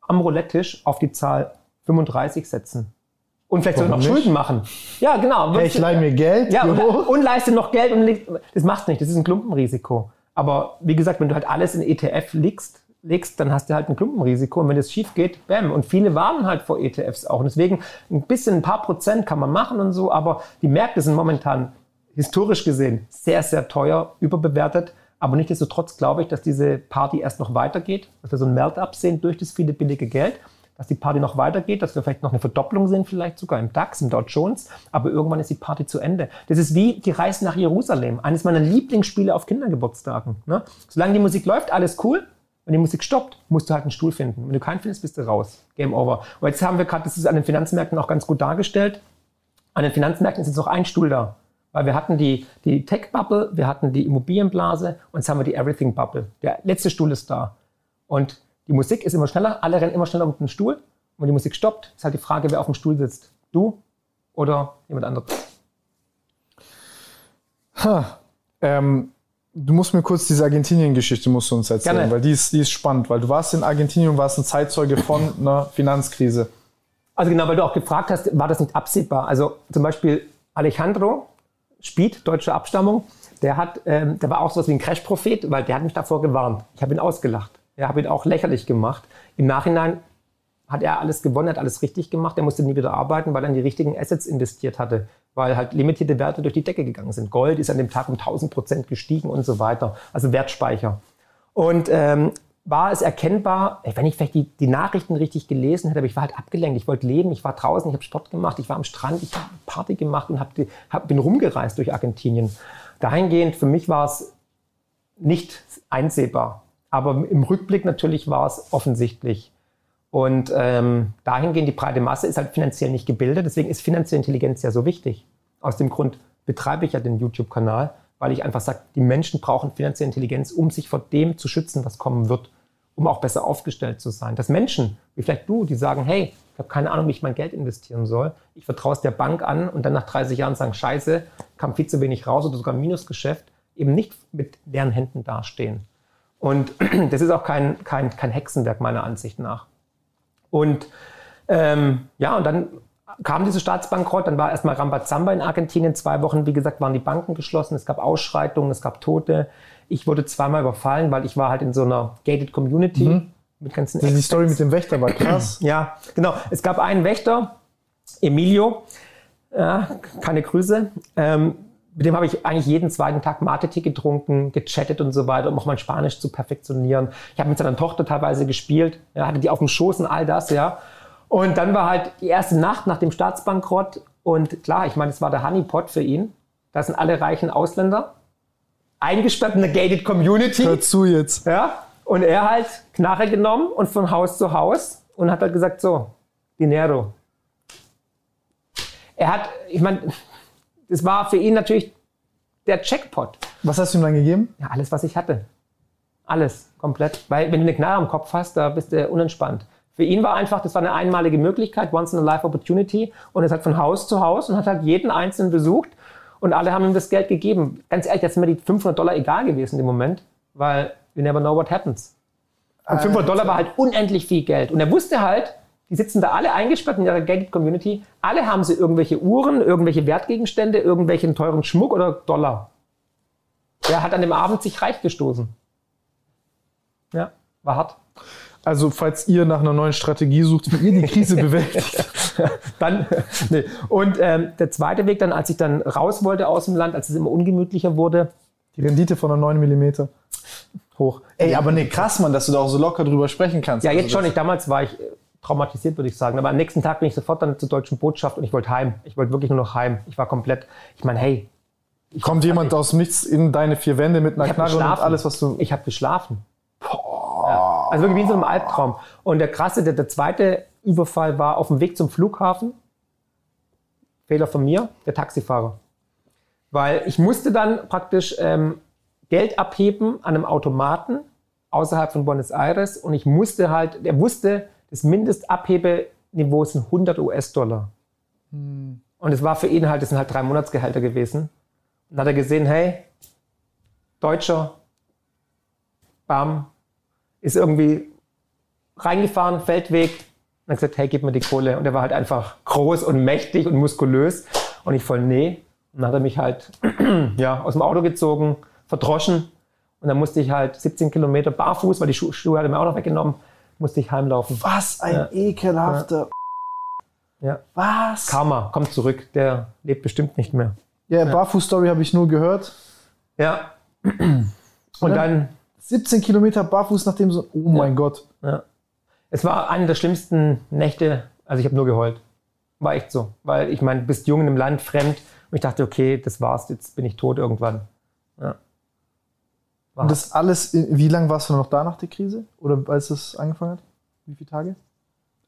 am Roulette-Tisch auf die Zahl 35 setzen. Und vielleicht sogar noch nicht? Schulden machen. Ja, genau. Hey, ich leihe mir Geld. Ja, und, und, leiste noch Geld und das machst du nicht. Das ist ein Klumpenrisiko. Aber wie gesagt, wenn du halt alles in ETF legst, legst, dann hast du halt ein Klumpenrisiko. Und wenn es schief geht, bam. Und viele warnen halt vor ETFs auch. Und deswegen ein bisschen, ein paar Prozent kann man machen und so. Aber die Märkte sind momentan historisch gesehen sehr, sehr teuer, überbewertet. Aber nichtsdestotrotz glaube ich, dass diese Party erst noch weitergeht, dass wir so ein Melt-up sehen durch das viele billige Geld, dass die Party noch weitergeht, dass wir vielleicht noch eine Verdopplung sehen, vielleicht sogar im DAX, im Dow Jones, aber irgendwann ist die Party zu Ende. Das ist wie die Reise nach Jerusalem, eines meiner Lieblingsspiele auf Kindergeburtstagen. Ne? Solange die Musik läuft, alles cool. Wenn die Musik stoppt, musst du halt einen Stuhl finden. Wenn du keinen findest, bist du raus. Game over. Und jetzt haben wir gerade, das ist an den Finanzmärkten auch ganz gut dargestellt. An den Finanzmärkten ist jetzt noch ein Stuhl da. Weil wir hatten die, die Tech-Bubble, wir hatten die Immobilienblase und jetzt haben wir die Everything-Bubble. Der letzte Stuhl ist da. Und die Musik ist immer schneller, alle rennen immer schneller um den Stuhl. Und wenn die Musik stoppt, ist halt die Frage, wer auf dem Stuhl sitzt. Du oder jemand anderes. Ha. Ähm, du musst mir kurz diese Argentinien-Geschichte musst du uns erzählen, Gerne. weil die ist, die ist spannend, weil du warst in Argentinien und warst ein Zeitzeuge von *clears throat* einer Finanzkrise. Also genau, weil du auch gefragt hast, war das nicht absehbar? Also zum Beispiel Alejandro, Spied, deutsche Abstammung, der, hat, ähm, der war auch so was wie ein Crash-Prophet, weil der hat mich davor gewarnt. Ich habe ihn ausgelacht. Ich habe ihn auch lächerlich gemacht. Im Nachhinein hat er alles gewonnen, hat alles richtig gemacht. Er musste nie wieder arbeiten, weil er in die richtigen Assets investiert hatte, weil halt limitierte Werte durch die Decke gegangen sind. Gold ist an dem Tag um 1000 Prozent gestiegen und so weiter. Also Wertspeicher. Und ähm, war es erkennbar, wenn ich vielleicht die, die Nachrichten richtig gelesen hätte, aber ich war halt abgelenkt. Ich wollte leben, ich war draußen, ich habe Sport gemacht, ich war am Strand, ich habe Party gemacht und hab, hab, bin rumgereist durch Argentinien. Dahingehend, für mich war es nicht einsehbar. Aber im Rückblick natürlich war es offensichtlich. Und ähm, dahingehend, die breite Masse ist halt finanziell nicht gebildet. Deswegen ist finanzielle Intelligenz ja so wichtig. Aus dem Grund betreibe ich ja den YouTube-Kanal, weil ich einfach sage, die Menschen brauchen finanzielle Intelligenz, um sich vor dem zu schützen, was kommen wird um auch besser aufgestellt zu sein. Dass Menschen, wie vielleicht du, die sagen, hey, ich habe keine Ahnung, wie ich mein Geld investieren soll, ich vertraue es der Bank an und dann nach 30 Jahren sagen, scheiße, kam viel zu wenig raus oder sogar ein Minusgeschäft, eben nicht mit leeren Händen dastehen. Und *clears throat* das ist auch kein, kein, kein Hexenwerk meiner Ansicht nach. Und ähm, ja, und dann kam diese Staatsbankrott, dann war erstmal Rambazamba in Argentinien, zwei Wochen, wie gesagt, waren die Banken geschlossen, es gab Ausschreitungen, es gab Tote. Ich wurde zweimal überfallen, weil ich war halt in so einer gated Community. Mhm. Mit ganzen die Story mit dem Wächter war krass. ja, genau. Es gab einen Wächter, Emilio, ja, keine Grüße. Ähm, mit dem habe ich eigentlich jeden zweiten Tag Mate-Tee getrunken, gechattet und so weiter, um auch mein Spanisch zu perfektionieren. Ich habe mit seiner Tochter teilweise gespielt, ja, hatte die auf dem Schoß und all das, ja. Und dann war halt die erste Nacht nach dem Staatsbankrott und klar, ich meine, es war der Honeypot für ihn. Da sind alle reichen Ausländer eingesperrt in der gated Community. Hör zu jetzt. Ja. Und er halt Knarre genommen und von Haus zu Haus und hat halt gesagt, so, Dinero. Er hat, ich meine, das war für ihn natürlich der Checkpot. Was hast du ihm dann gegeben? Ja, alles, was ich hatte. Alles, komplett. Weil wenn du eine Knarre am Kopf hast, da bist du unentspannt. Für ihn war einfach, das war eine einmalige Möglichkeit, once in a life opportunity. Und er ist halt von Haus zu Haus und hat halt jeden Einzelnen besucht und alle haben ihm das Geld gegeben. Ganz ehrlich, jetzt sind mir die 500 Dollar egal gewesen im Moment, weil we never know what happens. Und 500 Dollar war halt unendlich viel Geld. Und er wusste halt, die sitzen da alle eingesperrt in ihrer Gated Community. Alle haben sie irgendwelche Uhren, irgendwelche Wertgegenstände, irgendwelchen teuren Schmuck oder Dollar. Er hat an dem Abend sich reich gestoßen. Ja, war hart. Also, falls ihr nach einer neuen Strategie sucht, wie ihr die Krise *laughs* bewältigt. dann, nee. Und ähm, der zweite Weg dann, als ich dann raus wollte aus dem Land, als es immer ungemütlicher wurde. Die Rendite von einer 9 mm hoch. Ey, aber nee, krass, Mann, dass du da auch so locker drüber sprechen kannst. Ja, also jetzt schon. Ich, damals war ich äh, traumatisiert, würde ich sagen. Aber am nächsten Tag bin ich sofort dann zur deutschen Botschaft und ich wollte heim. Ich wollte wirklich nur noch heim. Ich war komplett, ich meine, hey. Kommt jemand aus nichts in deine vier Wände mit einer Knarre und alles, was du... Ich habe geschlafen. Ja. Also wirklich wie in so einem Albtraum. Und der krasse, der, der zweite Überfall war auf dem Weg zum Flughafen. Fehler von mir, der Taxifahrer. Weil ich musste dann praktisch ähm, Geld abheben an einem Automaten außerhalb von Buenos Aires und ich musste halt, der wusste, das Mindestabhebeniveau sind 100 US-Dollar. Hm. Und es war für ihn halt, das sind halt drei Monatsgehälter gewesen. Und dann hat er gesehen, hey, Deutscher, bam, ist irgendwie reingefahren, Feldweg, und hat gesagt, hey, gib mir die Kohle. Und er war halt einfach groß und mächtig und muskulös. Und ich voll, nee. Und dann hat er mich halt *clears throat* ja, aus dem Auto gezogen, verdroschen. Und dann musste ich halt 17 Kilometer barfuß, weil die Schu Schuhe hat er mir auch noch weggenommen, musste ich heimlaufen. Was ein ja. ekelhafter. Ja. ja. Was? Karma, kommt zurück. Der lebt bestimmt nicht mehr. Ja, ja. Barfuß-Story habe ich nur gehört. Ja. *clears throat* Und dann 17 Kilometer barfuß nachdem so, oh mein Gott. Ja. Es war eine der schlimmsten Nächte, also ich habe nur geheult. War echt so. Weil ich meine, du bist jung in einem Land, fremd. Und ich dachte, okay, das war's, jetzt bin ich tot irgendwann. Ja. Und das alles, wie lange warst du noch da nach der Krise? Oder als es angefangen hat? Wie viele Tage?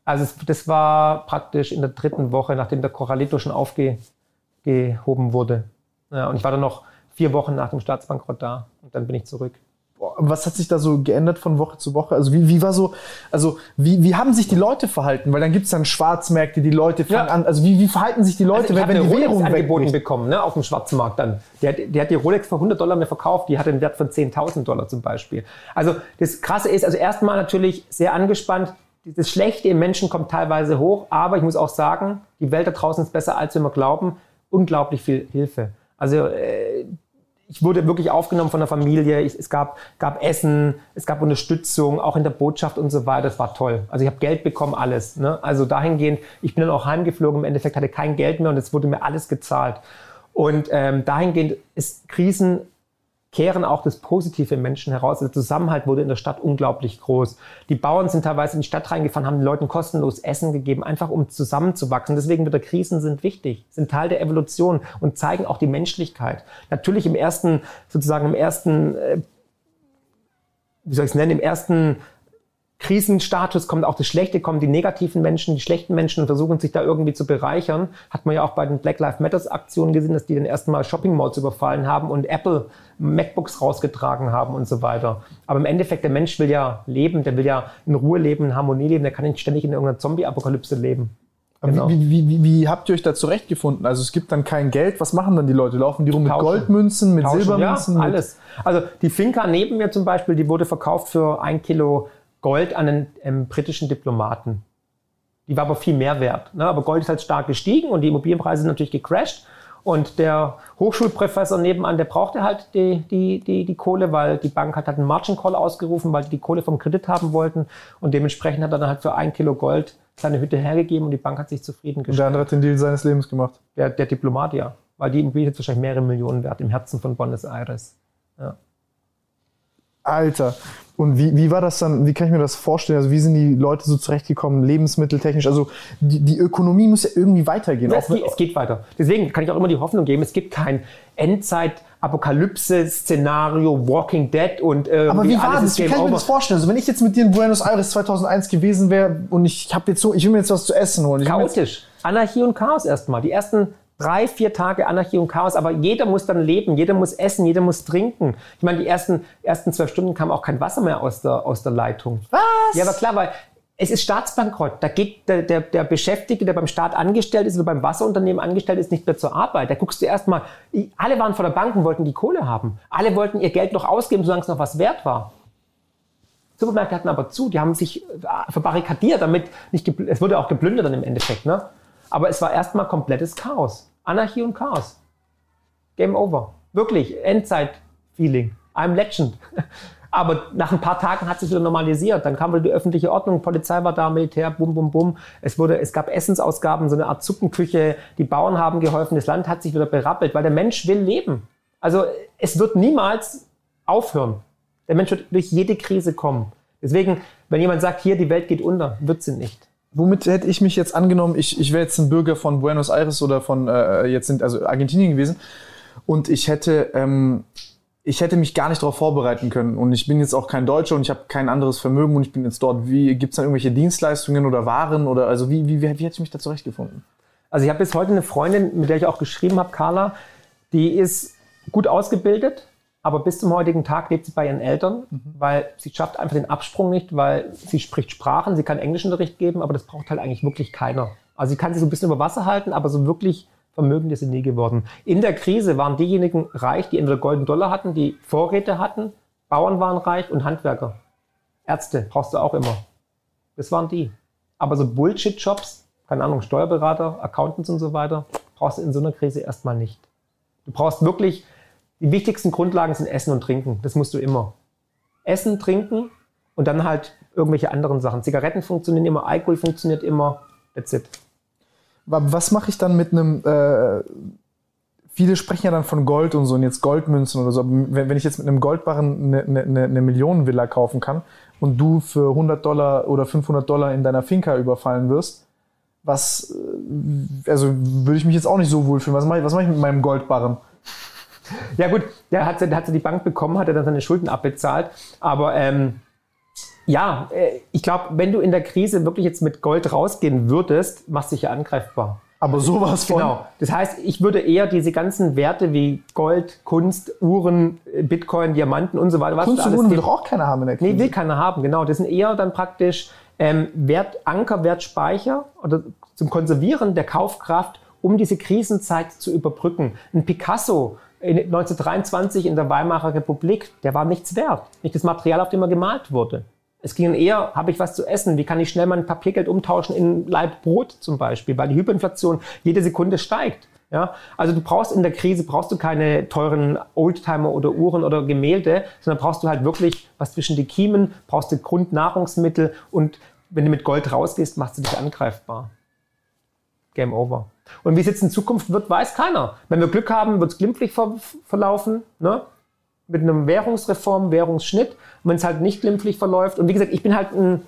Also es, das war praktisch in der dritten Woche, nachdem der Corralito schon aufgehoben wurde. Ja, und ich war dann noch vier Wochen nach dem Staatsbankrott da und dann bin ich zurück was hat sich da so geändert von Woche zu Woche? Also wie, wie war so, also wie, wie haben sich die Leute verhalten? Weil dann gibt es dann Schwarzmärkte, die Leute fangen ja. an, also wie, wie verhalten sich die Leute, also wenn, wenn die Währung angeboten bekommen, ne, auf dem Schwarzmarkt dann. Der, der hat die Rolex für 100 Dollar mehr verkauft, die hat einen Wert von 10.000 Dollar zum Beispiel. Also das Krasse ist, also erstmal natürlich sehr angespannt, das Schlechte im Menschen kommt teilweise hoch, aber ich muss auch sagen, die Welt da draußen ist besser, als wir immer glauben. Unglaublich viel Hilfe. Also äh, ich wurde wirklich aufgenommen von der Familie. Ich, es gab, gab Essen, es gab Unterstützung, auch in der Botschaft und so weiter. Das war toll. Also ich habe Geld bekommen, alles. Ne? Also dahingehend, ich bin dann auch heimgeflogen. Im Endeffekt hatte kein Geld mehr und es wurde mir alles gezahlt. Und ähm, dahingehend ist Krisen kehren auch das Positive im Menschen heraus. Der Zusammenhalt wurde in der Stadt unglaublich groß. Die Bauern sind teilweise in die Stadt reingefahren, haben den Leuten kostenlos Essen gegeben, einfach um zusammenzuwachsen. Deswegen wieder Krisen sind wichtig, sind Teil der Evolution und zeigen auch die Menschlichkeit. Natürlich im ersten, sozusagen im ersten, äh, wie soll ich es nennen, im ersten Krisenstatus kommt auch das Schlechte, kommen die negativen Menschen, die schlechten Menschen und versuchen sich da irgendwie zu bereichern. Hat man ja auch bei den Black Lives Matters Aktionen gesehen, dass die dann erstmal Shopping Malls überfallen haben und Apple MacBooks rausgetragen haben und so weiter. Aber im Endeffekt, der Mensch will ja leben, der will ja in Ruhe leben, in Harmonie leben, der kann nicht ständig in irgendeiner Zombie-Apokalypse leben. Genau. Wie, wie, wie, wie, habt ihr euch da zurechtgefunden? Also es gibt dann kein Geld. Was machen dann die Leute? Laufen die rum mit Tauschen. Goldmünzen, mit Tauschen, Silbermünzen? Ja, alles. Also die Finca neben mir zum Beispiel, die wurde verkauft für ein Kilo Gold an einen ähm, britischen Diplomaten. Die war aber viel mehr wert. Ne? Aber Gold ist halt stark gestiegen und die Immobilienpreise sind natürlich gecrashed. Und der Hochschulprofessor nebenan, der brauchte halt die, die, die, die Kohle, weil die Bank hat halt einen Margin Call ausgerufen, weil die die Kohle vom Kredit haben wollten. Und dementsprechend hat er dann halt für ein Kilo Gold seine Hütte hergegeben und die Bank hat sich zufrieden gestellt. Und der andere hat den Deal seines Lebens gemacht. Der, der Diplomat, ja. Weil die Immobilie ist wahrscheinlich mehrere Millionen wert im Herzen von Buenos Aires. Ja. Alter. Und wie, wie war das dann, wie kann ich mir das vorstellen? Also wie sind die Leute so zurechtgekommen, lebensmitteltechnisch? Also die, die Ökonomie muss ja irgendwie weitergehen. Es, geht, es geht weiter. Deswegen kann ich auch immer die Hoffnung geben, es gibt kein Endzeit-Apokalypse-Szenario, Walking Dead und irgendwie Aber wie war das? Wie kann ich mir das vorstellen? Also wenn ich jetzt mit dir in Buenos Aires 2001 gewesen wäre und ich habe jetzt so, ich will mir jetzt was zu essen holen. Chaotisch. Anarchie und Chaos erstmal. Die ersten drei, vier Tage Anarchie und Chaos, aber jeder muss dann leben, jeder muss essen, jeder muss trinken. Ich meine, die ersten, ersten zwölf Stunden kam auch kein Wasser mehr aus der, aus der Leitung. Was? Ja, aber klar, weil es ist Staatsbankrott. Da geht der, der, der Beschäftigte, der beim Staat angestellt ist oder beim Wasserunternehmen angestellt ist, nicht mehr zur Arbeit. Da guckst du erstmal, alle waren vor der Bank und wollten die Kohle haben. Alle wollten ihr Geld noch ausgeben, solange es noch was wert war. Supermärkte hatten aber zu, die haben sich äh, verbarrikadiert, damit nicht, es wurde auch geplündert dann im Endeffekt, ne? Aber es war erstmal komplettes Chaos. Anarchie und Chaos. Game over. Wirklich, Endzeit-Feeling. I'm Legend. *laughs* Aber nach ein paar Tagen hat sich wieder normalisiert. Dann kam wieder die öffentliche Ordnung, Polizei war da, Militär, bum, bum, bum. Es, wurde, es gab Essensausgaben, so eine Art Suppenküche. Die Bauern haben geholfen, das Land hat sich wieder berappelt, weil der Mensch will leben. Also es wird niemals aufhören. Der Mensch wird durch jede Krise kommen. Deswegen, wenn jemand sagt, hier, die Welt geht unter, wird sie nicht womit hätte ich mich jetzt angenommen, ich, ich wäre jetzt ein Bürger von Buenos Aires oder von äh, jetzt sind also Argentinien gewesen und ich hätte ähm, ich hätte mich gar nicht darauf vorbereiten können. Und ich bin jetzt auch kein Deutscher und ich habe kein anderes Vermögen und ich bin jetzt dort. Wie gibt es dann irgendwelche Dienstleistungen oder Waren oder also wie, wie, wie, wie hätte ich mich da zurechtgefunden? Also ich habe bis heute eine Freundin, mit der ich auch geschrieben habe, Carla, die ist gut ausgebildet, aber bis zum heutigen Tag lebt sie bei ihren Eltern, mhm. weil sie schafft einfach den Absprung nicht, weil sie spricht Sprachen, sie kann Englischunterricht geben, aber das braucht halt eigentlich wirklich keiner. Also sie kann sich so ein bisschen über Wasser halten, aber so wirklich vermögend ist sie nie geworden. In der Krise waren diejenigen reich, die entweder goldenen Dollar hatten, die Vorräte hatten, Bauern waren reich und Handwerker. Ärzte brauchst du auch immer. Das waren die. Aber so Bullshit-Jobs, keine Ahnung, Steuerberater, Accountants und so weiter, brauchst du in so einer Krise erstmal nicht. Du brauchst wirklich, die wichtigsten Grundlagen sind Essen und Trinken. Das musst du immer. Essen, Trinken und dann halt irgendwelche anderen Sachen. Zigaretten funktionieren immer, Alkohol funktioniert immer. That's it. Was mache ich dann mit einem, äh, viele sprechen ja dann von Gold und so und jetzt Goldmünzen oder so. Wenn, wenn ich jetzt mit einem Goldbarren eine, eine, eine Millionenvilla kaufen kann und du für 100 Dollar oder 500 Dollar in deiner Finca überfallen wirst, was, äh, also würde ich mich jetzt auch nicht so wohlfühlen. Was mache ich, was mache ich mit meinem Goldbarren? Ja gut, der hat, der hat die Bank bekommen, hat er dann seine Schulden abbezahlt, aber ähm, ja, äh, ich glaube, wenn du in der Krise wirklich jetzt mit Gold rausgehen würdest, machst du dich ja angreifbar. Aber sowas von. Genau. Das heißt, ich würde eher diese ganzen Werte wie Gold, Kunst, Uhren, Bitcoin, Diamanten und so weiter. Was Kunst und Uhren will doch auch keiner haben in der Krise. Nee, will keiner haben, genau. Das sind eher dann praktisch ähm, Wert, Anker, Wertspeicher oder zum Konservieren der Kaufkraft, um diese Krisenzeit zu überbrücken. Ein Picasso, 1923 in der Weimarer Republik, der war nichts wert. Nicht das Material, auf dem er gemalt wurde. Es ging eher, habe ich was zu essen? Wie kann ich schnell mein Papiergeld umtauschen in Leib Brot zum Beispiel? Weil die Hyperinflation jede Sekunde steigt. Ja, also du brauchst in der Krise brauchst du keine teuren Oldtimer oder Uhren oder Gemälde, sondern brauchst du halt wirklich was zwischen die Kiemen, brauchst du Grundnahrungsmittel und wenn du mit Gold rausgehst, machst du dich angreifbar. Game over. Und wie es jetzt in Zukunft wird, weiß keiner. Wenn wir Glück haben, wird es glimpflich ver verlaufen. Ne? mit einem Währungsreform, Währungsschnitt, wenn es halt nicht glimpflich verläuft. Und wie gesagt, ich bin halt ein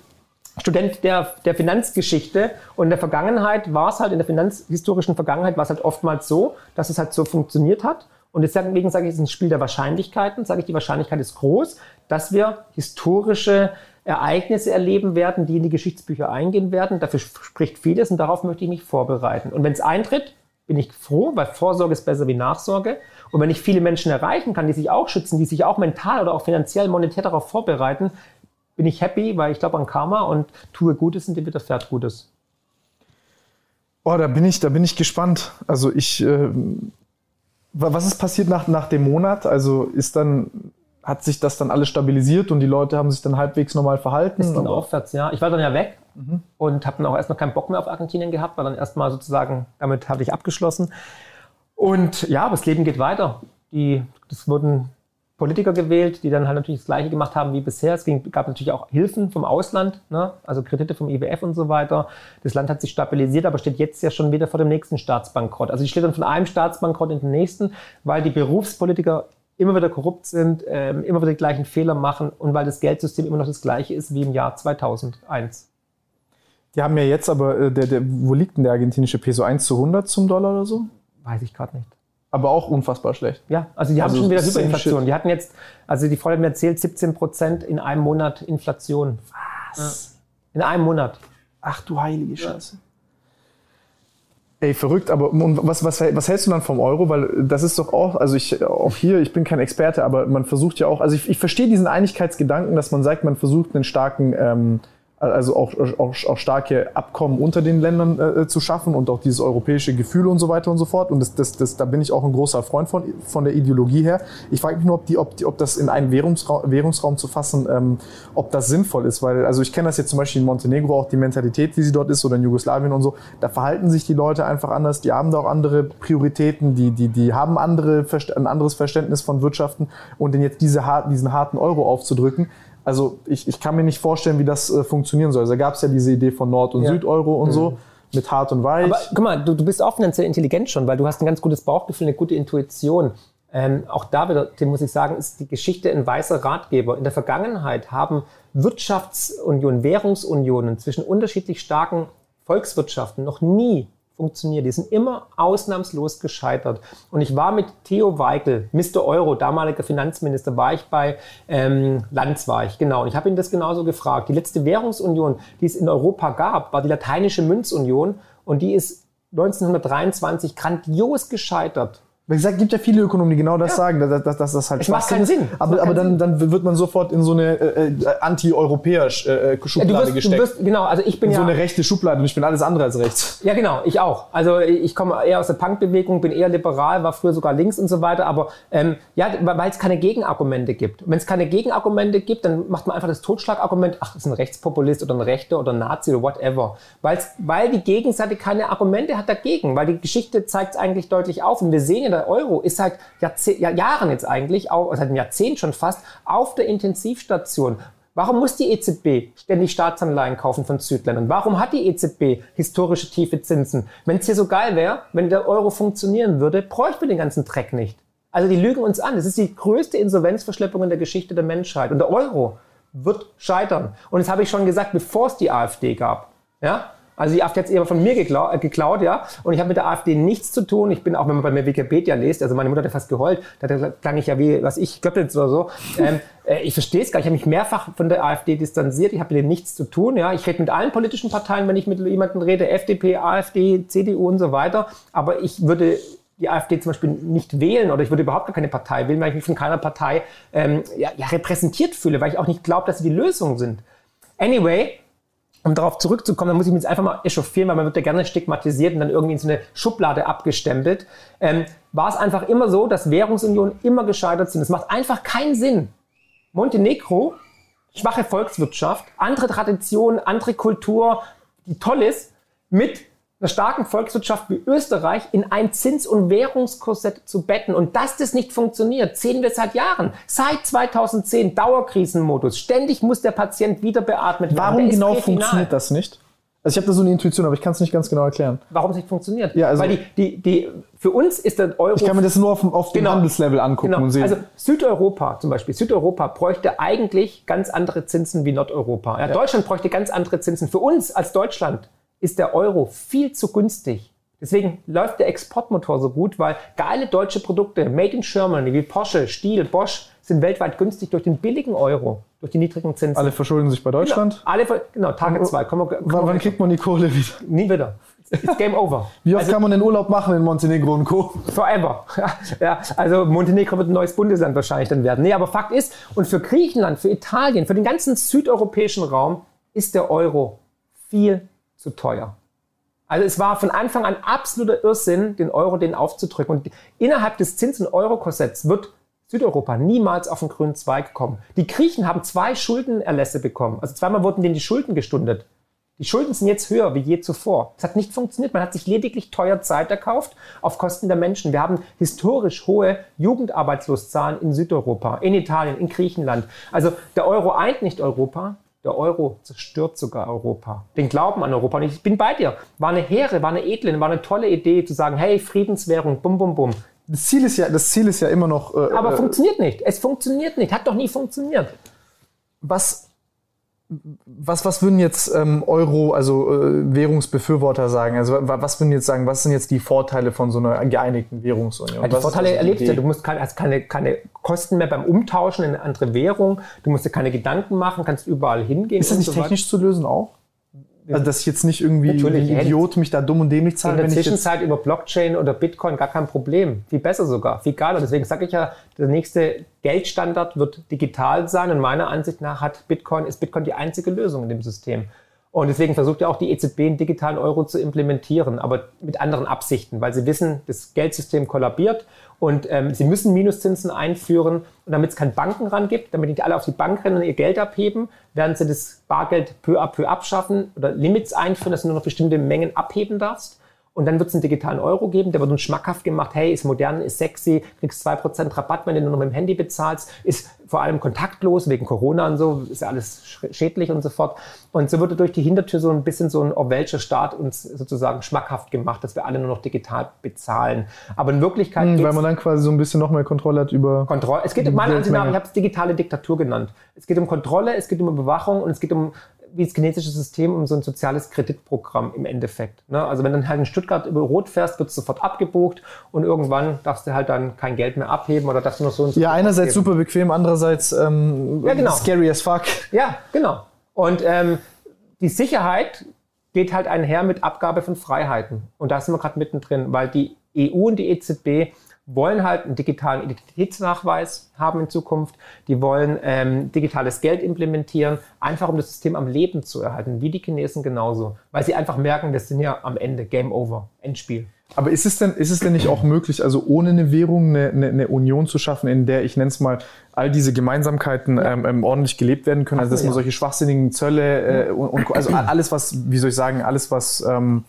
Student der, der Finanzgeschichte und in der Vergangenheit war es halt, in der finanzhistorischen Vergangenheit war es halt oftmals so, dass es halt so funktioniert hat. Und deswegen sage ich, es ist ein Spiel der Wahrscheinlichkeiten. Sage ich, die Wahrscheinlichkeit ist groß, dass wir historische Ereignisse erleben werden, die in die Geschichtsbücher eingehen werden. Dafür spricht vieles und darauf möchte ich mich vorbereiten. Und wenn es eintritt, bin ich froh, weil Vorsorge ist besser wie Nachsorge. Und wenn ich viele Menschen erreichen kann, die sich auch schützen, die sich auch mental oder auch finanziell, monetär darauf vorbereiten, bin ich happy, weil ich glaube an Karma und tue Gutes und dir widerfährt Gutes. Oh, da bin ich, da bin ich gespannt. Also ich, äh, was ist passiert nach, nach dem Monat? Also ist dann, hat sich das dann alles stabilisiert und die Leute haben sich dann halbwegs normal verhalten? Es ging aufwärts, ja. Ich war dann ja weg mhm. und habe dann auch erstmal keinen Bock mehr auf Argentinien gehabt, war dann erstmal sozusagen, damit habe ich abgeschlossen. Und ja, aber das Leben geht weiter. Die, das wurden Politiker gewählt, die dann halt natürlich das Gleiche gemacht haben wie bisher. Es ging, gab natürlich auch Hilfen vom Ausland, ne? also Kredite vom IWF und so weiter. Das Land hat sich stabilisiert, aber steht jetzt ja schon wieder vor dem nächsten Staatsbankrott. Also die steht dann von einem Staatsbankrott in den nächsten, weil die Berufspolitiker immer wieder korrupt sind, ähm, immer wieder die gleichen Fehler machen und weil das Geldsystem immer noch das gleiche ist wie im Jahr 2001. Die haben ja jetzt aber, äh, der, der, wo liegt denn der argentinische Peso? 1 zu 100 zum Dollar oder so? Weiß ich gerade nicht. Aber auch unfassbar schlecht. Ja, also die haben also schon wieder Hyperinflation. Die hatten jetzt, also die hat mir erzählt, 17 Prozent in einem Monat Inflation. Was? Ja. In einem Monat. Ach du heilige Scheiße. Ey, verrückt, aber was, was, was hältst du dann vom Euro? Weil das ist doch auch, also ich, auch hier, ich bin kein Experte, aber man versucht ja auch, also ich, ich verstehe diesen Einigkeitsgedanken, dass man sagt, man versucht einen starken ähm, also auch, auch, auch starke Abkommen unter den Ländern äh, zu schaffen und auch dieses europäische Gefühl und so weiter und so fort. Und das, das, das, da bin ich auch ein großer Freund von, von der Ideologie her. Ich frage mich nur, ob, die, ob, die, ob das in einen Währungsraum, Währungsraum zu fassen, ähm, ob das sinnvoll ist. Weil, also ich kenne das jetzt zum Beispiel in Montenegro auch die Mentalität, wie sie dort ist, oder in Jugoslawien und so. Da verhalten sich die Leute einfach anders, die haben da auch andere Prioritäten, die, die, die haben andere, ein anderes Verständnis von Wirtschaften und den jetzt diese, diesen harten Euro aufzudrücken, also ich, ich kann mir nicht vorstellen, wie das äh, funktionieren soll. Also da gab es ja diese Idee von Nord- und ja. Süd-Euro und mhm. so mit hart und weich. Aber guck mal, du, du bist auch finanziell intelligent schon, weil du hast ein ganz gutes Bauchgefühl, eine gute Intuition. Ähm, auch da wieder, dem muss ich sagen, ist die Geschichte ein weißer Ratgeber. In der Vergangenheit haben Wirtschaftsunion, Währungsunionen zwischen unterschiedlich starken Volkswirtschaften noch nie funktioniert. Die sind immer ausnahmslos gescheitert. Und ich war mit Theo Weigel, Mr. Euro, damaliger Finanzminister, war ich bei ähm, Lanz war ich, genau. Und ich habe ihn das genauso gefragt. Die letzte Währungsunion, die es in Europa gab, war die lateinische Münzunion und die ist 1923 grandios gescheitert. Wie gesagt, gibt ja viele Ökonomen, die genau das ja. sagen, dass, dass, dass das halt es macht keinen Sinn. Aber, aber dann, dann wird man sofort in so eine äh, äh anti-europäische äh, Schublade du wirst, gesteckt. Du wirst, genau, also ich bin in ja so eine rechte Schublade und ich bin alles andere als rechts. Ja, genau, ich auch. Also ich komme eher aus der Punkbewegung, bin eher liberal, war früher sogar links und so weiter. Aber ähm, ja, weil es keine Gegenargumente gibt. Wenn es keine Gegenargumente gibt, dann macht man einfach das Totschlagargument, ach, das ist ein Rechtspopulist oder ein Rechter oder ein Nazi oder whatever. Weil's, weil die Gegenseite keine Argumente hat dagegen, weil die Geschichte zeigt es eigentlich deutlich auf. Und wir sehen ja, der Euro ist halt seit Jahren jetzt eigentlich, auch seit einem Jahrzehnt schon fast, auf der Intensivstation. Warum muss die EZB ständig Staatsanleihen kaufen von Südländern? Warum hat die EZB historische tiefe Zinsen? Wenn es hier so geil wäre, wenn der Euro funktionieren würde, bräuchten wir den ganzen Dreck nicht. Also die lügen uns an. Das ist die größte Insolvenzverschleppung in der Geschichte der Menschheit. Und der Euro wird scheitern. Und das habe ich schon gesagt, bevor es die AfD gab. Ja? Also die AfD hat es eher von mir geklaut, äh, geklaut, ja. Und ich habe mit der AfD nichts zu tun. Ich bin auch, wenn man bei mir Wikipedia liest, also meine Mutter hat fast geheult, da klang ich ja wie, was ich, Göppels oder so. Ähm, *laughs* äh, ich verstehe es gar nicht. Ich habe mich mehrfach von der AfD distanziert. Ich habe mit denen nichts zu tun, ja. Ich rede mit allen politischen Parteien, wenn ich mit jemandem rede, FDP, AfD, CDU und so weiter. Aber ich würde die AfD zum Beispiel nicht wählen oder ich würde überhaupt gar keine Partei wählen, weil ich mich von keiner Partei ähm, ja, ja, repräsentiert fühle, weil ich auch nicht glaube, dass sie die Lösung sind. Anyway, um darauf zurückzukommen, dann muss ich mich jetzt einfach mal echauffieren, weil man wird ja gerne stigmatisiert und dann irgendwie in so eine Schublade abgestempelt. Ähm, war es einfach immer so, dass Währungsunionen immer gescheitert sind. Es macht einfach keinen Sinn. Montenegro, schwache Volkswirtschaft, andere Tradition, andere Kultur, die toll ist, mit einer starken Volkswirtschaft wie Österreich in ein Zins- und Währungskorsett zu betten. Und dass das nicht funktioniert, sehen wir seit Jahren. Seit 2010 Dauerkrisenmodus. Ständig muss der Patient wieder beatmet werden. Warum genau funktioniert das nicht? Also ich habe da so eine Intuition, aber ich kann es nicht ganz genau erklären. Warum es nicht funktioniert? Ja, also Weil die, die, die, für uns ist der Euro... Ich kann mir das nur auf, auf dem genau, Handelslevel angucken genau. und sehen. Also Südeuropa zum Beispiel, Südeuropa bräuchte eigentlich ganz andere Zinsen wie Nordeuropa. Ja, ja. Deutschland bräuchte ganz andere Zinsen. Für uns als Deutschland ist der Euro viel zu günstig. Deswegen läuft der Exportmotor so gut, weil geile deutsche Produkte, made in Germany, wie Porsche, Stiel, Bosch, sind weltweit günstig durch den billigen Euro, durch die niedrigen Zinsen. Alle verschulden sich bei Deutschland? Genau, alle, genau Tage 2. Wann kriegt man die Kohle wieder? Nie wieder. It's game over. Wie oft also, kann man den Urlaub machen in Montenegro und Co? Forever. Ja, also Montenegro wird ein neues Bundesland wahrscheinlich dann werden. Nee, aber Fakt ist, und für Griechenland, für Italien, für den ganzen südeuropäischen Raum ist der Euro viel zu teuer. Also es war von Anfang an absoluter Irrsinn, den Euro den aufzudrücken. Und innerhalb des Zins- und Euro-Korsetts wird Südeuropa niemals auf den grünen Zweig kommen. Die Griechen haben zwei Schuldenerlässe bekommen. Also zweimal wurden denen die Schulden gestundet. Die Schulden sind jetzt höher wie je zuvor. Es hat nicht funktioniert. Man hat sich lediglich teuer Zeit erkauft auf Kosten der Menschen. Wir haben historisch hohe Jugendarbeitslosenzahlen in Südeuropa, in Italien, in Griechenland. Also der Euro eint nicht Europa, der Euro zerstört sogar Europa. Den Glauben an Europa. Und ich bin bei dir. War eine hehre, war eine edle, war eine tolle Idee zu sagen, hey, Friedenswährung, bum, bum, bum. Das Ziel ist ja, das Ziel ist ja immer noch. Äh, Aber äh, funktioniert nicht. Es funktioniert nicht. Hat doch nie funktioniert. Was was, was würden jetzt ähm, Euro, also äh, Währungsbefürworter sagen? Also was würden jetzt sagen, was sind jetzt die Vorteile von so einer geeinigten Währungsunion? Ja, die Vorteile also erlebst du. Du musst keine, hast keine, keine Kosten mehr beim Umtauschen in eine andere Währung. Du musst dir keine Gedanken machen, kannst überall hingehen. Ist das nicht so technisch zu lösen auch? Also, dass ich jetzt nicht irgendwie Natürlich, ein Idiot mich da dumm und dämlich zahle. In der Zwischenzeit über Blockchain oder Bitcoin gar kein Problem. Viel besser sogar, viel geiler. Deswegen sage ich ja, der nächste Geldstandard wird digital sein und meiner Ansicht nach hat Bitcoin, ist Bitcoin die einzige Lösung in dem System. Und deswegen versucht ja auch die EZB einen digitalen Euro zu implementieren, aber mit anderen Absichten, weil sie wissen, das Geldsystem kollabiert und ähm, sie müssen Minuszinsen einführen. Und damit es kein Bankenrand gibt, damit nicht alle auf die Bank rennen und ihr Geld abheben, werden sie das Bargeld peu à peu abschaffen oder Limits einführen, dass du nur noch bestimmte Mengen abheben darfst. Und dann wird es einen digitalen Euro geben, der wird uns schmackhaft gemacht, hey, ist modern, ist sexy, kriegst 2% Rabatt, wenn du nur noch mit dem Handy bezahlst, ist vor allem kontaktlos wegen Corona und so, ist ja alles schädlich und so fort. Und so wurde durch die Hintertür so ein bisschen so ein Orwellscher Staat uns sozusagen schmackhaft gemacht, dass wir alle nur noch digital bezahlen. Aber in Wirklichkeit. Hm, weil man dann quasi so ein bisschen noch mehr Kontrolle hat über. Kontrolle. Es geht um meiner Ansicht nach, ich habe es digitale Diktatur genannt. Es geht um Kontrolle, es geht um Überwachung und es geht um wie das chinesische System um so ein soziales Kreditprogramm im Endeffekt. Ne? Also wenn du dann halt in Stuttgart über Rot fährst, wird es sofort abgebucht und irgendwann darfst du halt dann kein Geld mehr abheben oder darfst du noch so und so. Ja, einerseits abgeben. super bequem, andererseits ähm, ja, genau. scary as fuck. Ja, genau. Und ähm, die Sicherheit geht halt einher mit Abgabe von Freiheiten. Und da sind wir gerade mittendrin, weil die EU und die EZB wollen halt einen digitalen Identitätsnachweis haben in Zukunft. Die wollen ähm, digitales Geld implementieren, einfach um das System am Leben zu erhalten, wie die Chinesen genauso. Weil sie einfach merken, wir sind ja am Ende, Game Over, Endspiel. Aber ist es denn, ist es denn nicht auch möglich, also ohne eine Währung eine, eine, eine Union zu schaffen, in der, ich nenne es mal, all diese Gemeinsamkeiten ja. ähm, ähm ordentlich gelebt werden können? Also dass man solche schwachsinnigen Zölle äh, und, und, also alles, was, wie soll ich sagen, alles, was ähm,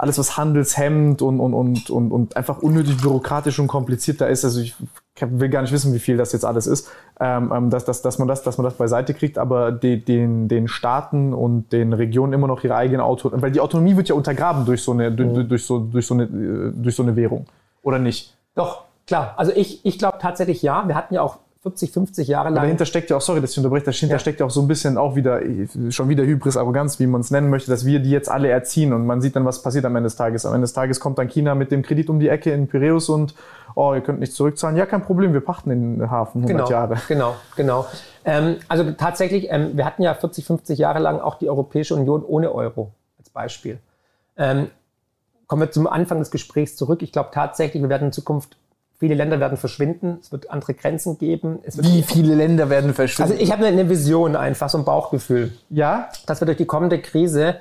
alles, was handelshemmend und, und, und, und, und einfach unnötig bürokratisch und kompliziert da ist. Also ich will gar nicht wissen, wie viel das jetzt alles ist, ähm, ähm, dass, dass, dass, man das, dass man das beiseite kriegt, aber die, den, den Staaten und den Regionen immer noch ihre eigene Autonomie, weil die Autonomie wird ja untergraben durch so eine, durch, durch, so, durch, so eine, durch so eine Währung. Oder nicht? Doch, klar. Also ich, ich glaube tatsächlich ja. Wir hatten ja auch 40, 50 Jahre lang. Aber dahinter steckt ja auch, sorry, dass ich unterbreche, dahinter ja. steckt ja auch so ein bisschen auch wieder, schon wieder Hybris, Arroganz, wie man es nennen möchte, dass wir die jetzt alle erziehen und man sieht dann, was passiert am Ende des Tages. Am Ende des Tages kommt dann China mit dem Kredit um die Ecke in Piräus und, oh, ihr könnt nicht zurückzahlen. Ja, kein Problem, wir pachten den Hafen 100 genau, Jahre. Genau, genau. Ähm, also tatsächlich, ähm, wir hatten ja 40, 50 Jahre lang auch die Europäische Union ohne Euro als Beispiel. Ähm, kommen wir zum Anfang des Gesprächs zurück. Ich glaube tatsächlich, wir werden in Zukunft Viele Länder werden verschwinden, es wird andere Grenzen geben. Wie viele Länder werden verschwinden? Also ich habe eine Vision einfach, so ein Bauchgefühl. Ja? Dass wir durch die kommende Krise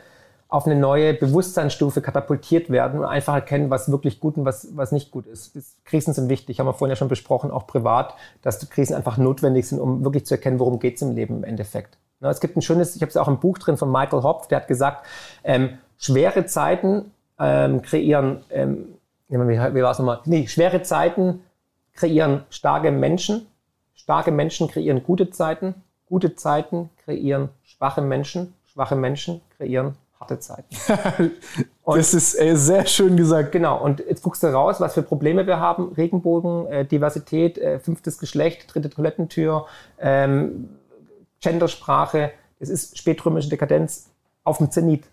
auf eine neue Bewusstseinsstufe katapultiert werden und einfach erkennen, was wirklich gut und was, was nicht gut ist. Krisen sind wichtig, haben wir vorhin ja schon besprochen, auch privat, dass die Krisen einfach notwendig sind, um wirklich zu erkennen, worum geht es im Leben im Endeffekt. Na, es gibt ein schönes, ich habe es auch im Buch drin von Michael Hopf, der hat gesagt, ähm, schwere Zeiten ähm, kreieren ähm, wie war es nochmal? Nee, schwere Zeiten kreieren starke Menschen. Starke Menschen kreieren gute Zeiten. Gute Zeiten kreieren schwache Menschen. Schwache Menschen kreieren harte Zeiten. *laughs* das ist ey, sehr schön gesagt. Genau, und jetzt guckst du raus, was für Probleme wir haben. Regenbogen, äh, Diversität, äh, fünftes Geschlecht, dritte Toilettentür, ähm, Gendersprache. Es ist spätrömische Dekadenz auf dem Zenit.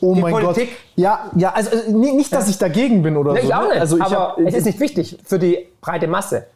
Oh die mein Politik. Gott. Ja, ja, also äh, nicht, dass ich dagegen bin oder nee, so. Ich auch ne? nicht. Also ich aber hab, es ist nicht wichtig für die breite Masse.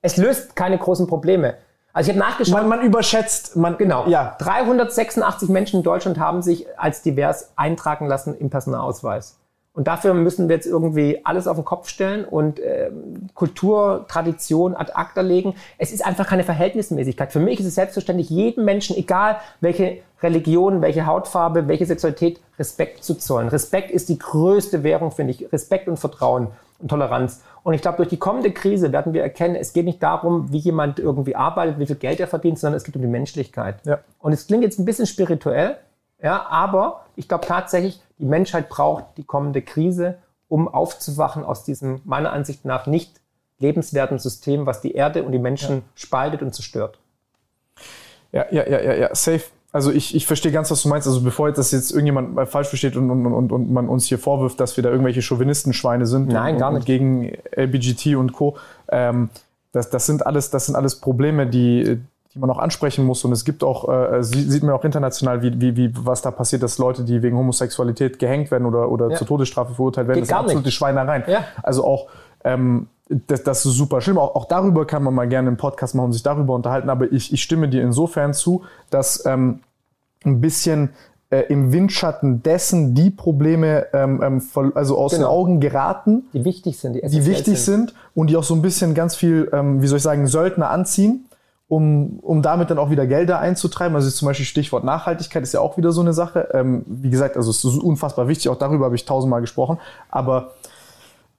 Es löst keine großen Probleme. Also ich habe nachgeschaut. Man, man überschätzt, man genau. Ja. 386 Menschen in Deutschland haben sich als divers eintragen lassen im Personalausweis. Und dafür müssen wir jetzt irgendwie alles auf den Kopf stellen und äh, Kultur, Tradition ad acta legen. Es ist einfach keine Verhältnismäßigkeit. Für mich ist es selbstverständlich, jedem Menschen, egal welche Religion, welche Hautfarbe, welche Sexualität, Respekt zu zollen. Respekt ist die größte Währung, finde ich. Respekt und Vertrauen und Toleranz. Und ich glaube, durch die kommende Krise werden wir erkennen, es geht nicht darum, wie jemand irgendwie arbeitet, wie viel Geld er verdient, sondern es geht um die Menschlichkeit. Ja. Und es klingt jetzt ein bisschen spirituell, ja, aber ich glaube tatsächlich, die Menschheit braucht die kommende Krise, um aufzuwachen aus diesem meiner Ansicht nach nicht lebenswerten System, was die Erde und die Menschen ja. spaltet und zerstört. Ja, ja, ja, ja, ja, safe. Also ich, ich verstehe ganz, was du meinst. Also bevor das jetzt irgendjemand falsch versteht und, und, und, und man uns hier vorwirft, dass wir da irgendwelche Chauvinistenschweine sind Nein, und, gar nicht. gegen LBGT und Co. Ähm, das, das, sind alles, das sind alles Probleme, die, die man auch ansprechen muss. Und es gibt auch, äh, sieht man auch international, wie, wie, wie was da passiert, dass Leute, die wegen Homosexualität gehängt werden oder, oder ja. zur Todesstrafe verurteilt werden, Geht das sind absolute nicht. Schweinereien. Ja. Also auch ähm, das, das ist super schlimm. Auch, auch darüber kann man mal gerne einen Podcast machen und sich darüber unterhalten. Aber ich, ich stimme dir insofern zu, dass ähm, ein bisschen äh, im Windschatten dessen die Probleme ähm, ähm voll, also aus genau. den Augen geraten, die wichtig sind, die, die wichtig sind. sind. und die auch so ein bisschen ganz viel, ähm, wie soll ich sagen, Söldner anziehen um, um damit dann auch wieder Gelder einzutreiben. Also zum Beispiel Stichwort Nachhaltigkeit ist ja auch wieder so eine Sache. Ähm, wie gesagt, also es ist unfassbar wichtig, auch darüber habe ich tausendmal gesprochen. Aber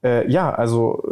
äh, ja, also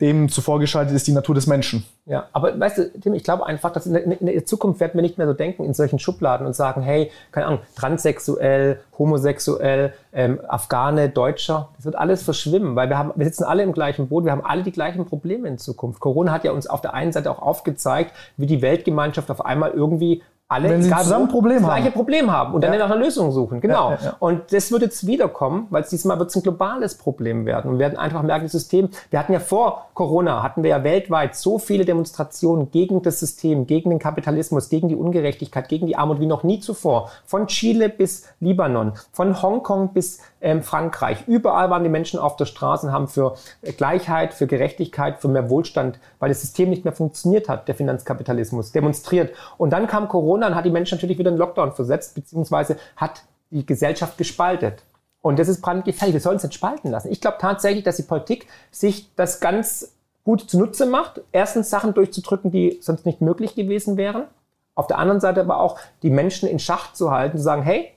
dem zuvor geschaltet ist die Natur des Menschen. Ja, aber weißt du, Tim, ich glaube einfach, dass in der, in der, Zukunft werden wir nicht mehr so denken in solchen Schubladen und sagen, hey, keine Ahnung, transsexuell, homosexuell, ähm, Afghane, Deutscher, das wird alles verschwimmen, weil wir haben, wir sitzen alle im gleichen Boot, wir haben alle die gleichen Probleme in Zukunft. Corona hat ja uns auf der einen Seite auch aufgezeigt, wie die Weltgemeinschaft auf einmal irgendwie alle Wenn sie zusammen Problem das gleiche haben. Problem haben und dann Ja. nach einer Lösung suchen. Genau. Ja, ja. Und das wird jetzt wiederkommen, weil es diesmal wird es ein globales Problem werden. Und wir werden einfach merken, das System, wir hatten ja vor Corona, hatten wir ja weltweit so viele Demonstrationen gegen das System, gegen den Kapitalismus, gegen die Ungerechtigkeit, gegen die Armut wie noch nie zuvor. Von Chile bis Libanon, von Hongkong bis ähm, Frankreich. Überall waren die Menschen auf der Straße und haben für Gleichheit, für Gerechtigkeit, für mehr Wohlstand, weil das System nicht mehr funktioniert hat, der Finanzkapitalismus, demonstriert. Und dann kam Corona und hat die Menschen natürlich wieder in Lockdown versetzt, beziehungsweise hat die Gesellschaft gespaltet. Und das ist brandgefährlich. Wir sollen es nicht spalten lassen. Ich glaube tatsächlich, dass die Politik sich das ganz gut zunutze macht. Erstens Sachen durchzudrücken, die sonst nicht möglich gewesen wären. Auf der anderen Seite aber auch die Menschen in Schach zu halten, zu sagen, hey,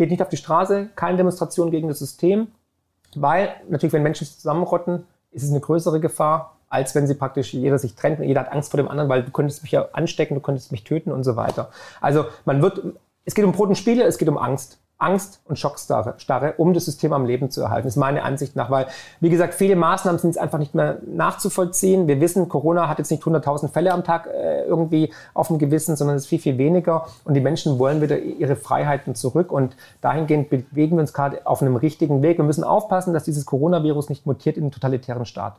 geht nicht auf die Straße, keine Demonstration gegen das System, weil natürlich, wenn Menschen zusammenrotten, ist es eine größere Gefahr, als wenn sie praktisch jeder sich trennt und jeder hat Angst vor dem anderen, weil du könntest mich ja anstecken, du könntest mich töten und so weiter. Also man wird, es geht um Brot und Spiele, es geht um Angst. Angst und Schockstarre, Starre, um das System am Leben zu erhalten. Das ist meine Ansicht nach, weil, wie gesagt, viele Maßnahmen sind jetzt einfach nicht mehr nachzuvollziehen. Wir wissen, Corona hat jetzt nicht 100.000 Fälle am Tag äh, irgendwie auf dem Gewissen, sondern es ist viel, viel weniger. Und die Menschen wollen wieder ihre Freiheiten zurück. Und dahingehend bewegen wir uns gerade auf einem richtigen Weg. Wir müssen aufpassen, dass dieses Coronavirus nicht mutiert in einen totalitären Staat.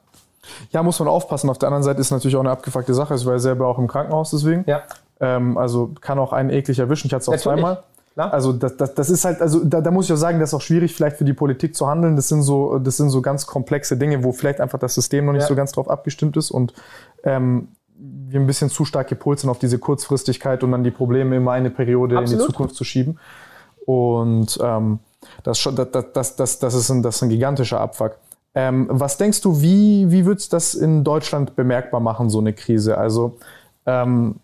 Ja, muss man aufpassen. Auf der anderen Seite ist natürlich auch eine abgefuckte Sache. Ich war ja selber auch im Krankenhaus deswegen. Ja. Ähm, also kann auch einen eklig erwischen. Ich hatte es auch Natürlich. zweimal. Klar. Also das, das, das ist halt, also da, da muss ich auch sagen, das ist auch schwierig vielleicht für die Politik zu handeln. Das sind so, das sind so ganz komplexe Dinge, wo vielleicht einfach das System noch nicht Ja. so ganz drauf abgestimmt ist und ähm, wir ein bisschen zu stark gepolt sind auf diese Kurzfristigkeit und dann die Probleme immer eine Periode in Absolut. die Zukunft zu schieben. Und ähm, das, schon, das, das, das, das, das, ist ein, das ist ein gigantischer Abfuck. Ähm, was denkst du, wie, wie wird es das in Deutschland bemerkbar machen, so eine Krise? Also ähm,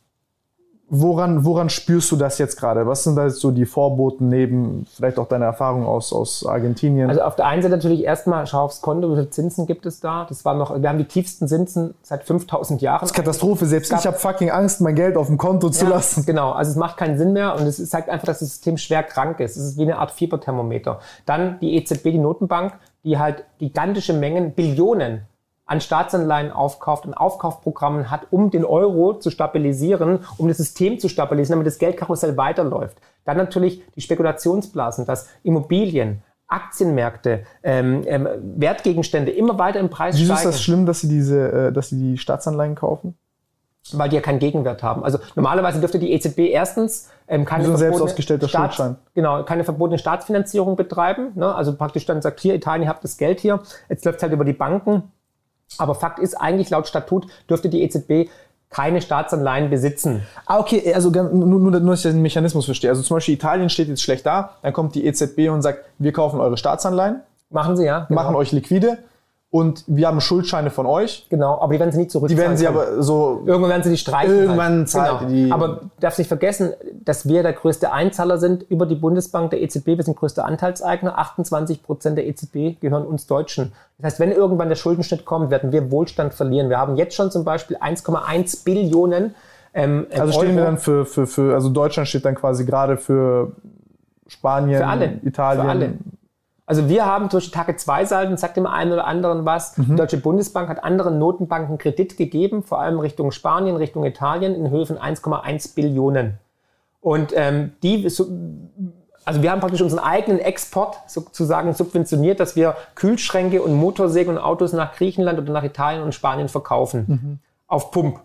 woran, woran spürst du das jetzt gerade? Was sind da jetzt so die Vorboten neben vielleicht auch deine Erfahrung aus, aus Argentinien? Also auf der einen Seite natürlich erstmal schau aufs Konto, wie viele Zinsen gibt es da? Das war noch, wir haben die tiefsten Zinsen seit 5000 Jahren. Katastrophe, selbst ich habe fucking Angst, mein Geld auf dem Konto zu Ja, lassen. Genau, also es macht keinen Sinn mehr und es zeigt einfach, dass das System schwer krank ist. Es ist wie eine Art Fieberthermometer. Dann die EZB, die Notenbank, die halt gigantische Mengen, Billionen an Staatsanleihen aufkauft und Aufkaufprogrammen hat, um den Euro zu stabilisieren, um das System zu stabilisieren, damit das Geldkarussell weiterläuft. Dann natürlich die Spekulationsblasen, dass Immobilien, Aktienmärkte, ähm, ähm, Wertgegenstände immer weiter im Preis Wieso ist steigen das schlimm, dass sie diese, äh, dass sie die Staatsanleihen kaufen? weil die ja keinen Gegenwert haben. Also normalerweise dürfte die EZB erstens ähm, keine so verbotene Schuldschein. Genau, keine verbotene Staatsfinanzierung betreiben. Ne? Also praktisch dann sagt, hier Italien, ihr habt das Geld hier. Jetzt läuft halt über die Banken. Aber Fakt ist eigentlich, laut Statut dürfte die EZB keine Staatsanleihen besitzen. Ah, okay, also ganz- nur, nur, nur, dass ich den Mechanismus verstehe. Also zum Beispiel Italien steht jetzt schlecht da, dann kommt die EZB und sagt, wir kaufen eure Staatsanleihen, Machen sie ja. Genau. machen euch liquide und wir haben Schuldscheine von euch. Genau, aber die werden sie nicht Die zurückzahlen. werden sie können. aber so Irgendwann werden sie die streichen. Irgendwann halt. zahlt genau. die- Aber du darfst nicht vergessen, dass wir der größte Einzahler sind über die Bundesbank der EZB. Wir sind größter Anteilseigner. 28 Prozent der EZB gehören uns Deutschen. Das heißt, wenn irgendwann der Schuldenschnitt kommt, werden wir Wohlstand verlieren. Wir haben jetzt schon zum Beispiel 1,1 Billionen. Ähm, Also stehen wir Euro. dann für, für, für, also Deutschland steht dann quasi gerade für Spanien, Für. Italien. Für alle. Also wir haben durch die Tage zwei Salden, sagt dem einen oder anderen was. Die Deutsche Bundesbank hat anderen Notenbanken Kredit gegeben, vor allem Richtung Spanien, Richtung Italien, in Höhe von 1,1 Billionen. Und ähm, die, so- also wir haben praktisch unseren eigenen Export sozusagen subventioniert, dass wir Kühlschränke und Motorsägen und Autos nach Griechenland oder nach Italien und Spanien verkaufen. Auf Pump.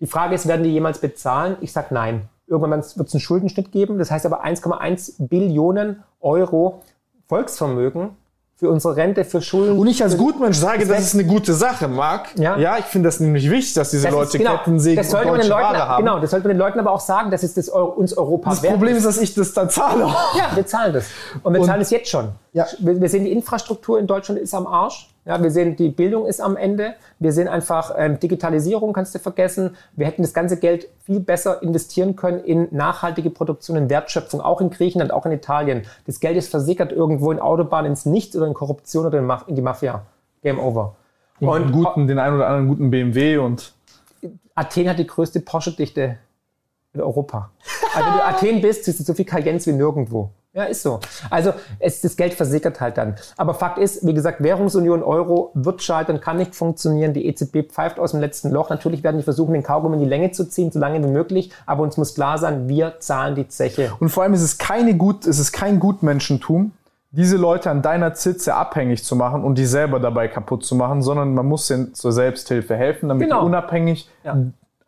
Die Frage ist, werden die jemals bezahlen? Ich sage nein. Irgendwann wird es einen Schuldenschnitt geben. Das heißt aber 1,1 Billionen Euro Volksvermögen für unsere Rente, für Schulden. Und ich als Gutmensch sage, Das ist eine gute Sache, Marc. Ja. ja ich finde das nämlich wichtig, dass diese Das Leute genau, Kettensägen das sollte und man den deutsche Leuten, Ware haben. Genau, das sollte man den Leuten aber auch sagen, dass es das uns Europa Das wert Problem ist, dass ich das dann zahle. Ja, wir zahlen das. Und wir Und- zahlen es jetzt schon. Ja. Wir, wir sehen, die Infrastruktur in Deutschland ist am Arsch. Ja, wir sehen, die Bildung ist am Ende. Wir sehen einfach, ähm, Digitalisierung kannst du vergessen. Wir hätten das ganze Geld viel besser investieren können in nachhaltige Produktion, in Wertschöpfung, auch in Griechenland, auch in Italien. Das Geld ist versickert irgendwo in Autobahnen ins Nichts oder in Korruption oder in, Maf- in die Mafia. Game over. Und guten, den einen oder anderen guten BMW und Athen hat die größte Porsche-Dichte in Europa. Also wenn du Athen bist, siehst du so viel Cayenne wie nirgendwo. Ja, ist so. Also es, das Geld versickert halt dann. Aber Fakt ist, wie gesagt, Währungsunion Euro wird scheitern, kann nicht funktionieren. Die EZB pfeift aus dem letzten Loch. Natürlich werden die versuchen, den Kaugummi in die Länge zu ziehen, so lange wie möglich. Aber uns muss klar sein, wir zahlen die Zeche. Und vor allem ist es, keine gut, es ist kein Gutmenschentum, diese Leute an deiner Zitze abhängig zu machen und die selber dabei kaputt zu machen, sondern man muss ihnen zur Selbsthilfe helfen, damit Genau. die unabhängig Ja.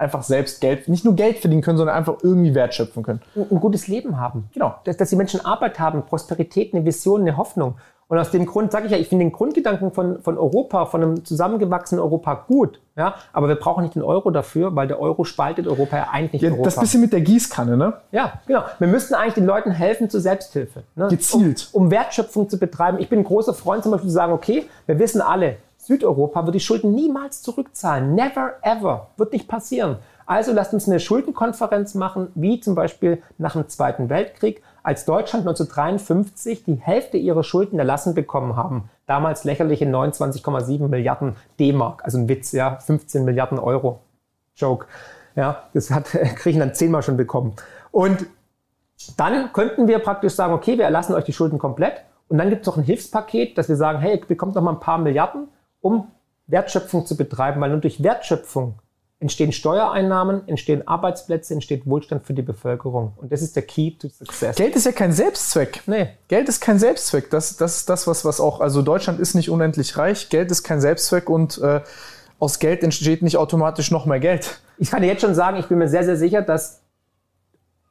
Einfach selbst Geld, nicht nur Geld verdienen können, sondern einfach irgendwie Wert schöpfen können. ein, ein gutes Leben haben. Genau. Dass, dass die Menschen Arbeit haben, Prosperität, eine Vision, eine Hoffnung. Und aus dem Grund sage ich ja, ich finde den Grundgedanken von, von Europa, von einem zusammengewachsenen Europa gut. Ja? Aber wir brauchen nicht den Euro dafür, weil der Euro spaltet Europa ja eigentlich Ja, Europa. das bisschen mit der Gießkanne, ne? Ja, genau. Wir müssten eigentlich den Leuten helfen zur Selbsthilfe. Ne? Gezielt. Um, um Wertschöpfung zu betreiben. Ich bin ein großer Freund zum Beispiel zu sagen, okay, wir wissen alle, Südeuropa wird die Schulden niemals zurückzahlen. Never ever. Wird nicht passieren. Also lasst uns eine Schuldenkonferenz machen, wie zum Beispiel nach dem Zweiten Weltkrieg, als Deutschland 1953 die Hälfte ihrer Schulden erlassen bekommen haben. Damals lächerliche 29,7 Milliarden D-Mark. Also ein Witz, ja, 15 Milliarden Euro. Joke. Ja, das hat *laughs* Griechenland zehnmal schon bekommen. Und dann könnten wir praktisch sagen, okay, wir erlassen euch die Schulden komplett. Und dann gibt es noch ein Hilfspaket, dass wir sagen, hey, bekommt noch mal ein paar Milliarden, um Wertschöpfung zu betreiben, weil nur durch Wertschöpfung entstehen Steuereinnahmen, entstehen Arbeitsplätze, entsteht Wohlstand für die Bevölkerung. Und das ist der Key to Success. Geld ist ja kein Selbstzweck. Nee. Geld ist kein Selbstzweck. Das, das ist das, was, was auch, also Deutschland ist nicht unendlich reich. Geld ist kein Selbstzweck und äh, aus Geld entsteht nicht automatisch noch mehr Geld. Ich kann dir jetzt schon sagen, ich bin mir sehr, sehr sicher, dass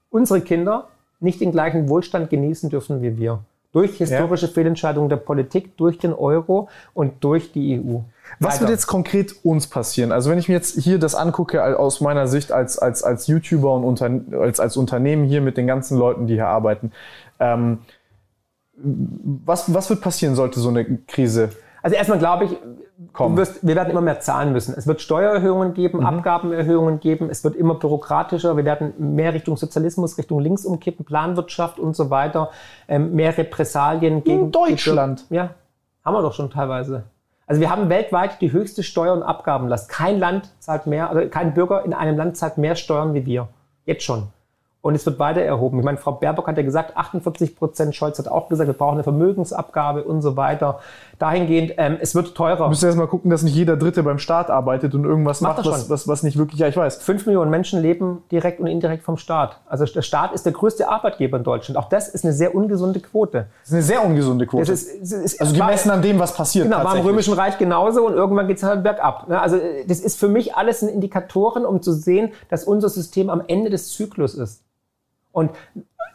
unsere Kinder nicht den gleichen Wohlstand genießen dürfen wie wir. Durch historische Fehlentscheidungen der Politik, durch den Euro und durch die EU. Was Leider. wird jetzt konkret uns passieren? Also wenn ich mir jetzt hier das angucke aus meiner Sicht als, als, als YouTuber und unter, als, als Unternehmen hier mit den ganzen Leuten, die hier arbeiten, ähm, was, was wird passieren, sollte so eine Krise Also erstmal glaube ich, kommen? wirst, wir werden immer mehr zahlen müssen. Es wird Steuererhöhungen geben, Mhm. Abgabenerhöhungen geben, es wird immer bürokratischer, wir werden mehr Richtung Sozialismus, Richtung links umkippen, Planwirtschaft und so weiter, ähm, mehr Repressalien gegen Deutschland. Die, ja, haben wir doch schon teilweise. Also wir haben weltweit die höchste Steuer- und Abgabenlast. Kein Land zahlt mehr, also kein Bürger in einem Land zahlt mehr Steuern wie wir. Jetzt schon. Und es wird weiter erhoben. Ich meine, Frau Baerbock hat ja gesagt, 48 Prozent, Scholz hat auch gesagt, wir brauchen eine Vermögensabgabe und so weiter. Dahingehend, ähm, es wird teurer. müssen erst mal gucken, dass nicht jeder Dritte beim Staat arbeitet und irgendwas Macht macht, was, was, was nicht wirklich, ja, ich weiß. Fünf Millionen Menschen leben direkt und indirekt vom Staat. Also der Staat ist der größte Arbeitgeber in Deutschland. Auch das ist eine sehr ungesunde Quote. Das ist eine sehr ungesunde Quote. Das ist, es ist, also es war- gemessen an dem, was passiert. Genau, war im. Römischen Reich genauso und irgendwann geht es halt bergab. ne? Also äh, das ist für mich alles ein Indikatoren, um zu sehen, dass unser System am Ende des Zyklus ist. Und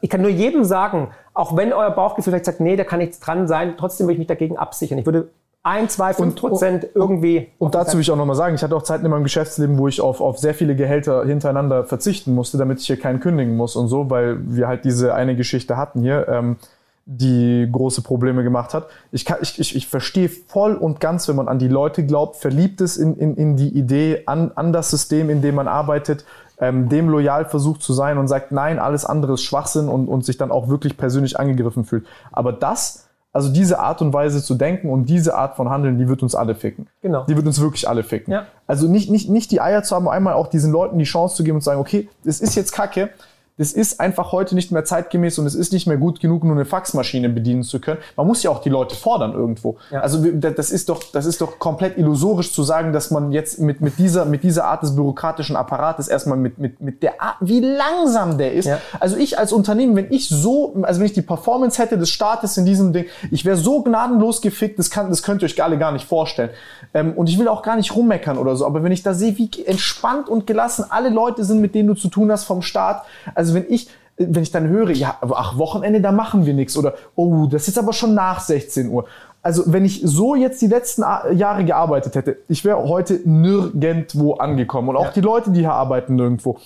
ich kann nur jedem sagen, auch wenn euer Bauchgefühl vielleicht sagt, nee, da kann nichts dran sein, trotzdem würde ich mich dagegen absichern. Ich würde ein, zwei, fünf Prozent irgendwie. Und dazu will ich auch nochmal sagen, ich hatte auch Zeiten in meinem Geschäftsleben, wo ich auf, auf sehr viele Gehälter hintereinander verzichten musste, damit ich hier keinen kündigen muss und so, weil wir halt diese eine Geschichte hatten hier, ähm, die große Probleme gemacht hat. Ich, kann, ich, ich, ich verstehe voll und ganz, wenn man an die Leute glaubt, verliebt ist in, in, in die Idee, an, an das System, in dem man arbeitet, ähm, dem loyal versucht zu sein und sagt, nein, alles andere ist Schwachsinn und, und sich dann auch wirklich persönlich angegriffen fühlt. Aber das, also diese Art und Weise zu denken und diese Art von Handeln, die wird uns alle ficken. Genau. Die wird uns wirklich alle ficken. Ja. Also nicht, nicht, nicht die Eier zu haben, einmal auch diesen Leuten die Chance zu geben und zu sagen, okay, das ist jetzt Kacke, das ist einfach heute nicht mehr zeitgemäß und es ist nicht mehr gut genug, nur eine Faxmaschine bedienen zu können. Man muss ja auch die Leute fordern irgendwo. Ja. Also das ist doch, das ist doch komplett illusorisch zu sagen, dass man jetzt mit, mit dieser, mit dieser Art des bürokratischen Apparates erstmal mit, mit, mit der Art, wie langsam der ist. Ja. Also ich als Unternehmen, wenn ich so, also wenn ich die Performance hätte des Staates in diesem Ding, ich wäre so gnadenlos gefickt, das, kann, das könnt ihr euch alle gar nicht vorstellen. Ähm, und ich will auch gar nicht rummeckern oder so, aber wenn ich da sehe, wie entspannt und gelassen alle Leute sind, mit denen du zu tun hast vom Staat, also wenn ich wenn ich dann höre, ja, ach, Wochenende, da machen wir nichts oder oh, das ist aber schon nach 16 Uhr. Also wenn ich so jetzt die letzten Jahre gearbeitet hätte, ich wäre heute nirgendwo angekommen und auch Ja. die Leute, die hier arbeiten, nirgendwo.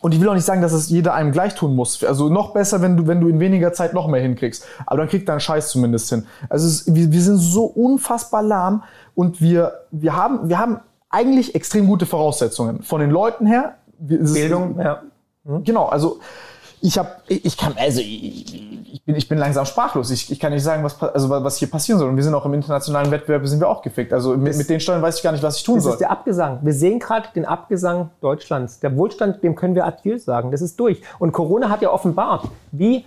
Und ich will auch nicht sagen, dass es jeder einem gleich tun muss. Also noch besser, wenn du, wenn du in weniger Zeit noch mehr hinkriegst. Aber dann kriegt dein Scheiß zumindest hin. Also es, wir, wir sind so unfassbar lahm und wir, wir, haben, wir haben eigentlich extrem gute Voraussetzungen. Von den Leuten her. Bildung, ja. Genau, also ich habe, ich kann, also ich, bin, ich bin langsam sprachlos. Ich, ich kann nicht sagen, was, also was hier passieren soll. Und wir sind auch im internationalen Wettbewerb, sind wir auch gefickt. Also mit, mit den Steuern weiß ich gar nicht, was ich tun Das soll. ist der Abgesang. Wir sehen gerade den Abgesang Deutschlands. Der Wohlstand, dem können wir Adieu sagen. Das ist durch. Und Corona hat ja offenbart, wie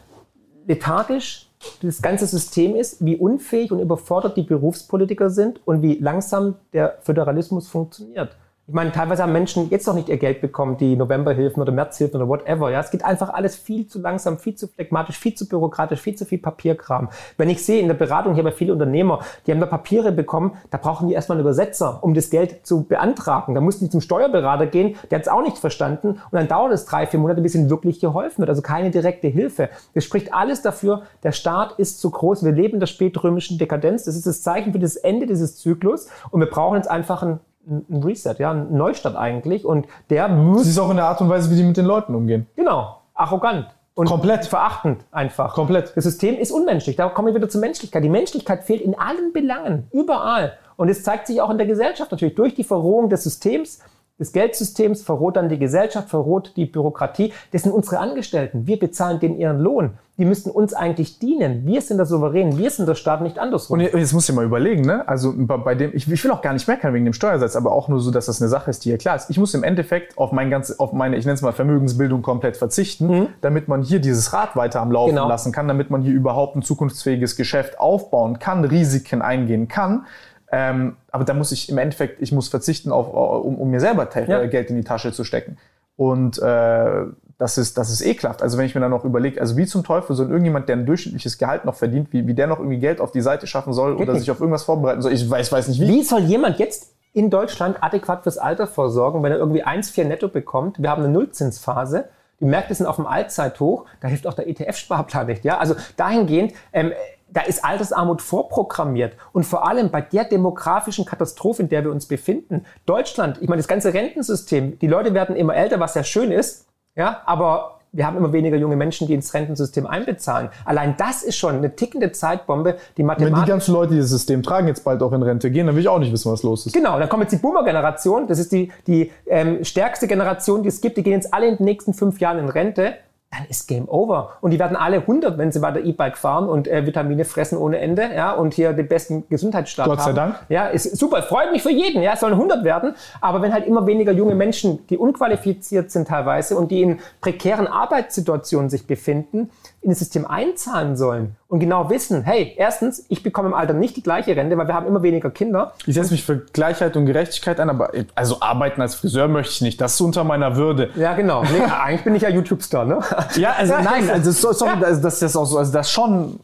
lethargisch das ganze System ist, wie unfähig und überfordert die Berufspolitiker sind und wie langsam der Föderalismus funktioniert. Ich meine, teilweise haben Menschen jetzt noch nicht ihr Geld bekommen, die Novemberhilfen oder Märzhilfen oder whatever. Ja, es geht einfach alles viel zu langsam, viel zu phlegmatisch, viel zu bürokratisch, viel zu viel Papierkram. Wenn ich sehe in der Beratung, ich habe ja viele Unternehmer, die haben da Papiere bekommen, da brauchen die erstmal einen Übersetzer, um das Geld zu beantragen. Da mussten die zum Steuerberater gehen, der hat es auch nicht verstanden und dann dauert es drei, vier Monate, bis ihnen wirklich geholfen wird. Also keine direkte Hilfe. Das spricht alles dafür, der Staat ist zu groß. Wir leben in der spätrömischen Dekadenz. Das ist das Zeichen für das Ende dieses Zyklus und wir brauchen jetzt einfach einen ein Reset, ja, ein Neustart eigentlich. Und der muss. Das ist auch in der Art und Weise, wie die mit den Leuten umgehen. Genau, arrogant. Und Komplett. verachtend einfach. Komplett. Das System ist unmenschlich. Da kommen wir wieder zur Menschlichkeit. Die Menschlichkeit fehlt in allen Belangen, überall. Und es zeigt sich auch in der Gesellschaft natürlich durch die Verrohung des Systems, des Geldsystems, verroht dann die Gesellschaft, verroht die Bürokratie. Das sind unsere Angestellten. Wir bezahlen denen ihren Lohn. Die müssten uns eigentlich dienen. Wir sind der Souverän, wir sind der Staat, nicht andersrum. Und jetzt musst du dir mal überlegen, ne? Also bei, dem, ich, ich will auch gar nicht meckern wegen dem Steuersatz, aber auch nur so, dass das eine Sache ist, die hier klar ist. Ich muss im Endeffekt auf mein ganz, auf meine, ich nenne es mal Vermögensbildung komplett verzichten, Mhm. damit man hier dieses Rad weiter am Laufen Genau. lassen kann, damit man hier überhaupt ein zukunftsfähiges Geschäft aufbauen kann, Risiken eingehen kann. Ähm, aber da muss ich im Endeffekt, ich muss verzichten, auf, um, um mir selber Ja. äh, Geld in die Tasche zu stecken. Und äh, das ist, das ist ekelhaft. Also wenn ich mir dann noch überlege, also wie zum Teufel soll irgendjemand, der ein durchschnittliches Gehalt noch verdient, wie, wie der noch irgendwie Geld auf die Seite schaffen soll Geht oder nicht. sich auf irgendwas vorbereiten soll. Ich weiß, weiß nicht wie. Wie soll jemand jetzt in Deutschland adäquat fürs Alter vorsorgen, wenn er irgendwie 1,4 netto bekommt? Wir haben eine Nullzinsphase. Die Märkte sind auf dem Allzeithoch. Da hilft auch der ETF-Sparplan nicht. Ja? Also dahingehend, ähm, da ist Altersarmut vorprogrammiert. Und vor allem bei der demografischen Katastrophe, in der wir uns befinden. Deutschland, ich meine, das ganze Rentensystem, die Leute werden immer älter, was ja schön ist. Ja, aber wir haben immer weniger junge Menschen, die ins Rentensystem einbezahlen. Allein das ist schon eine tickende Zeitbombe, die Wenn Mathematik. die ganzen Leute, die das System tragen, jetzt bald auch in Rente gehen, dann will ich auch nicht wissen, was los ist. Genau, dann kommt jetzt die Boomer-Generation. Das ist die, die ähm, stärkste Generation, die es gibt. Die gehen jetzt alle in den nächsten fünf Jahren in Rente. Dann ist Game Over. Und die werden alle 100, wenn sie weiter E-Bike fahren und äh, Vitamine fressen ohne Ende. Ja, und hier den besten Gesundheitsstaat Gott sei haben. Dank. Ja, ist super. Freut mich für jeden. Ja, es sollen 100 werden. Aber wenn halt immer weniger junge Menschen, die unqualifiziert sind teilweise und die in prekären Arbeitssituationen sich befinden, in das System einzahlen sollen und genau wissen, hey, erstens, ich bekomme im Alter nicht die gleiche Rente, weil wir haben immer weniger Kinder. Ich setze mich für Gleichheit und Gerechtigkeit ein, aber also arbeiten als Friseur möchte ich nicht. Das ist unter meiner Würde. Ja, genau. Nee, *laughs* eigentlich bin ich ja YouTube-Star, ne? Ja, also *laughs* nein, also so- sorry, also das ist auch so, also das schon,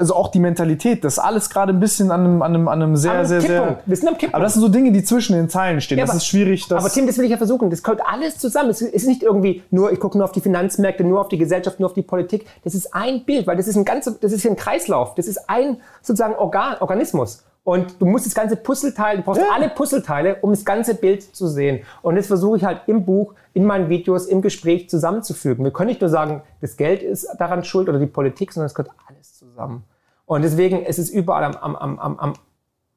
also auch die Mentalität, das ist alles gerade ein bisschen an einem, an einem, an einem sehr, Am sehr, sehr. Wir sind am Kipppunkt. Aber das sind so Dinge, die zwischen den Zeilen stehen. Ja, das aber- ist schwierig. Das Aber Tim, das will ich ja versuchen. Das kommt alles zusammen. Es ist nicht irgendwie nur, ich gucke nur auf die Finanzmärkte, nur auf die Gesellschaft, nur auf die Politik. Das ist ein Bild, weil das ist ein ganzer, das ist ein Kreislauf. Das ist ein sozusagen Organ, Organismus. Und du musst das ganze Puzzleteil, du brauchst Ja. alle Puzzleteile, um das ganze Bild zu sehen. Und das versuche ich halt im Buch, in meinen Videos, im Gespräch zusammenzufügen. Wir können nicht nur sagen, das Geld ist daran schuld oder die Politik, sondern es gehört alles zusammen. Und deswegen ist es überall am, am, am, am,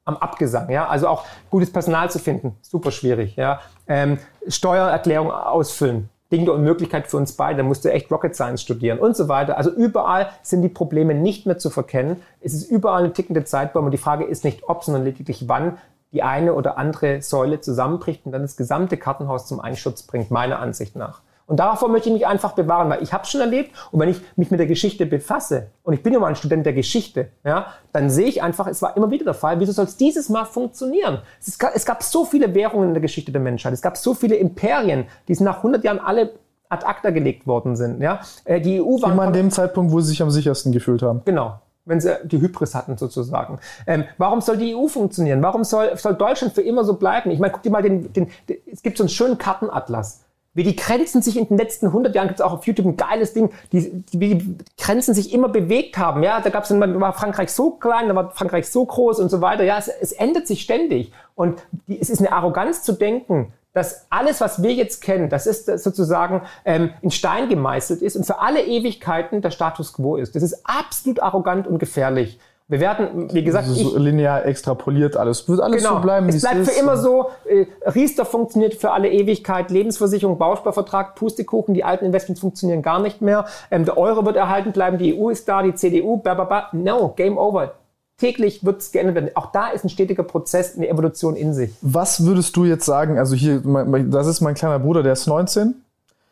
am Abgesang, ja, also auch gutes Personal zu finden, super schwierig, ja. Ähm, Steuererklärung ausfüllen, Ding der Unmöglichkeit für uns beide, da musst du echt Rocket Science studieren und so weiter. Also überall sind die Probleme nicht mehr zu verkennen. Es ist überall eine tickende Zeitbombe und die Frage ist nicht ob, sondern lediglich wann die eine oder andere Säule zusammenbricht und dann das gesamte Kartenhaus zum Einsturz bringt, meiner Ansicht nach. Und davor möchte ich mich einfach bewahren, weil ich habe es schon erlebt und wenn ich mich mit der Geschichte befasse und ich bin ja mal ein Student der Geschichte, ja, dann sehe ich einfach, es war immer wieder der Fall, wieso soll es dieses Mal funktionieren? Es gab, es gab so viele Währungen in der Geschichte der Menschheit, es gab so viele Imperien, die sind nach 100 Jahren alle ad acta gelegt worden sind. Ja? Äh, Die EU war immer an dem Zeitpunkt, wo sie sich am sichersten gefühlt haben. Genau. Wenn sie die Hybris hatten sozusagen. Ähm, warum soll die EU funktionieren? Warum soll, soll Deutschland für immer so bleiben? Ich meine, guck dir mal den, den, den es gibt so einen schönen Kartenatlas. Wie die Grenzen sich in den letzten 100 Jahren, gibt es auch auf YouTube ein geiles Ding, die, wie die Grenzen sich immer bewegt haben. Ja, da gab es, war Frankreich so klein, da war Frankreich so groß und so weiter. Ja, es, es ändert sich ständig. Und die, es ist eine Arroganz zu denken, dass alles, was wir jetzt kennen, das ist sozusagen ähm, in Stein gemeißelt ist und für alle Ewigkeiten der Status quo ist. Das ist absolut arrogant und gefährlich. Wir werden, wie gesagt, Also ich, so linear extrapoliert alles. Wird alles Genau. so bleiben, wie es bleibt ist. für immer so. Äh, Riester funktioniert für alle Ewigkeit. Lebensversicherung, Bausparvertrag, Pustekuchen. Die alten Investments funktionieren gar nicht mehr. Ähm, der Euro wird erhalten bleiben. Die EU ist da. Die CDU. Bababa. No, Game over. Täglich wird es geändert werden. Auch da ist ein stetiger Prozess, eine Evolution in sich. Was würdest du jetzt sagen? Also hier, mein- das ist mein kleiner Bruder, der ist 19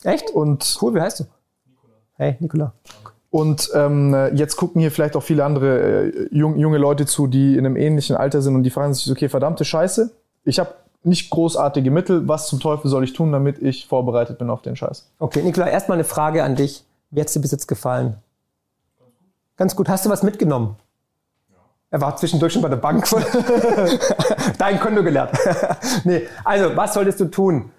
Echt? und Cool, wie heißt du? Hey, Nikola. Und ähm, jetzt gucken hier vielleicht auch viele andere äh, jung, junge Leute zu, die in einem ähnlichen Alter sind und die fragen sich, okay, verdammte Scheiße, ich habe nicht großartige Mittel, was zum Teufel soll ich tun, damit ich vorbereitet bin auf den Scheiß? Okay, Nikola, erstmal eine Frage an dich. Wie hat es dir bis jetzt gefallen? Ganz gut. Hast du was mitgenommen? Er war zwischendurch schon bei der Bank. *laughs* Dein Konto gelernt. *laughs* nee, also, was solltest du tun?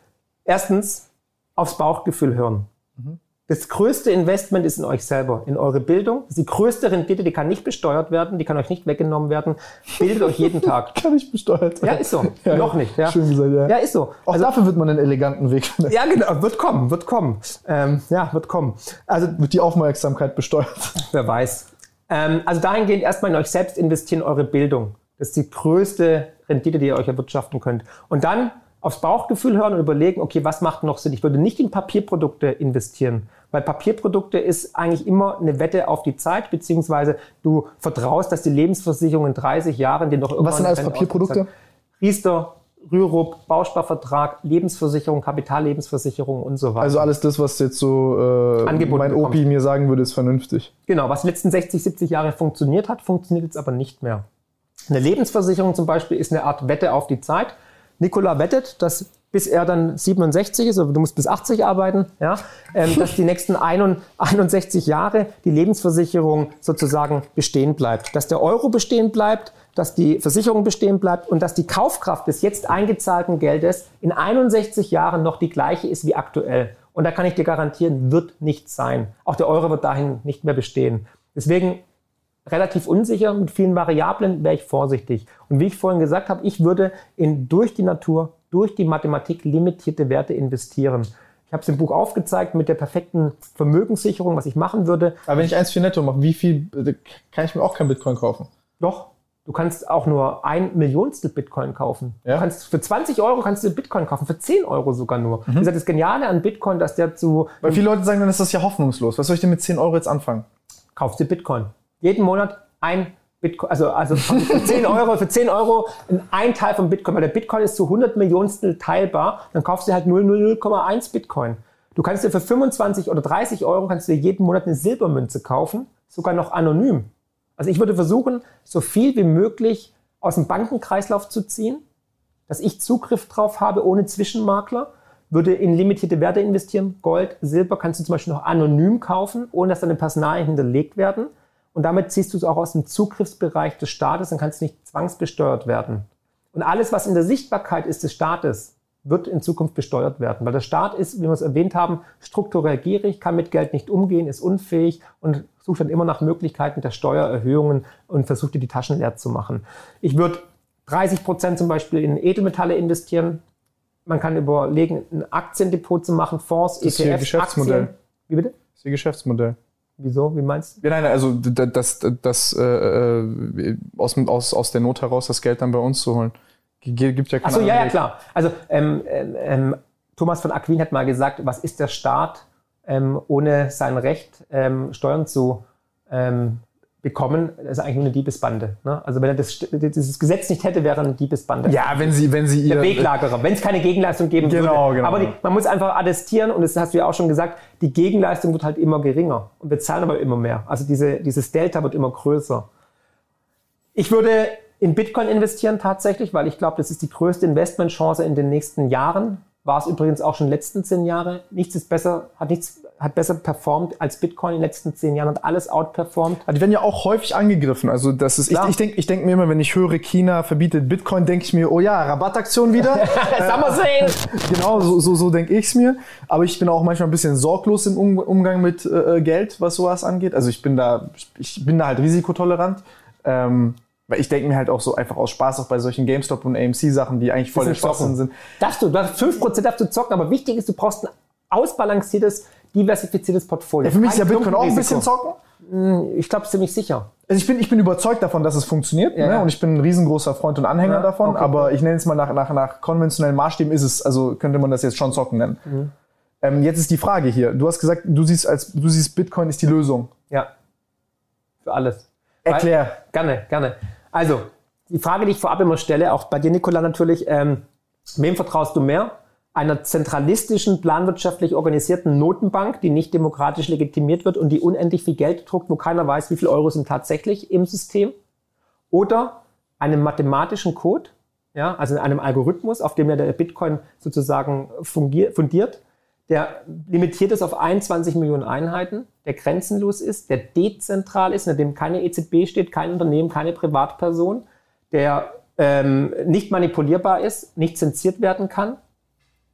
Erstens, aufs Bauchgefühl hören. Mhm. Das größte Investment ist in euch selber, in eure Bildung. Das ist die größte Rendite, die kann nicht besteuert werden, die kann euch nicht weggenommen werden. Bildet euch jeden *laughs* Tag. kann nicht besteuert werden. Ja, ist so. *laughs* Ja, Noch nicht. Ja. Schön gesagt, ja. Ja, ist so. Auch also, dafür wird man einen eleganten Weg finden. Ja, genau. Wird kommen, wird kommen. Ähm, ja, wird kommen. Also wird die Aufmerksamkeit besteuert. *laughs* Wer weiß. Ähm, also dahingehend erstmal in euch selbst investieren, eure Bildung. Das ist die größte Rendite, die ihr euch erwirtschaften könnt. Und dann aufs Bauchgefühl hören und überlegen, okay, was macht noch Sinn? Ich würde nicht in Papierprodukte investieren, weil Papierprodukte ist eigentlich immer eine Wette auf die Zeit, beziehungsweise du vertraust, dass die Lebensversicherung in 30 Jahren dir noch irgendwann... Was sind alles Papierprodukte? Riester, Rürup, Bausparvertrag, Lebensversicherung, Kapitallebensversicherung und so weiter. Also alles das, was jetzt so äh, mein Opi bekommt. mir sagen würde, ist vernünftig. Genau, was die letzten 60, 70 Jahre funktioniert hat, funktioniert jetzt aber nicht mehr. Eine Lebensversicherung zum Beispiel ist eine Art Wette auf die Zeit. Nikola wettet, dass bis er dann 67 ist, aber du musst bis 80 arbeiten, ja, ähm, dass die nächsten 61 Jahre die Lebensversicherung sozusagen bestehen bleibt. Dass der Euro bestehen bleibt, dass die Versicherung bestehen bleibt und dass die Kaufkraft des jetzt eingezahlten Geldes in 61 Jahren noch die gleiche ist wie aktuell. Und da kann ich dir garantieren, wird nicht sein. Auch der Euro wird dahin nicht mehr bestehen. Deswegen relativ unsicher, mit vielen Variablen wäre ich vorsichtig. Und wie ich vorhin gesagt habe, ich würde in durch die Natur, durch die Mathematik limitierte Werte investieren. Ich habe es im Buch aufgezeigt mit der perfekten Vermögenssicherung, was ich machen würde. Aber wenn ich 1,4 netto mache, wie viel kann ich mir auch kein Bitcoin kaufen? Doch. Du kannst auch nur ein Millionstel Bitcoin kaufen. Ja? Du kannst für 20 Euro kannst du Bitcoin kaufen, für 10 Euro sogar nur. Mhm. Wie gesagt, das Geniale an Bitcoin, dass der zu. Weil viele Leute sagen, dann ist das ja hoffnungslos. Was soll ich denn mit 10 Euro jetzt anfangen? Kaufst du Bitcoin jeden Monat ein Bitcoin, also, also für 10 Euro, für 10 Euro ein Teil von Bitcoin, weil der Bitcoin ist zu 100 Millionstel teilbar, dann kaufst du halt 0,1 Bitcoin. Du kannst dir für 25 oder 30 Euro kannst du dir jeden Monat eine Silbermünze kaufen, sogar noch anonym. Also ich würde versuchen, so viel wie möglich aus dem Bankenkreislauf zu ziehen, dass ich Zugriff drauf habe ohne Zwischenmakler, würde in limitierte Werte investieren. Gold, Silber kannst du zum Beispiel noch anonym kaufen, ohne dass deine Personalien hinterlegt werden. Und damit ziehst du es auch aus dem Zugriffsbereich des Staates und kannst nicht zwangsbesteuert werden. Und alles, was in der Sichtbarkeit ist des Staates, wird in Zukunft besteuert werden. Weil der Staat ist, wie wir es erwähnt haben, strukturell gierig, kann mit Geld nicht umgehen, ist unfähig und sucht dann immer nach Möglichkeiten der Steuererhöhungen und versucht dir die Taschen leer zu machen. Ich würde 30 Prozent zum Beispiel in Edelmetalle investieren. Man kann überlegen, ein Aktiendepot zu machen, Fonds, das ETFs, ist Geschäftsmodell. Aktien. Wie bitte? Das ist Ihr Geschäftsmodell. Wieso? Wie meinst du? Ja, nein, also das, das, das äh, äh, aus, aus, aus der Not heraus das Geld dann bei uns zu holen. Gibt ja keine Achso, ja, ja, klar. Also ähm, ähm, ähm, Thomas von Aquin hat mal gesagt, was ist der Staat ähm, ohne sein Recht, ähm, Steuern zu ähm, bekommen, ist eigentlich nur eine Diebesbande. Ne? Also wenn er das, dieses Gesetz nicht hätte, wäre eine Diebesbande. Ja, wenn sie, wenn sie ihr... Der Weglagerer, wenn es keine Gegenleistung geben genau, würde. Genau. Aber die, man muss einfach attestieren, und das hast du ja auch schon gesagt, die Gegenleistung wird halt immer geringer. Und wir zahlen aber immer mehr. Also diese, dieses Delta wird immer größer. Ich würde in Bitcoin investieren tatsächlich, weil ich glaube, das ist die größte Investmentchance in den nächsten Jahren. War es übrigens auch schon in den letzten zehn Jahren. Nichts ist besser, hat nichts hat besser performt als Bitcoin in den letzten zehn Jahren, hat alles outperformt. Die werden ja auch häufig angegriffen. Also das ist, Klar. ich, ich denke ich denk mir immer, wenn ich höre, China verbietet Bitcoin, denke ich mir, oh ja, Rabattaktion wieder. *laughs* Summer Sale! genau, so, so, so denke ich es mir. Aber ich bin auch manchmal ein bisschen sorglos im um Umgang mit äh, Geld, was sowas angeht. Also ich bin da, ich bin da halt risikotolerant. Ähm, weil ich denke mir halt auch so einfach aus Spaß auch bei solchen GameStop und AMC-Sachen, die eigentlich voll der Schwachsinn sind. Darfst du, hast 5% darfst du zocken, aber wichtig ist, du brauchst ein ausbalanciertes diversifiziertes Portfolio. Ja, für mich ist ja Bitcoin auch ein bisschen zocken. Hm, ich glaube ziemlich sicher. Also ich bin, ich bin überzeugt davon, dass es funktioniert. Ja, ne? Und ich bin ein riesengroßer Freund und Anhänger ja, davon. Okay. Aber ich nenne es mal nach, nach, nach konventionellen Maßstäben ist es, also könnte man das jetzt schon zocken nennen. Mhm. Ähm, jetzt ist die Frage hier. Du hast gesagt, du siehst, als, du siehst Bitcoin ist die Lösung. Ja. Für alles. Erklär. Weil, gerne, gerne. Also, die Frage, die ich vorab immer stelle, auch bei dir, Nikola, natürlich, ähm, wem vertraust du mehr? einer zentralistischen, planwirtschaftlich organisierten Notenbank, die nicht demokratisch legitimiert wird und die unendlich viel Geld druckt, wo keiner weiß, wie viele Euro sind tatsächlich im System, oder einem mathematischen Code, ja, also einem Algorithmus, auf dem ja der Bitcoin sozusagen fungiert, fundiert, der limitiert ist auf 21 Millionen Einheiten, der grenzenlos ist, der dezentral ist, in dem keine EZB steht, kein Unternehmen, keine Privatperson, der ähm, nicht manipulierbar ist, nicht zensiert werden kann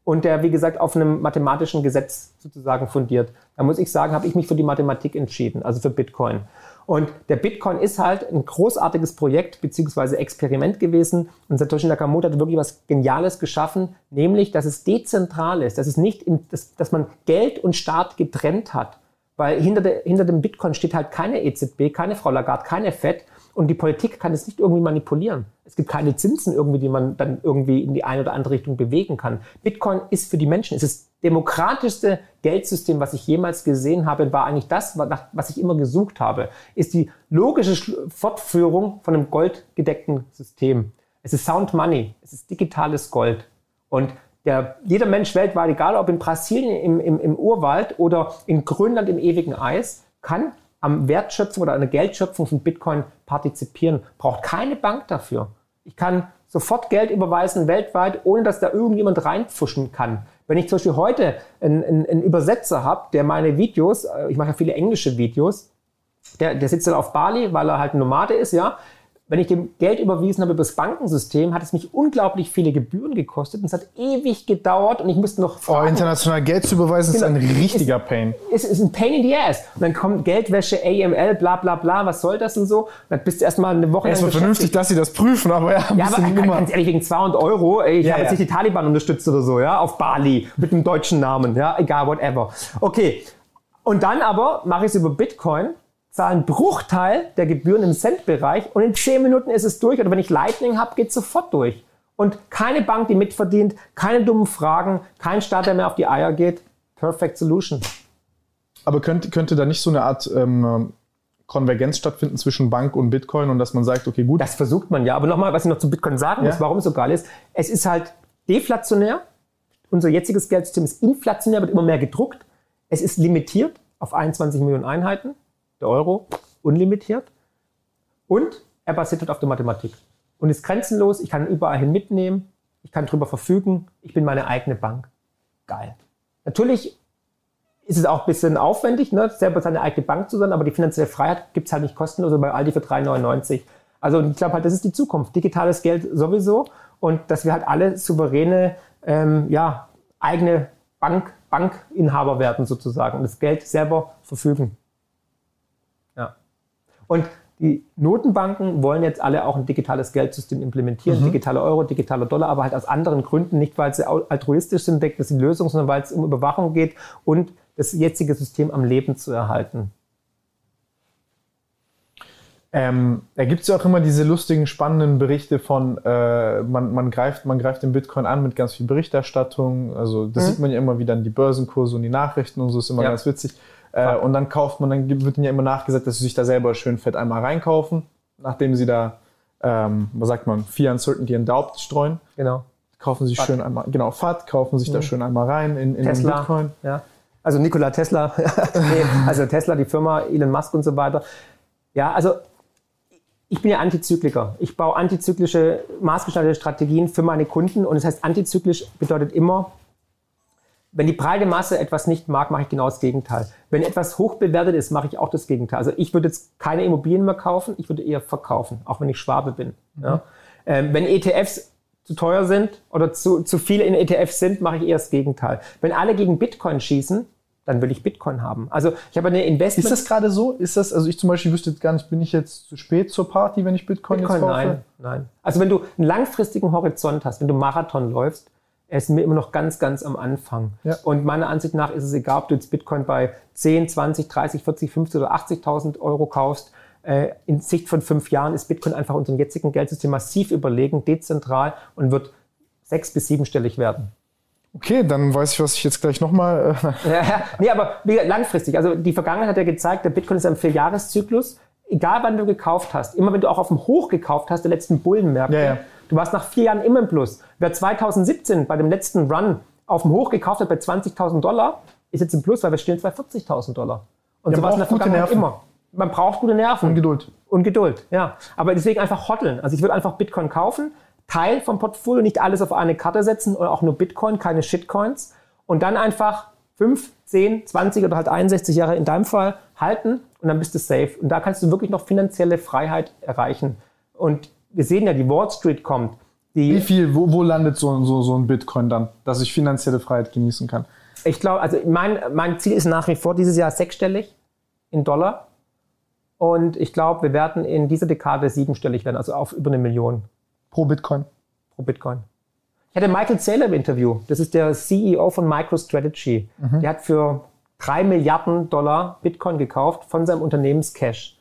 und der, wie gesagt, auf einem mathematischen Gesetz sozusagen fundiert. Da muss ich sagen, habe ich mich für die Mathematik entschieden, also für Bitcoin. Und der Bitcoin ist halt ein großartiges Projekt bzw. Experiment gewesen. Und Satoshi Nakamoto hat wirklich was Geniales geschaffen, nämlich, dass es dezentral ist, dass es nicht, im, dass, dass man Geld und Staat getrennt hat. Weil hinter, der, hinter dem Bitcoin steht halt keine EZB, keine Frau Lagarde, keine FED, und die Politik kann es nicht irgendwie manipulieren. Es gibt keine Zinsen irgendwie, die man dann irgendwie in die eine oder andere Richtung bewegen kann. Bitcoin ist für die Menschen, es ist das demokratischste Geldsystem, was ich jemals gesehen habe, war eigentlich das, was ich immer gesucht habe, ist die logische Fortführung von einem goldgedeckten System. Es ist Sound Money, es ist digitales Gold. Und der, jeder Mensch weltweit, egal ob in Brasilien im, im, im Urwald oder in Grönland im ewigen Eis, kann am Wertschöpfung oder an der Geldschöpfung von Bitcoin partizipieren, braucht keine Bank dafür. Ich kann sofort Geld überweisen weltweit, ohne dass da irgendjemand reinpfuschen kann. Wenn ich zum Beispiel heute einen, einen, einen Übersetzer habe, der meine Videos, äh, ich mache ja viele englische Videos, der, der sitzt dann auf Bali, weil er halt ein Nomade ist, ja, wenn ich dem Geld überwiesen habe über das Bankensystem, hat es mich unglaublich viele Gebühren gekostet und es hat ewig gedauert und ich musste noch fragen. Oh, international Geld zu überweisen genau. ist ein richtiger ist, Pain. Es ist, ist ein Pain in the ass. Und dann kommt Geldwäsche, AML, bla bla bla, was soll das und so? Und dann bist du erstmal eine Woche Erstmal vernünftig, dass sie das prüfen, aber ja, ja aber ganz ehrlich, wegen 200 Euro, ich ja, habe ja. jetzt nicht die Taliban unterstützt oder so, ja, auf Bali, mit einem deutschen Namen, ja, egal, whatever. Okay. Und dann aber mache ich es über Bitcoin zahle einen Bruchteil der Gebühren im Centbereich und in 10 Minuten ist es durch. Oder wenn ich Lightning habe, geht es sofort durch. Und keine Bank, die mitverdient, keine dummen Fragen, kein Staat, der mehr auf die Eier geht. Perfect Solution. Aber könnte, könnte da nicht so eine Art ähm, Konvergenz stattfinden zwischen Bank und Bitcoin und dass man sagt, okay, gut. Das versucht man ja. Aber nochmal, was ich noch zu Bitcoin sagen muss, ja? warum es so geil ist. Es ist halt deflationär. Unser jetziges Geldsystem ist inflationär, wird immer mehr gedruckt. Es ist limitiert auf 21 Millionen Einheiten Euro, unlimitiert. Und er basiert auf der Mathematik. Und ist grenzenlos, ich kann überall hin mitnehmen, ich kann drüber verfügen, ich bin meine eigene Bank. Geil. Natürlich ist es auch ein bisschen aufwendig, ne, selber seine eigene Bank zu sein, aber die finanzielle Freiheit gibt es halt nicht kostenlos, bei Aldi für 3,99. Also ich glaube halt, das ist die Zukunft. Digitales Geld sowieso und dass wir halt alle souveräne, ähm, ja, eigene Bank, Bankinhaber werden sozusagen und das Geld selber verfügen. Und die Notenbanken wollen jetzt alle auch ein digitales Geldsystem implementieren, mhm. digitaler Euro, digitaler Dollar, aber halt aus anderen Gründen, nicht weil sie altruistisch sind, denkt das ist die Lösung, sondern weil es um Überwachung geht und das jetzige System am Leben zu erhalten. Ähm, da gibt es ja auch immer diese lustigen, spannenden Berichte von, äh, man, man, greift, man greift den Bitcoin an mit ganz viel Berichterstattung. Also das mhm. sieht man ja immer wieder an die Börsenkurse und die Nachrichten und so, ist immer ja. ganz witzig. Äh, und dann kauft man, dann wird ihnen ja immer nachgesagt, dass sie sich da selber schön fett einmal reinkaufen, nachdem sie da, ähm, was sagt man, Fear, Uncertainty and Doubt streuen. Genau. Kaufen sich schön einmal, genau, FAT, kaufen sich mhm. da schön einmal rein in, in Tesla, Bitcoin. Ja. Also Nikola Tesla, *laughs* nee, also Tesla, die Firma, Elon Musk und so weiter. Ja, also ich bin ja Antizykliker. Ich baue antizyklische, maßgeschneiderte Strategien für meine Kunden und das heißt, antizyklisch bedeutet immer, wenn die breite Masse etwas nicht mag, mache ich genau das Gegenteil. Wenn etwas hoch bewertet ist, mache ich auch das Gegenteil. Also ich würde jetzt keine Immobilien mehr kaufen, ich würde eher verkaufen, auch wenn ich Schwabe bin. Mhm. Ja. Ähm, wenn ETFs zu teuer sind oder zu, zu viele in ETFs sind, mache ich eher das Gegenteil. Wenn alle gegen Bitcoin schießen, dann will ich Bitcoin haben. Also ich habe eine Investment. Ist das gerade so? Ist das, also ich zum Beispiel wüsste jetzt gar nicht, bin ich jetzt zu spät zur Party, wenn ich Bitcoin, Bitcoin jetzt kaufe? Nein, nein. Also wenn du einen langfristigen Horizont hast, wenn du Marathon läufst, er ist mir immer noch ganz, ganz am Anfang. Ja. Und meiner Ansicht nach ist es egal, ob du jetzt Bitcoin bei 10, 20, 30, 40, 50 oder 80.000 Euro kaufst. Äh, in Sicht von fünf Jahren ist Bitcoin einfach unserem jetzigen Geldsystem massiv überlegen, dezentral und wird sechs- bis siebenstellig werden. Okay, dann weiß ich, was ich jetzt gleich nochmal. Äh *laughs* ja, nee, aber langfristig. Also die Vergangenheit hat ja gezeigt, der Bitcoin ist ein Vierjahreszyklus. Egal wann du gekauft hast, immer wenn du auch auf dem Hoch gekauft hast, der letzten Bullenmärkte, ja, ja. Du warst nach vier Jahren immer im Plus. Wer 2017 bei dem letzten Run auf dem Hoch gekauft hat bei 20.000 Dollar, ist jetzt im Plus, weil wir stehen bei 40.000 Dollar. Und Ja, so war es in der Vergangenheit immer. Man braucht gute Nerven. Und Geduld. Und Geduld, ja. Aber deswegen einfach hodeln. Also ich würde einfach Bitcoin kaufen, Teil vom Portfolio, nicht alles auf eine Karte setzen oder auch nur Bitcoin, keine Shitcoins. Und dann einfach 5, 10, 20 oder halt 61 Jahre in deinem Fall halten und dann bist du safe. Und da kannst du wirklich noch finanzielle Freiheit erreichen. Und wir sehen ja, die Wall Street kommt. Die, Wie viel, wo, wo landet so, so, so ein Bitcoin dann, dass ich finanzielle Freiheit genießen kann? Ich glaube, also mein, mein Ziel ist nach wie vor dieses Jahr sechsstellig in Dollar. Und ich glaube, wir werden in dieser Dekade siebenstellig werden, also auf über eine Million Pro Bitcoin. pro Bitcoin. Ich hatte Michael Saylor im Interview. Das ist der CEO von MicroStrategy. Der hat für drei Milliarden Dollar Bitcoin gekauft von seinem Unternehmenscash.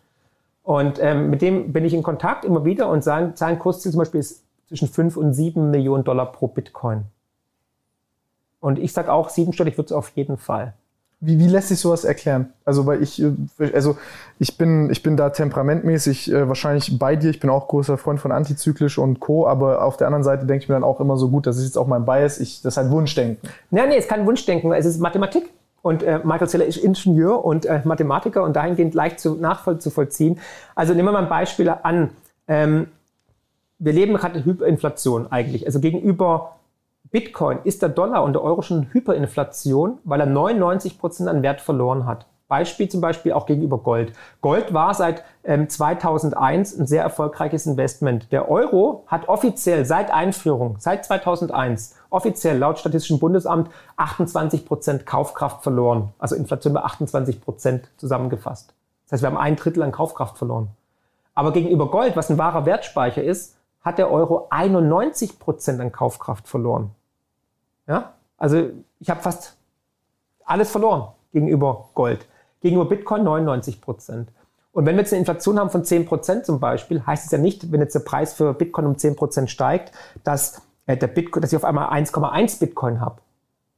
Und ähm, mit dem bin ich in Kontakt immer wieder und sein, sein Kursziel zum Beispiel ist zwischen 5 und 7 Millionen Dollar pro Bitcoin. Und ich sage auch, siebenstellig wird es auf jeden Fall. Wie, wie lässt sich sowas erklären? Also, weil ich, äh, also ich bin, ich bin da temperamentmäßig äh, wahrscheinlich bei dir. Ich bin auch großer Freund von Antizyklisch und Co. Aber auf der anderen Seite denke ich mir dann auch immer so gut, das ist jetzt auch mein Bias. Ich, das ist halt Wunschdenken. Nein, nee, es ist kein Wunschdenken, es ist Mathematik. Und äh, Michael Saylor ist Ingenieur und äh, Mathematiker und dahingehend leicht zu, nachvollziehen. Also nehmen wir mal ein Beispiel an. Ähm, wir leben gerade in Hyperinflation eigentlich. Also gegenüber Bitcoin ist der Dollar und der Euro schon in Hyperinflation, weil er 99 Prozent an Wert verloren hat. Beispiel zum Beispiel auch gegenüber Gold. Gold war seit ähm, 2001 ein sehr erfolgreiches Investment. Der Euro hat offiziell seit Einführung, seit 2001, offiziell laut Statistischem Bundesamt 28 Prozent Kaufkraft verloren. Also Inflation bei 28 Prozent zusammengefasst. Das heißt, wir haben ein Drittel an Kaufkraft verloren. Aber gegenüber Gold, was ein wahrer Wertspeicher ist, hat der Euro 91 Prozent an Kaufkraft verloren. Ja? Also ich habe fast alles verloren gegenüber Gold. Gegenüber Bitcoin 99 Prozent. Und wenn wir jetzt eine Inflation haben von 10 Prozent zum Beispiel, heißt es ja nicht, wenn jetzt der Preis für Bitcoin um 10 Prozent steigt, dass, äh, der Bitcoin, dass ich auf einmal 1,1 Bitcoin habe.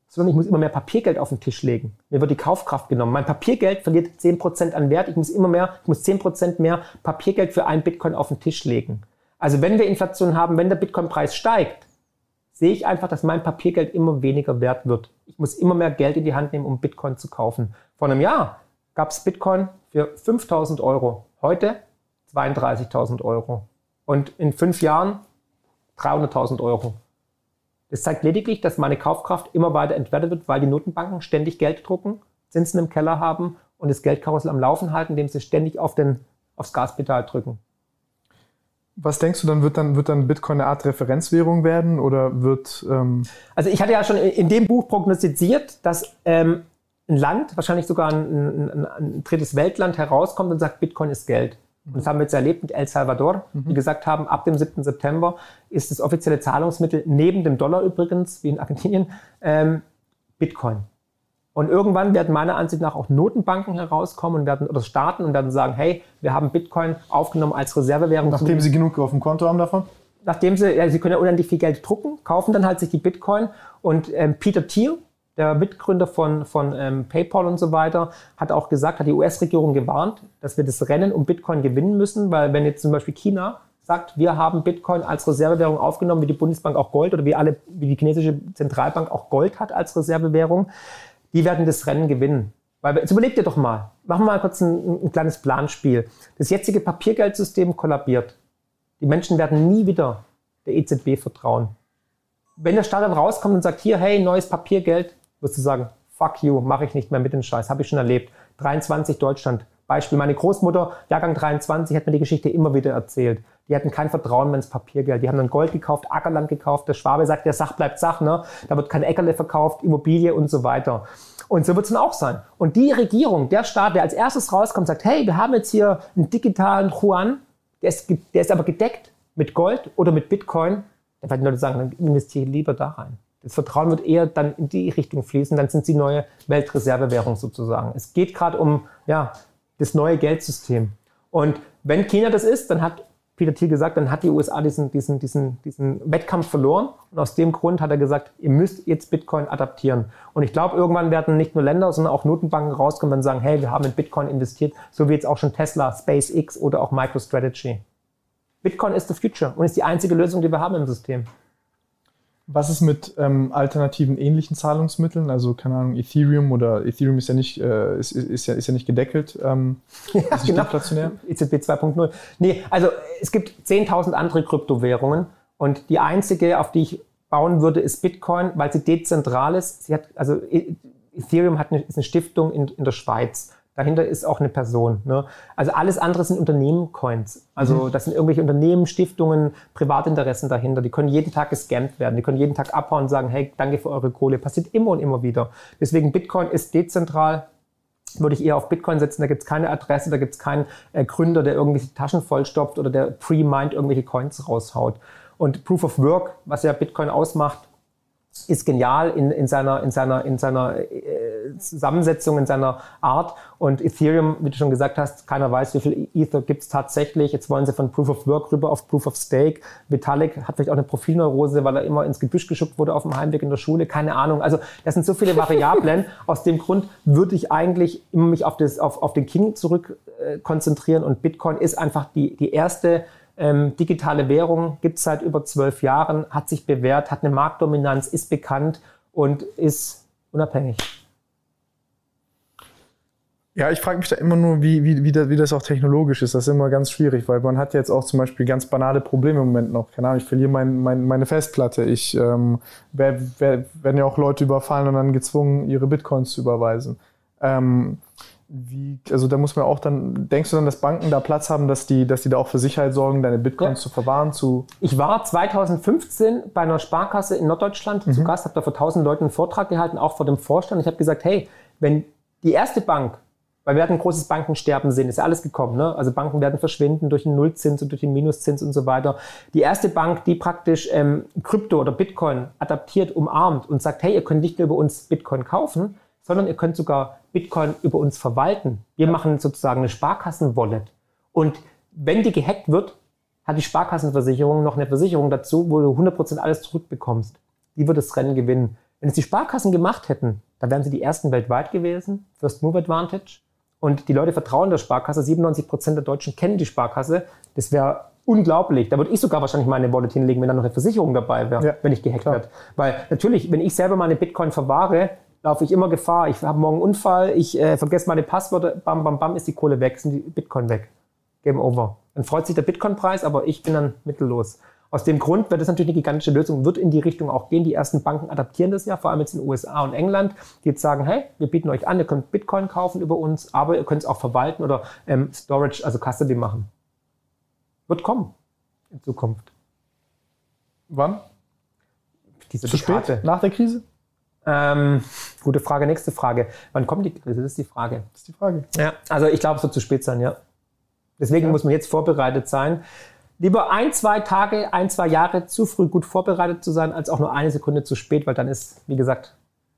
Sondern ich muss immer mehr Papiergeld auf den Tisch legen. Mir wird die Kaufkraft genommen. Mein Papiergeld verliert 10 Prozent an Wert. Ich muss immer mehr, ich muss 10 Prozent mehr Papiergeld für einen Bitcoin auf den Tisch legen. Also wenn wir Inflation haben, wenn der Bitcoin-Preis steigt, sehe ich einfach, dass mein Papiergeld immer weniger wert wird. Ich muss immer mehr Geld in die Hand nehmen, um Bitcoin zu kaufen. Vor einem Jahr gab es Bitcoin für 5000 Euro. Heute 32.000 Euro. Und in fünf Jahren 300.000 Euro. Das zeigt lediglich, dass meine Kaufkraft immer weiter entwertet wird, weil die Notenbanken ständig Geld drucken, Zinsen im Keller haben und das Geldkarussell am Laufen halten, indem sie ständig auf den, aufs Gaspedal drücken. Was denkst du, dann wird dann, wird dann Bitcoin eine Art Referenzwährung werden oder wird. Ähm Also ich hatte ja schon in dem Buch prognostiziert, dass ähm, ein Land, wahrscheinlich sogar ein, ein, ein drittes Weltland herauskommt und sagt, Bitcoin ist Geld. Und das haben wir jetzt erlebt mit El Salvador, die gesagt haben, ab dem 7. September ist das offizielle Zahlungsmittel neben dem Dollar übrigens, wie in Argentinien, ähm, Bitcoin. Und irgendwann werden meiner Ansicht nach auch Notenbanken herauskommen und werden oder Staaten und werden sagen, hey, wir haben Bitcoin aufgenommen als Reservewährung. nachdem sie genug auf dem Konto haben davon? nachdem sie, ja, sie können ja unendlich viel Geld drucken, kaufen dann halt sich die Bitcoin und ähm, Peter Thiel, der Mitgründer von, von ähm, PayPal und so weiter, hat auch gesagt, hat die US-Regierung gewarnt, dass wir das Rennen um Bitcoin gewinnen müssen, weil wenn jetzt zum Beispiel China sagt, wir haben Bitcoin als Reservewährung aufgenommen, wie die Bundesbank auch Gold oder wie alle, wie die chinesische Zentralbank auch Gold hat als Reservewährung, die werden das Rennen gewinnen. Weil, jetzt überleg dir doch mal, machen wir mal kurz ein, ein kleines Planspiel. Das jetzige Papiergeldsystem kollabiert. Die Menschen werden nie wieder der EZB vertrauen. Wenn der Staat dann rauskommt und sagt, hier, hey, neues Papiergeld, wirst du sagen, fuck you, mache ich nicht mehr mit den Scheiß, habe ich schon erlebt. 23 Deutschland. Beispiel, meine Großmutter, Jahrgang 23, hat mir die Geschichte immer wieder erzählt. Die hatten kein Vertrauen mehr ins Papiergeld. Die haben dann Gold gekauft, Ackerland gekauft. Der Schwabe sagt, der Sach bleibt Sach, ne? Da wird kein Äckerle verkauft, Immobilie und so weiter. Und so wird es dann auch sein. Und die Regierung, der Staat, der als erstes rauskommt, sagt, hey, wir haben jetzt hier einen digitalen Yuan, der ist, der ist aber gedeckt mit Gold oder mit Bitcoin, dann werden die Leute sagen, dann investiere ich lieber da rein. Das Vertrauen wird eher dann in die Richtung fließen, dann sind sie neue Weltreservewährung sozusagen. Es geht gerade um ja, das neue Geldsystem. Und wenn China das ist, dann hat Peter Thiel gesagt, dann hat die USA diesen, diesen, diesen, diesen Wettkampf verloren. Und aus dem Grund hat er gesagt, ihr müsst jetzt Bitcoin adaptieren. Und ich glaube, irgendwann werden nicht nur Länder, sondern auch Notenbanken rauskommen und sagen, hey, wir haben in Bitcoin investiert, so wie jetzt auch schon Tesla, SpaceX oder auch MicroStrategy. Bitcoin ist the future und ist die einzige Lösung, die wir haben im System. Was ist mit ähm, alternativen ähnlichen Zahlungsmitteln? Also, keine Ahnung, Ethereum oder Ethereum ist ja nicht, äh, ist, ist, ja, ist ja nicht gedeckelt. Ähm, *laughs* ja, ist genau. deflationär. EZB 2.0. Nee, also es gibt 10.000 andere Kryptowährungen und die einzige, auf die ich bauen würde, ist Bitcoin, weil sie dezentral ist. Sie hat, also e-, Ethereum hat eine, ist eine Stiftung in, in der Schweiz. Dahinter ist auch eine Person. Ne? Also alles andere sind Unternehmen-Coins. Also mhm. das sind irgendwelche Unternehmen, Stiftungen, Privatinteressen dahinter. Die können jeden Tag gescampt werden. Die können jeden Tag abhauen und sagen, hey, danke für eure Kohle. Passiert immer und immer wieder. Deswegen Bitcoin ist dezentral. Würde ich eher auf Bitcoin setzen. Da gibt es keine Adresse, da gibt es keinen äh, Gründer, der irgendwelche Taschen vollstopft oder der pre-mind irgendwelche Coins raushaut. Und Proof of Work, was ja Bitcoin ausmacht, ist genial in, in seiner, in seiner, in seiner äh, Zusammensetzung, in seiner Art. Und Ethereum, wie du schon gesagt hast, keiner weiß, wie viel Ether gibt es tatsächlich. Jetzt wollen sie von Proof of Work rüber auf Proof of Stake. Vitalik hat vielleicht auch eine Profilneurose, weil er immer ins Gebüsch geschuckt wurde auf dem Heimweg in der Schule. Keine Ahnung. Also das sind so viele Variablen. *laughs* Aus dem Grund würde ich eigentlich immer mich auf, das, auf, auf den King zurück äh, konzentrieren. Und Bitcoin ist einfach die, die erste ähm, digitale Währung gibt es seit über zwölf Jahren, hat sich bewährt, hat eine Marktdominanz, ist bekannt und ist unabhängig. Ja, ich frage mich da immer nur, wie, wie, wie, das, wie das auch technologisch ist. Das ist immer ganz schwierig, weil man hat jetzt auch zum Beispiel ganz banale Probleme im Moment noch. Keine Ahnung, ich verliere mein, mein, meine Festplatte. Ich ähm, wer, wer, werden ja auch Leute überfallen und dann gezwungen, ihre Bitcoins zu überweisen. Ähm, wie, also da muss man auch dann, denkst du dann, dass Banken da Platz haben, dass die, dass die da auch für Sicherheit sorgen, deine Bitcoins ja. zu verwahren? Zu ich war 2015 bei einer Sparkasse in Norddeutschland mhm. zu Gast, habe da vor 1000 Leuten einen Vortrag gehalten, auch vor dem Vorstand. Ich habe gesagt, hey, wenn die erste Bank, weil wir hatten ein großes Bankensterben sehen, ist ja alles gekommen, ne? also Banken werden verschwinden durch den Nullzins und durch den Minuszins und so weiter. Die erste Bank, die praktisch ähm, Krypto oder Bitcoin adaptiert, umarmt und sagt, hey, ihr könnt nicht nur über uns Bitcoin kaufen, sondern ihr könnt sogar Bitcoin über uns verwalten. Wir machen sozusagen eine Sparkassen-Wallet. Und wenn die gehackt wird, hat die Sparkassenversicherung noch eine Versicherung dazu, wo du 100% alles zurückbekommst. Die wird das Rennen gewinnen. Wenn es die Sparkassen gemacht hätten, dann wären sie die ersten weltweit gewesen. First Move Advantage. Und die Leute vertrauen der Sparkasse. 97% der Deutschen kennen die Sparkasse. Das wäre unglaublich. Da würde ich sogar wahrscheinlich meine Wallet hinlegen, wenn da noch eine Versicherung dabei wäre, ja, wenn ich gehackt werde. Weil natürlich, wenn ich selber meine Bitcoin verwahre, laufe ich immer Gefahr. Ich habe morgen einen Unfall, ich äh, vergesse meine Passwörter, bam, bam, bam, ist die Kohle weg, sind die Bitcoin weg. Game over. Dann freut sich der Bitcoin-Preis, aber ich bin dann mittellos. Aus dem Grund wird das natürlich eine gigantische Lösung, wird in die Richtung auch gehen. Die ersten Banken adaptieren das ja, vor allem jetzt in den USA und England, die jetzt sagen, hey, wir bieten euch an, ihr könnt Bitcoin kaufen über uns, aber ihr könnt es auch verwalten oder ähm, Storage, also Custody machen. Wird kommen in Zukunft. Wann? Diese Zu spät? Nach der Krise? Ähm, gute Frage, nächste Frage. Wann kommt die Krise? Das ist die Frage. Das ist die Frage. Ja, also ich glaube, es wird zu spät sein, ja. Deswegen ja. muss man jetzt vorbereitet sein. Lieber ein, zwei Tage, ein, zwei Jahre zu früh gut vorbereitet zu sein, als auch nur eine Sekunde zu spät, weil dann ist, wie gesagt,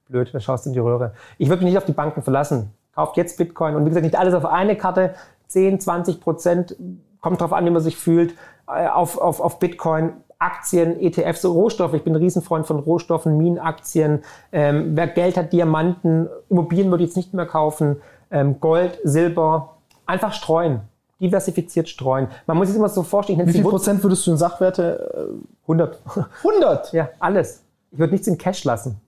blöd, da schaust du in die Röhre. Ich würde mich nicht auf die Banken verlassen. Kauft jetzt Bitcoin und wie gesagt, nicht alles auf eine Karte. 10, 20 Prozent, kommt drauf an, wie man sich fühlt, äh, auf, auf, auf Bitcoin Aktien, ETFs, Rohstoffe. Ich bin ein Riesenfreund von Rohstoffen, Minenaktien. Ähm, wer Geld hat, Diamanten, Immobilien würde ich jetzt nicht mehr kaufen. Ähm, Gold, Silber, einfach streuen. Diversifiziert streuen. Man muss sich immer so vorstellen. Wie viel Prozent würdest du in Sachwerte? 100. Äh, 100? *laughs* Ja, alles. Ich würde nichts in Cash lassen.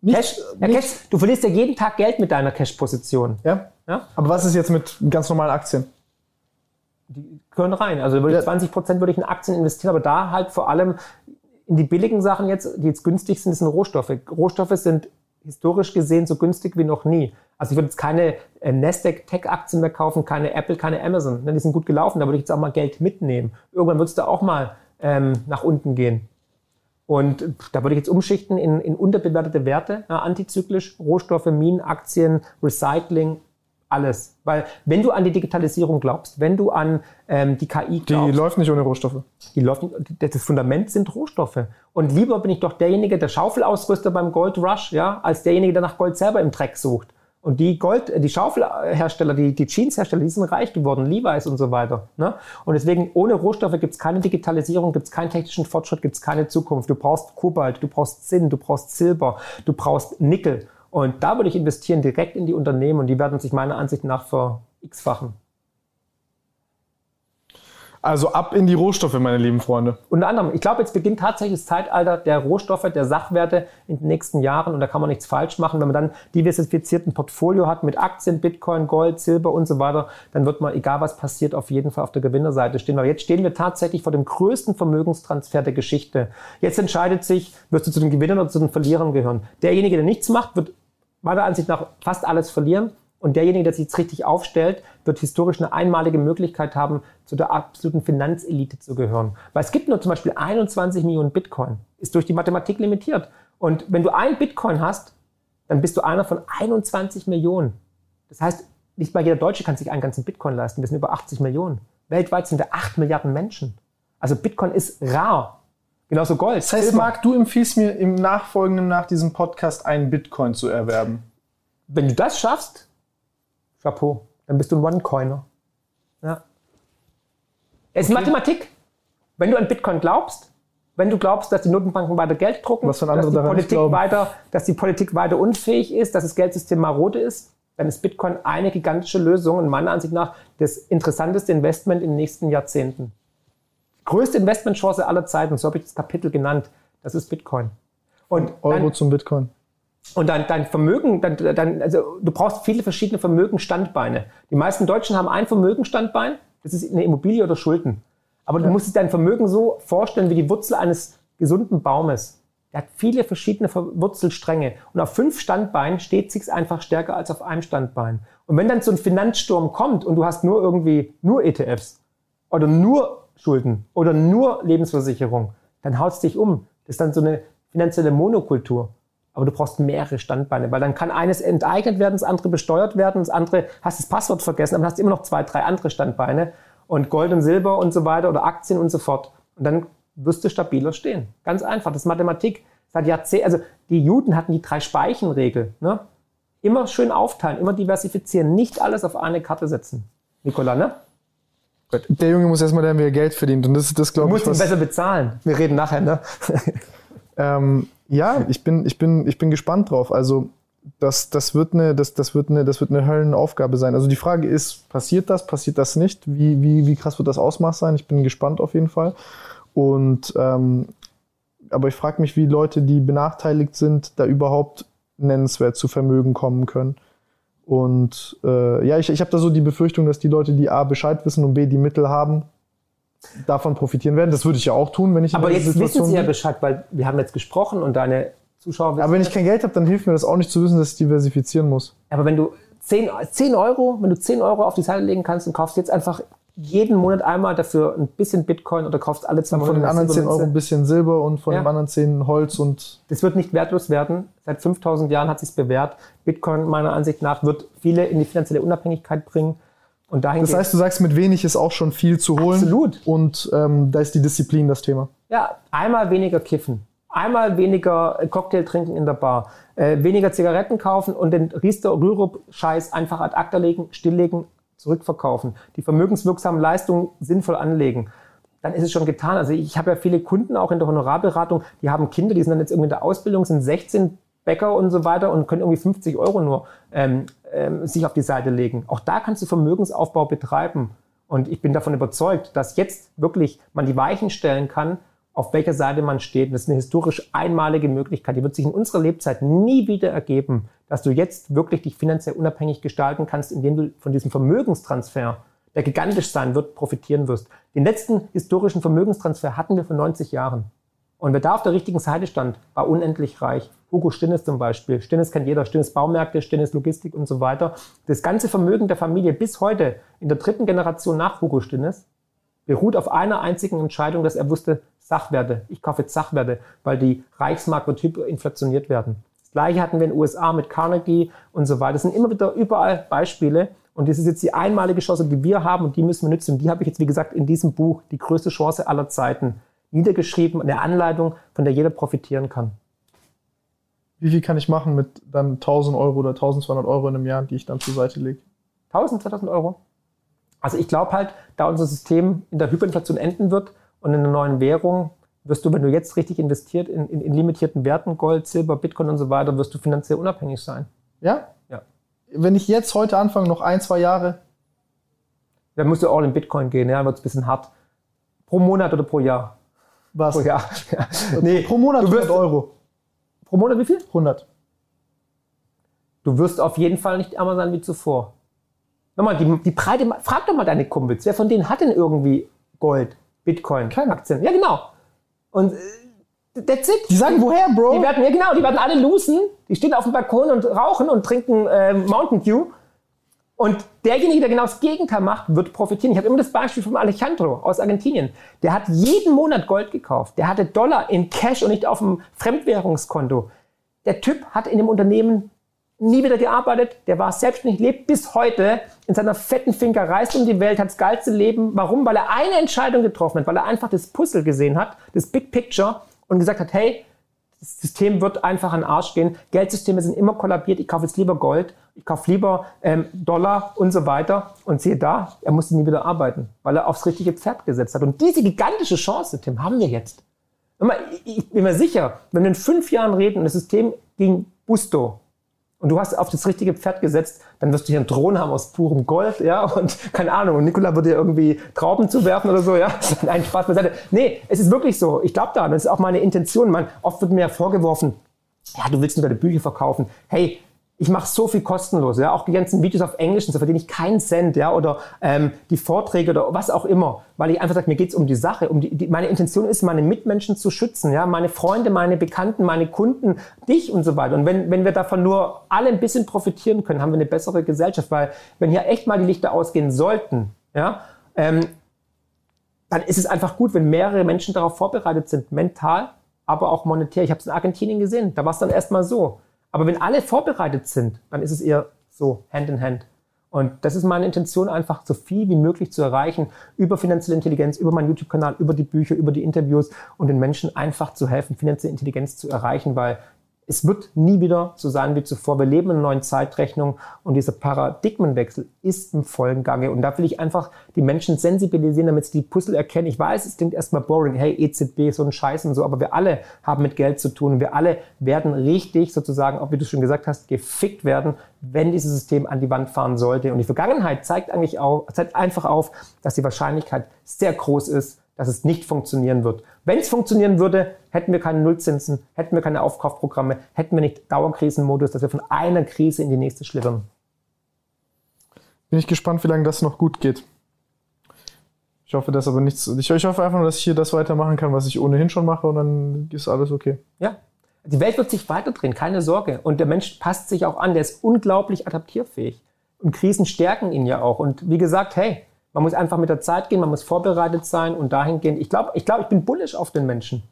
Nicht, Cash, ja, Cash, du verlierst ja jeden Tag Geld mit deiner Cash-Position. Ja? ja. Aber was ist jetzt mit ganz normalen Aktien? die gehören rein. Also würde ich 20 Prozent würde ich in Aktien investieren, aber da halt vor allem in die billigen Sachen jetzt, die jetzt günstig sind, sind Rohstoffe. Rohstoffe sind historisch gesehen so günstig wie noch nie. Also ich würde jetzt keine äh, Nasdaq Tech Aktien mehr kaufen, keine Apple, keine Amazon. Ne, die sind gut gelaufen, da würde ich jetzt auch mal Geld mitnehmen. Irgendwann wird es da auch mal ähm, nach unten gehen. Und da würde ich jetzt umschichten in, in unterbewertete Werte, ja, antizyklisch, Rohstoffe, Minen, Aktien, Recycling, alles. Weil wenn du an die Digitalisierung glaubst, wenn du an ähm, die KI glaubst. Die läuft nicht ohne Rohstoffe. Die läuft nicht, das Fundament sind Rohstoffe. Und lieber bin ich doch derjenige, der Schaufelausrüster beim Gold Rush, ja, als derjenige, der nach Gold selber im Dreck sucht. Und die Gold, die Schaufelhersteller, die, die Jeanshersteller, die sind reich geworden, Levi's und so weiter. Ne? Und deswegen, ohne Rohstoffe gibt es keine Digitalisierung, gibt es keinen technischen Fortschritt, gibt es keine Zukunft. Du brauchst Kobalt, du brauchst Zinn, du brauchst Silber, du brauchst Nickel. Und da würde ich investieren direkt in die Unternehmen und die werden sich meiner Ansicht nach ver x-fachen. Also ab in die Rohstoffe, meine lieben Freunde. Unter anderem, ich glaube, jetzt beginnt tatsächlich das Zeitalter der Rohstoffe, der Sachwerte in den nächsten Jahren und da kann man nichts falsch machen. Wenn man dann diversifizierten Portfolio hat mit Aktien, Bitcoin, Gold, Silber und so weiter, dann wird man, egal was passiert, auf jeden Fall auf der Gewinnerseite stehen. Weil jetzt stehen wir tatsächlich vor dem größten Vermögenstransfer der Geschichte. Jetzt entscheidet sich, wirst du zu den Gewinnern oder zu den Verlierern gehören. Derjenige, der nichts macht, wird meiner Ansicht nach fast alles verlieren. Und derjenige, der sich jetzt richtig aufstellt, wird historisch eine einmalige Möglichkeit haben, zu der absoluten Finanzelite zu gehören. Weil es gibt nur zum Beispiel 21 Millionen Bitcoin. Ist durch die Mathematik limitiert. Und wenn du ein Bitcoin hast, dann bist du einer von 21 Millionen. Das heißt, nicht mal jeder Deutsche kann sich einen ganzen Bitcoin leisten. Wir sind über 80 Millionen. Weltweit sind wir 8 Milliarden Menschen. Also Bitcoin ist rar. Genauso Gold. Das heißt, Silber. Marc, du empfiehlst mir im Nachfolgenden nach diesem Podcast einen Bitcoin zu erwerben. Wenn du das schaffst, Chapeau, dann bist du ein One-Coiner. Ja. Es ist Mathematik. Wenn du an Bitcoin glaubst, wenn du glaubst, dass die Notenbanken weiter Geld drucken, dass, die Politik weiter, dass die Politik weiter unfähig ist, dass das Geldsystem marode ist, dann ist Bitcoin eine gigantische Lösung und meiner Ansicht nach das interessanteste Investment in den nächsten Jahrzehnten. Die größte Investmentchance aller Zeiten, so habe ich das Kapitel genannt, das ist Bitcoin. Und Euro dann, zum Bitcoin. Und dein, dein Vermögen, dein, dein, also du brauchst viele verschiedene Vermögensstandbeine. Die meisten Deutschen haben ein Vermögensstandbein, das ist eine Immobilie oder Schulden. Aber du musst dir dein Vermögen so vorstellen wie die Wurzel eines gesunden Baumes. Der hat viele verschiedene Ver- Wurzelstränge. Und auf fünf Standbeinen steht sich's einfach stärker als auf einem Standbein. Und wenn dann so ein Finanzsturm kommt und du hast nur irgendwie nur ETFs oder nur Schulden oder nur Lebensversicherung, dann haut's dich um. Das ist dann so eine finanzielle Monokultur. Aber du brauchst mehrere Standbeine, weil dann kann eines enteignet werden, das andere besteuert werden, das andere hast das Passwort vergessen, aber hast immer noch zwei, drei andere Standbeine und Gold und Silber und so weiter oder Aktien und so fort. Und dann wirst du stabiler stehen. Ganz einfach. Das ist Mathematik. Seit Jahrzehnten, also die Juden hatten die Drei-Speichen-Regel. Ne? Immer schön aufteilen, immer diversifizieren, nicht alles auf eine Karte setzen. Nikola, ne? Der Junge muss erstmal lernen, wie er Geld verdient. Und das ist das, Du glaube ich, musst ihn was, besser bezahlen. Wir reden nachher, ne? *laughs* Ähm, ja, ich bin, ich, bin, ich bin gespannt drauf. Also, das, das, wird eine, das, das, wird eine, das wird eine Höllenaufgabe sein. Also, die Frage ist: passiert das, passiert das nicht? Wie, wie, wie krass wird das Ausmaß sein? Ich bin gespannt auf jeden Fall. Und, ähm, aber ich frage mich, wie Leute, die benachteiligt sind, da überhaupt nennenswert zu Vermögen kommen können. Und äh, ja, ich, ich habe da so die Befürchtung, dass die Leute, die A Bescheid wissen und B die Mittel haben, davon profitieren werden. Das würde ich ja auch tun, wenn ich in Aber jetzt wissen Situation sie ja. Bescheid, weil wir haben jetzt gesprochen und deine Zuschauer wissen Aber wenn ich kein Geld habe, dann hilft mir das auch nicht zu wissen, dass ich diversifizieren muss. Aber wenn du 10, 10 Euro, wenn du 10 Euro auf die Seite legen kannst und kaufst jetzt einfach jeden Monat einmal dafür ein bisschen Bitcoin oder kaufst alle zwei Von Monate den eine anderen 10 Euro ein bisschen Silber und von Ja. den anderen 10 Holz und Das wird nicht wertlos werden. Seit 5000 Jahren hat sich bewährt. Bitcoin meiner Ansicht nach wird viele in die finanzielle Unabhängigkeit bringen. Und dahin das heißt, du sagst, mit wenig ist auch schon viel zu holen. Absolut. Und ähm, da ist die Disziplin das Thema. Ja, einmal weniger kiffen, einmal weniger Cocktail trinken in der Bar, äh, weniger Zigaretten kaufen und den Riester-Rürup-Scheiß einfach ad acta legen, stilllegen, zurückverkaufen, die vermögenswirksamen Leistungen sinnvoll anlegen. Dann ist es schon getan. Also ich habe ja viele Kunden auch in der Honorarberatung, die haben Kinder, die sind dann jetzt irgendwie in der Ausbildung, sind 16 Bäcker und so weiter und können irgendwie 50 Euro nur ähm, ähm, sich auf die Seite legen. Auch da kannst du Vermögensaufbau betreiben. Und ich bin davon überzeugt, dass jetzt wirklich man die Weichen stellen kann, auf welcher Seite man steht. Das ist eine historisch einmalige Möglichkeit. Die wird sich in unserer Lebzeit nie wieder ergeben, dass du jetzt wirklich dich finanziell unabhängig gestalten kannst, indem du von diesem Vermögenstransfer, der gigantisch sein wird, profitieren wirst. Den letzten historischen Vermögenstransfer hatten wir vor 90 Jahren. Und wer da auf der richtigen Seite stand, war unendlich reich. Hugo Stinnes zum Beispiel. Stinnes kennt jeder. Stinnes Baumärkte, Stinnes Logistik und so weiter. Das ganze Vermögen der Familie bis heute in der dritten Generation nach Hugo Stinnes beruht auf einer einzigen Entscheidung, dass er wusste, Sachwerte. Ich kaufe jetzt Sachwerte, weil die Reichsmark wird hyperinflationiert werden. Das gleiche hatten wir in den USA mit Carnegie und so weiter. Das sind immer wieder überall Beispiele. Und das ist jetzt die einmalige Chance, die wir haben und die müssen wir nutzen. Und die habe ich jetzt, wie gesagt, in diesem Buch, die größte Chance aller Zeiten, niedergeschrieben, eine Anleitung, von der jeder profitieren kann. Wie viel kann ich machen mit dann 1000 Euro oder 1200 Euro in einem Jahr, die ich dann zur Seite lege? 1000, 2000 Euro. Also ich glaube halt, da unser System in der Hyperinflation enden wird und in einer neuen Währung wirst du, wenn du jetzt richtig investiert in, in, in limitierten Werten, Gold, Silber, Bitcoin und so weiter, wirst du finanziell unabhängig sein. Ja? Ja. Wenn ich jetzt heute anfange, noch ein, zwei Jahre, Dann musst du all in Bitcoin gehen, ja, wird es ein bisschen hart. Pro Monat oder pro Jahr? Was? Pro Jahr. nee, pro Monat du wirst, 100 Euro. Pro Monat wie viel? 100. Du wirst auf jeden Fall nicht ärmer sein wie zuvor. Nochmal, die, die Breite, frag doch mal deine Kumpels, wer von denen hat denn irgendwie Gold, Bitcoin, Keiner. Aktien? Ja, genau. Und äh, that's it. Die sagen, woher, Bro? Die werden, ja genau, die werden alle losen, die stehen auf dem Balkon und rauchen und trinken äh, Mountain Dew. Und derjenige, der genau das Gegenteil macht, wird profitieren. Ich habe immer das Beispiel von Alejandro aus Argentinien. Der hat jeden Monat Gold gekauft. Der hatte Dollar in Cash und nicht auf dem Fremdwährungskonto. Der Typ hat in dem Unternehmen nie wieder gearbeitet, der war selbstständig, lebt bis heute in seiner fetten Finker, reist um die Welt, hat das geilste Leben. Warum? Weil er eine Entscheidung getroffen hat, weil er einfach das Puzzle gesehen hat, das Big Picture und gesagt hat, hey, das System wird einfach an den Arsch gehen. Geldsysteme sind immer kollabiert. Ich kaufe jetzt lieber Gold, ich kaufe lieber ähm, Dollar und so weiter. Und siehe da, er musste nie wieder arbeiten, weil er aufs richtige Pferd gesetzt hat. Und diese gigantische Chance, Tim, haben wir jetzt. Ich bin mir sicher, wenn wir in fünf Jahren reden und das System ging Busto, und du hast auf das richtige Pferd gesetzt, dann wirst du hier einen Thron haben aus purem Gold, ja, und *laughs* keine Ahnung, und Nikola würde dir irgendwie Trauben zuwerfen oder so, ja. *laughs* Nein, Spaß beiseite. Nee, es ist wirklich so. Ich glaube da, das ist auch meine Intention. Man, oft wird mir ja vorgeworfen, ja, du willst nur deine Bücher verkaufen. Hey, ich mache so viel kostenlos, ja, auch die ganzen Videos auf Englisch, so verdiene ich keinen Cent, ja, oder ähm, die Vorträge oder was auch immer, weil ich einfach sage, mir geht's um die Sache, um die, die, meine Intention ist, meine Mitmenschen zu schützen, ja, meine Freunde, meine Bekannten, meine Kunden, dich und so weiter. Und wenn, wenn wir davon nur alle ein bisschen profitieren können, haben wir eine bessere Gesellschaft, weil wenn hier echt mal die Lichter ausgehen sollten, ja, ähm, dann ist es einfach gut, wenn mehrere Menschen darauf vorbereitet sind, mental, aber auch monetär. Ich habe es in Argentinien gesehen, da war es dann erstmal so. Aber wenn alle vorbereitet sind, dann ist es eher so Hand in Hand. Und das ist meine Intention, einfach so viel wie möglich zu erreichen über finanzielle Intelligenz, über meinen YouTube-Kanal, über die Bücher, über die Interviews und den Menschen einfach zu helfen, finanzielle Intelligenz zu erreichen, weil es wird nie wieder so sein wie zuvor. Wir leben in einer neuen Zeitrechnung und dieser Paradigmenwechsel ist im vollen Gange. Und da will ich einfach die Menschen sensibilisieren, damit sie die Puzzle erkennen. Ich weiß, es klingt erstmal boring. Hey, EZB, so ein Scheiß und so. Aber wir alle haben mit Geld zu tun. Wir alle werden richtig sozusagen, auch wie du schon gesagt hast, gefickt werden, wenn dieses System an die Wand fahren sollte. Und die Vergangenheit zeigt eigentlich auch, zeigt einfach auf, dass die Wahrscheinlichkeit sehr groß ist, dass es nicht funktionieren wird. Wenn es funktionieren würde, hätten wir keine Nullzinsen, hätten wir keine Aufkaufprogramme, hätten wir nicht Dauerkrisenmodus, dass wir von einer Krise in die nächste schlittern. Bin ich gespannt, wie lange das noch gut geht. Ich hoffe, dass aber nichts. Ich, ich hoffe einfach nur, dass ich hier das weitermachen kann, was ich ohnehin schon mache und dann ist alles okay. Ja. Die Welt wird sich weiterdrehen, keine Sorge. Und der Mensch passt sich auch an, der ist unglaublich adaptierfähig. Und Krisen stärken ihn ja auch. Und wie gesagt, hey, man muss einfach mit der Zeit gehen, man muss vorbereitet sein und dahingehend. Ich glaube, ich, glaub, ich bin bullish auf den Menschen.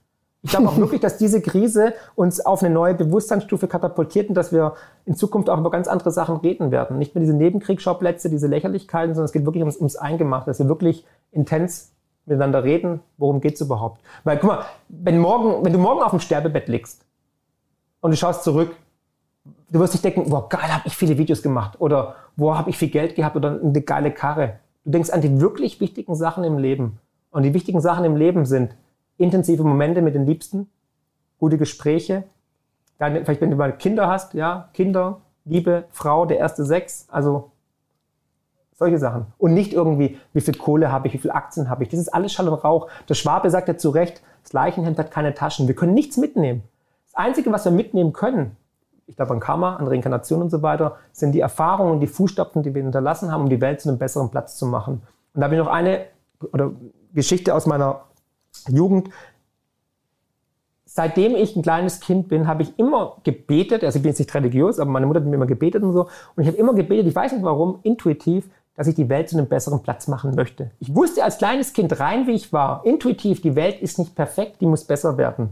Ich glaube auch wirklich, dass diese Krise uns auf eine neue Bewusstseinsstufe katapultiert und dass wir in Zukunft auch über ganz andere Sachen reden werden. Nicht mehr diese Nebenkriegsschauplätze, diese Lächerlichkeiten, sondern es geht wirklich ums, ums Eingemachte, dass wir wirklich intens miteinander reden. Worum geht's überhaupt? Weil, guck mal, wenn, morgen, wenn du morgen auf dem Sterbebett liegst und du schaust zurück, du wirst dich denken, boah, geil, habe ich viele Videos gemacht oder boah, habe ich viel Geld gehabt oder eine geile Karre. Du denkst an die wirklich wichtigen Sachen im Leben. Und die wichtigen Sachen im Leben sind intensive Momente mit den Liebsten, gute Gespräche. Dann, vielleicht, wenn du mal Kinder hast, ja, Kinder, Liebe, Frau, der erste Sex, also solche Sachen. Und nicht irgendwie, wie viel Kohle habe ich, wie viel Aktien habe ich. Das ist alles Schall und Rauch. Der Schwabe sagt ja zu Recht, das Leichenhemd hat keine Taschen. Wir können nichts mitnehmen. Das Einzige, was wir mitnehmen können, ich glaube an Karma, an Reinkarnation und so weiter, sind die Erfahrungen und die Fußstapfen, die wir hinterlassen haben, um die Welt zu einem besseren Platz zu machen. Und da habe ich noch eine oder Geschichte aus meiner Jugend. Seitdem ich ein kleines Kind bin, habe ich immer gebetet, also ich bin jetzt nicht religiös, aber meine Mutter hat mir immer gebetet und so. Und ich habe immer gebetet, ich weiß nicht warum, intuitiv, dass ich die Welt zu einem besseren Platz machen möchte. Ich wusste als kleines Kind rein, wie ich war, intuitiv, die Welt ist nicht perfekt, die muss besser werden.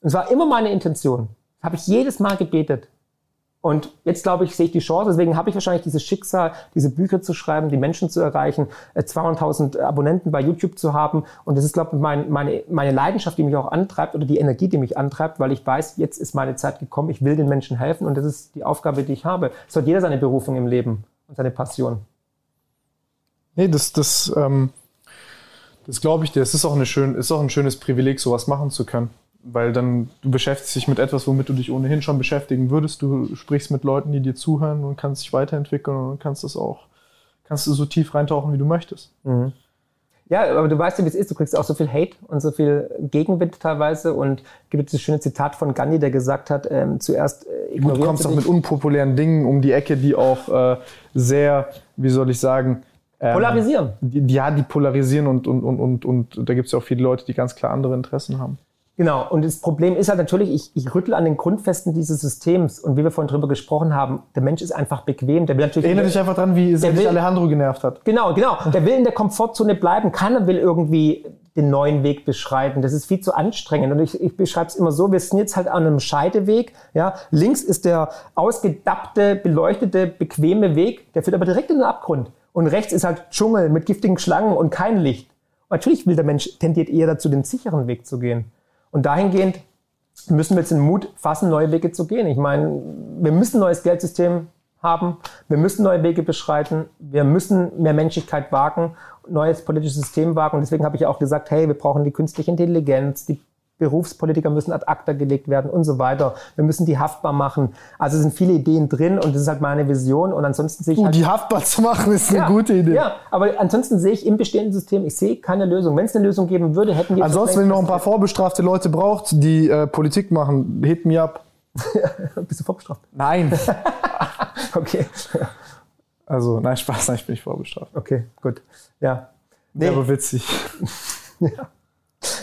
Und es war immer meine Intention. Habe ich jedes Mal gebetet. Und jetzt glaube ich, sehe ich die Chance. Deswegen habe ich wahrscheinlich dieses Schicksal, diese Bücher zu schreiben, die Menschen zu erreichen, 200.000 äh, Abonnenten bei YouTube zu haben. Und das ist, glaube ich, mein, meine, meine Leidenschaft, die mich auch antreibt oder die Energie, die mich antreibt, weil ich weiß, jetzt ist meine Zeit gekommen. Ich will den Menschen helfen und das ist die Aufgabe, die ich habe. Es hat jeder seine Berufung im Leben und seine Passion. Nee, das, das, ähm, das glaube ich dir. Es ist auch, eine schön, ist auch ein schönes Privileg, sowas machen zu können weil dann du beschäftigst dich mit etwas, womit du dich ohnehin schon beschäftigen würdest. Du sprichst mit Leuten, die dir zuhören und kannst dich weiterentwickeln und kannst das auch, kannst du so tief reintauchen, wie du möchtest. Mhm. Ja, aber du weißt ja, wie es ist. Du kriegst auch so viel Hate und so viel Gegenwind teilweise. Und gibt dieses schöne Zitat von Gandhi, der gesagt hat, ähm, zuerst äh, Du kommst auch mit unpopulären Dingen um die Ecke, die auch äh, sehr, wie soll ich sagen, ähm, polarisieren. Die, ja, die polarisieren und, und, und, und, und da gibt es ja auch viele Leute, die ganz klar andere Interessen haben. Genau, und das Problem ist halt natürlich, ich, ich rüttel an den Grundfesten dieses Systems und wie wir vorhin drüber gesprochen haben, der Mensch ist einfach bequem. Der will natürlich. Erinnere dich einfach dran, wie sich Alejandro genervt hat. Genau, genau. Der will in der Komfortzone bleiben. Keiner will irgendwie den neuen Weg beschreiten. Das ist viel zu anstrengend. Und ich, ich beschreibe es immer so, wir sind jetzt halt an einem Scheideweg. Ja? Links ist der ausgedappte, beleuchtete, bequeme Weg, der führt aber direkt in den Abgrund. Und rechts ist halt Dschungel mit giftigen Schlangen und kein Licht. Und natürlich will der Mensch, tendiert eher dazu, den sicheren Weg zu gehen. Und dahingehend müssen wir jetzt den Mut fassen, neue Wege zu gehen. Ich meine, wir müssen ein neues Geldsystem haben, wir müssen neue Wege beschreiten, wir müssen mehr Menschlichkeit wagen, neues politisches System wagen. Und deswegen habe ich auch gesagt, hey, wir brauchen die künstliche Intelligenz, die Berufspolitiker müssen ad acta gelegt werden und so weiter. Wir müssen die haftbar machen. Also es sind viele Ideen drin und das ist halt meine Vision. Und ansonsten sehe ich. Uh, halt, die haftbar zu machen ist eine ja, gute Idee. Ja, aber ansonsten sehe ich im bestehenden System, ich sehe keine Lösung. Wenn es eine Lösung geben würde, hätten wir. Ansonsten, wenn ihr noch ein paar vorbestrafte Leute braucht, die äh, Politik machen, hebt mir ab. *laughs* Bist du vorbestraft? Nein. *laughs* okay. Also, nein, Spaß, nein, ich bin nicht vorbestraft. Okay, gut. Ja. Nee. Aber witzig. *laughs* ja.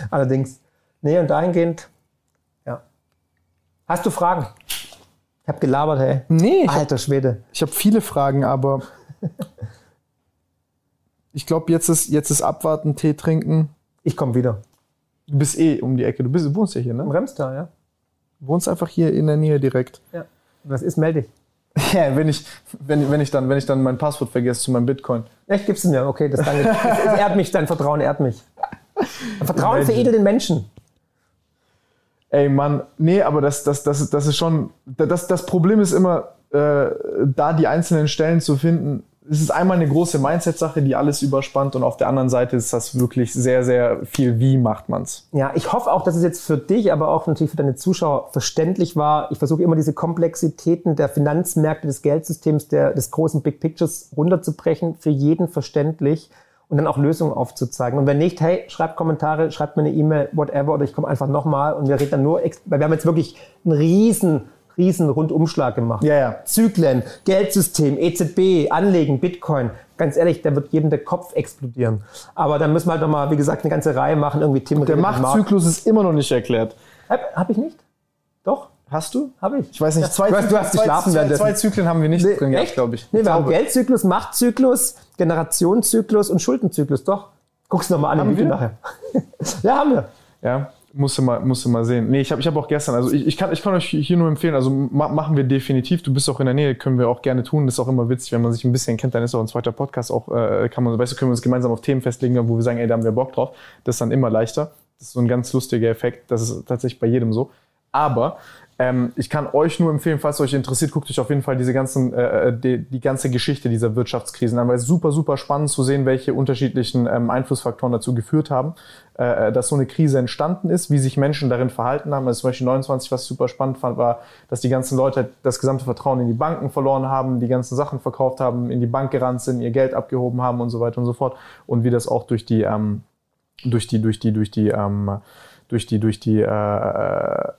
Allerdings. Nee, und dahingehend, ja. Hast du Fragen? Ich habe gelabert, hey. Nee. Alter Schwede. Ich habe viele Fragen, aber *laughs* ich glaube, jetzt ist, jetzt ist Abwarten, Tee trinken. Ich komme wieder. Du bist eh um die Ecke. Du, bist, du wohnst ja hier, ne? Im Remstal, ja. Du wohnst einfach hier in der Nähe direkt. Ja. Was ist, melde dich. *laughs* Ja, wenn ich, wenn, wenn, ich dann, wenn ich dann mein Passwort vergesse zu meinem Bitcoin. Echt, gibst du mir? Okay, das, danke. das ehrt mich, dein Vertrauen ehrt mich. *laughs* Vertrauen veredelt den Menschen. Ey, Mann, nee, aber das, das, das, das ist schon, das, das Problem ist immer, äh, da die einzelnen Stellen zu finden. Es ist einmal eine große Mindset-Sache, die alles überspannt und auf der anderen Seite ist das wirklich sehr, sehr viel, wie macht man's. Ja, ich hoffe auch, dass es jetzt für dich, aber auch natürlich für deine Zuschauer verständlich war. Ich versuche immer diese Komplexitäten der Finanzmärkte, des Geldsystems, der, des großen Big Pictures runterzubrechen, für jeden verständlich und dann auch Lösungen aufzuzeigen. Und wenn nicht, hey, schreibt Kommentare, schreibt mir eine E-Mail, whatever, oder ich komme einfach nochmal und wir reden dann nur, weil wir haben jetzt wirklich einen riesen, riesen Rundumschlag gemacht. Ja, ja. Zyklen, Geldsystem, EZB, Anlegen, Bitcoin. Ganz ehrlich, da wird jedem der Kopf explodieren. Aber dann müssen wir halt nochmal, wie gesagt, eine ganze Reihe machen, irgendwie Tim Der Machtzyklus ist immer noch nicht erklärt. Hab, hab ich nicht? Doch? Hast du? Habe ich. Ich weiß nicht, zwei, weiß, du hast zwei, zwei, zwei, zwei Zyklen haben wir nicht nee, drin gehabt, glaube ich. Nee, wir haben Geldzyklus, Machtzyklus, Generationszyklus und Schuldenzyklus. Doch. Guck's nochmal an, haben wir? nachher. *laughs* ja, haben wir. Ja, musst du mal, musst du mal sehen. Nee, ich habe ich hab auch gestern, also ich, ich, kann, ich kann euch hier nur empfehlen, also ma machen wir definitiv. Du bist auch in der Nähe, können wir auch gerne tun. Das ist auch immer witzig, wenn man sich ein bisschen kennt, dann ist auch ein zweiter Podcast auch, äh, kann man, weißt du, können wir uns gemeinsam auf Themen festlegen, wo wir sagen, ey, da haben wir Bock drauf. Das ist dann immer leichter. Das ist so ein ganz lustiger Effekt. Das ist tatsächlich bei jedem so. Aber ähm, ich kann euch nur empfehlen, falls euch interessiert, guckt euch auf jeden Fall diese ganzen, äh, äh, die, die, ganze Geschichte dieser Wirtschaftskrisen an, weil es super, super spannend zu sehen, welche unterschiedlichen ähm, Einflussfaktoren dazu geführt haben, äh, äh dass so eine Krise entstanden ist, wie sich Menschen darin verhalten haben. Also zum Beispiel 29, was ich super spannend fand, war, dass die ganzen Leute das gesamte Vertrauen in die Banken verloren haben, die ganzen Sachen verkauft haben, in die Bank gerannt sind, ihr Geld abgehoben haben und so weiter und so fort. Und wie das auch durch die, ähm, durch die, durch die, durch die, ähm, durch die, durch die, äh, äh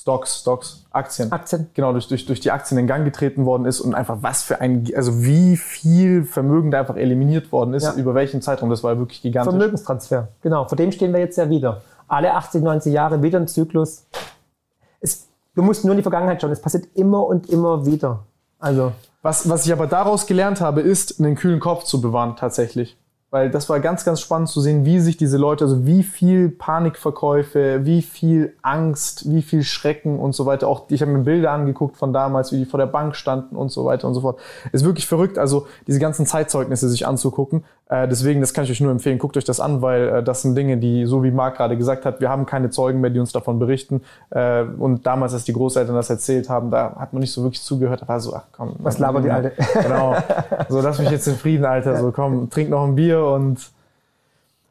Stocks, Stocks, Aktien. Aktien. Genau, durch, durch, durch die Aktien in Gang getreten worden ist und einfach was für ein, also wie viel Vermögen da einfach eliminiert worden ist, ja. über welchen Zeitraum, das war wirklich gigantisch. Vermögenstransfer, genau, vor dem stehen wir jetzt ja wieder. Alle 80, 90 Jahre wieder ein Zyklus. Es, du musst nur in die Vergangenheit schauen, es passiert immer und immer wieder. Also. Was, was ich aber daraus gelernt habe, ist, einen kühlen Kopf zu bewahren, tatsächlich weil das war ganz, ganz spannend zu sehen, wie sich diese Leute, also wie viel Panikverkäufe, wie viel Angst, wie viel Schrecken und so weiter. Auch ich habe mir Bilder angeguckt von damals, wie die vor der Bank standen und so weiter und so fort. Ist wirklich verrückt, also diese ganzen Zeitzeugnisse sich anzugucken. Äh, deswegen, das kann ich euch nur empfehlen, guckt euch das an, weil äh, das sind Dinge, die, so wie Marc gerade gesagt hat, wir haben keine Zeugen mehr, die uns davon berichten. Äh, und damals, als die Großeltern das erzählt haben, da hat man nicht so wirklich zugehört. Da war so, ach komm. Was labert die Alte? Genau. So, lass mich jetzt in Frieden, Alter. So, komm, trink noch ein Bier und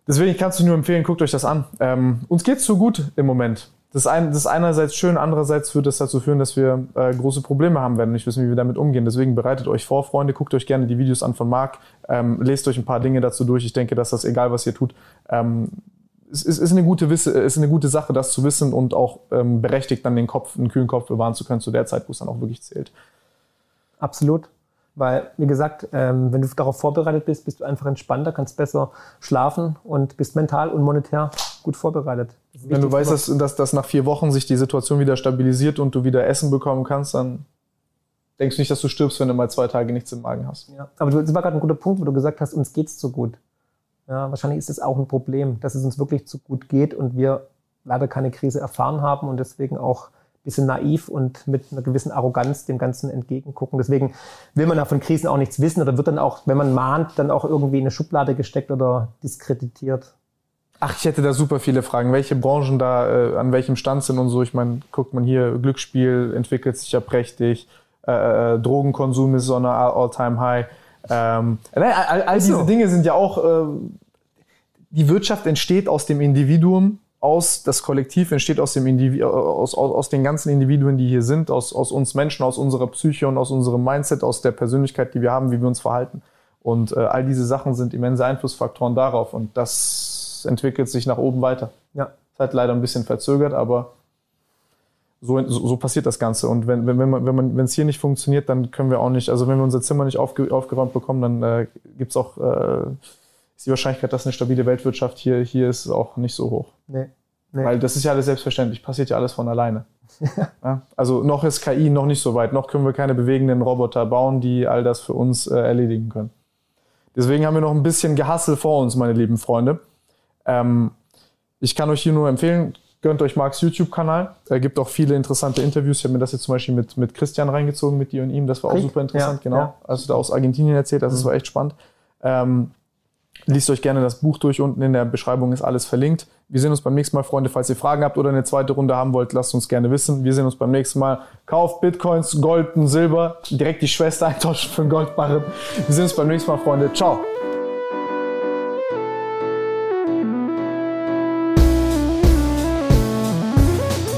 deswegen kannst du nur empfehlen, guckt euch das an. Ähm, uns geht's so gut im Moment. das, ein, das ist einerseits schön, andererseits wird das dazu führen, dass wir äh, große Probleme haben werden und nicht wissen, wie wir damit umgehen. Deswegen bereitet euch vor, Freunde, guckt euch gerne die Videos an von Marc, ähm, lest euch ein paar Dinge dazu durch. Ich denke, dass das, egal was ihr tut, ähm, es, es ist, eine gute Wisse, ist eine gute Sache, das zu wissen und auch ähm, berechtigt dann den Kopf, einen kühlen Kopf bewahren zu können zu der Zeit, wo es dann auch wirklich zählt. Absolut. Weil, wie gesagt, ähm, wenn du darauf vorbereitet bist, bist du einfach entspannter, kannst besser schlafen und bist mental und monetär gut vorbereitet. Wenn du weißt, dass, dass, dass nach vier Wochen sich die Situation wieder stabilisiert und du wieder Essen bekommen kannst, dann denkst du nicht, dass du stirbst, wenn du mal zwei Tage nichts im Magen hast. Ja, aber das war gerade ein guter Punkt, wo du gesagt hast, uns geht's zu gut. Ja, wahrscheinlich ist es auch ein Problem, dass es uns wirklich zu gut geht und wir leider keine Krise erfahren haben und deswegen auch ein bisschen naiv und mit einer gewissen Arroganz dem Ganzen entgegengucken. Deswegen will man ja von Krisen auch nichts wissen oder wird dann auch, wenn man mahnt, dann auch irgendwie in eine Schublade gesteckt oder diskreditiert. Ach, ich hätte da super viele Fragen. Welche Branchen da äh, an welchem Stand sind und so. Ich meine, guckt man hier, Glücksspiel entwickelt sich ja prächtig, äh, äh Drogenkonsum ist so eine All-Time-High. Ähm, all, all diese so. Dinge sind ja auch, äh, die Wirtschaft entsteht aus dem Individuum, aus das Kollektiv entsteht aus, dem Individu aus, aus, aus den ganzen Individuen, die hier sind, aus, aus uns Menschen, aus unserer Psyche und aus unserem Mindset, aus der Persönlichkeit, die wir haben, wie wir uns verhalten. Und äh, all diese Sachen sind immense Einflussfaktoren darauf. Und das entwickelt sich nach oben weiter. Ja. Ist halt leider ein bisschen verzögert, aber so, so, passiert das Ganze. Und wenn, wenn, wenn man, wenn man, wenn es hier nicht funktioniert, dann können wir auch nicht, also wenn wir unser Zimmer nicht aufge, aufgeräumt bekommen, dann äh, gibt es auch, äh, ist die Wahrscheinlichkeit, dass eine stabile Weltwirtschaft hier, hier ist, auch nicht so hoch. Nee. nee. Weil das ist ja alles selbstverständlich, passiert ja alles von alleine. *laughs* ja? Also noch ist KI noch nicht so weit, noch können wir keine bewegenden Roboter bauen, die all das für uns äh, erledigen können. Deswegen haben wir noch ein bisschen Gehassel vor uns, meine lieben Freunde. Ähm, ich kann euch hier nur empfehlen, gönnt euch Marks YouTube-Kanal. Er gibt auch viele interessante Interviews. Ich habe mir das jetzt zum Beispiel mit, mit Christian reingezogen, mit dir und ihm. Das war auch super interessant, ja, genau. Ja. Also da aus Argentinien erzählt, das mhm. war echt spannend. Ähm, liest euch gerne das Buch durch. Unten in der Beschreibung ist alles verlinkt. Wir sehen uns beim nächsten Mal, Freunde. Falls ihr Fragen habt oder eine zweite Runde haben wollt, lasst uns gerne wissen. Wir sehen uns beim nächsten Mal. Kauft Bitcoins, Gold und Silber. Direkt die Schwester *laughs* eintauschen für einen Goldbarren. Wir sehen uns beim nächsten Mal, Freunde. Ciao.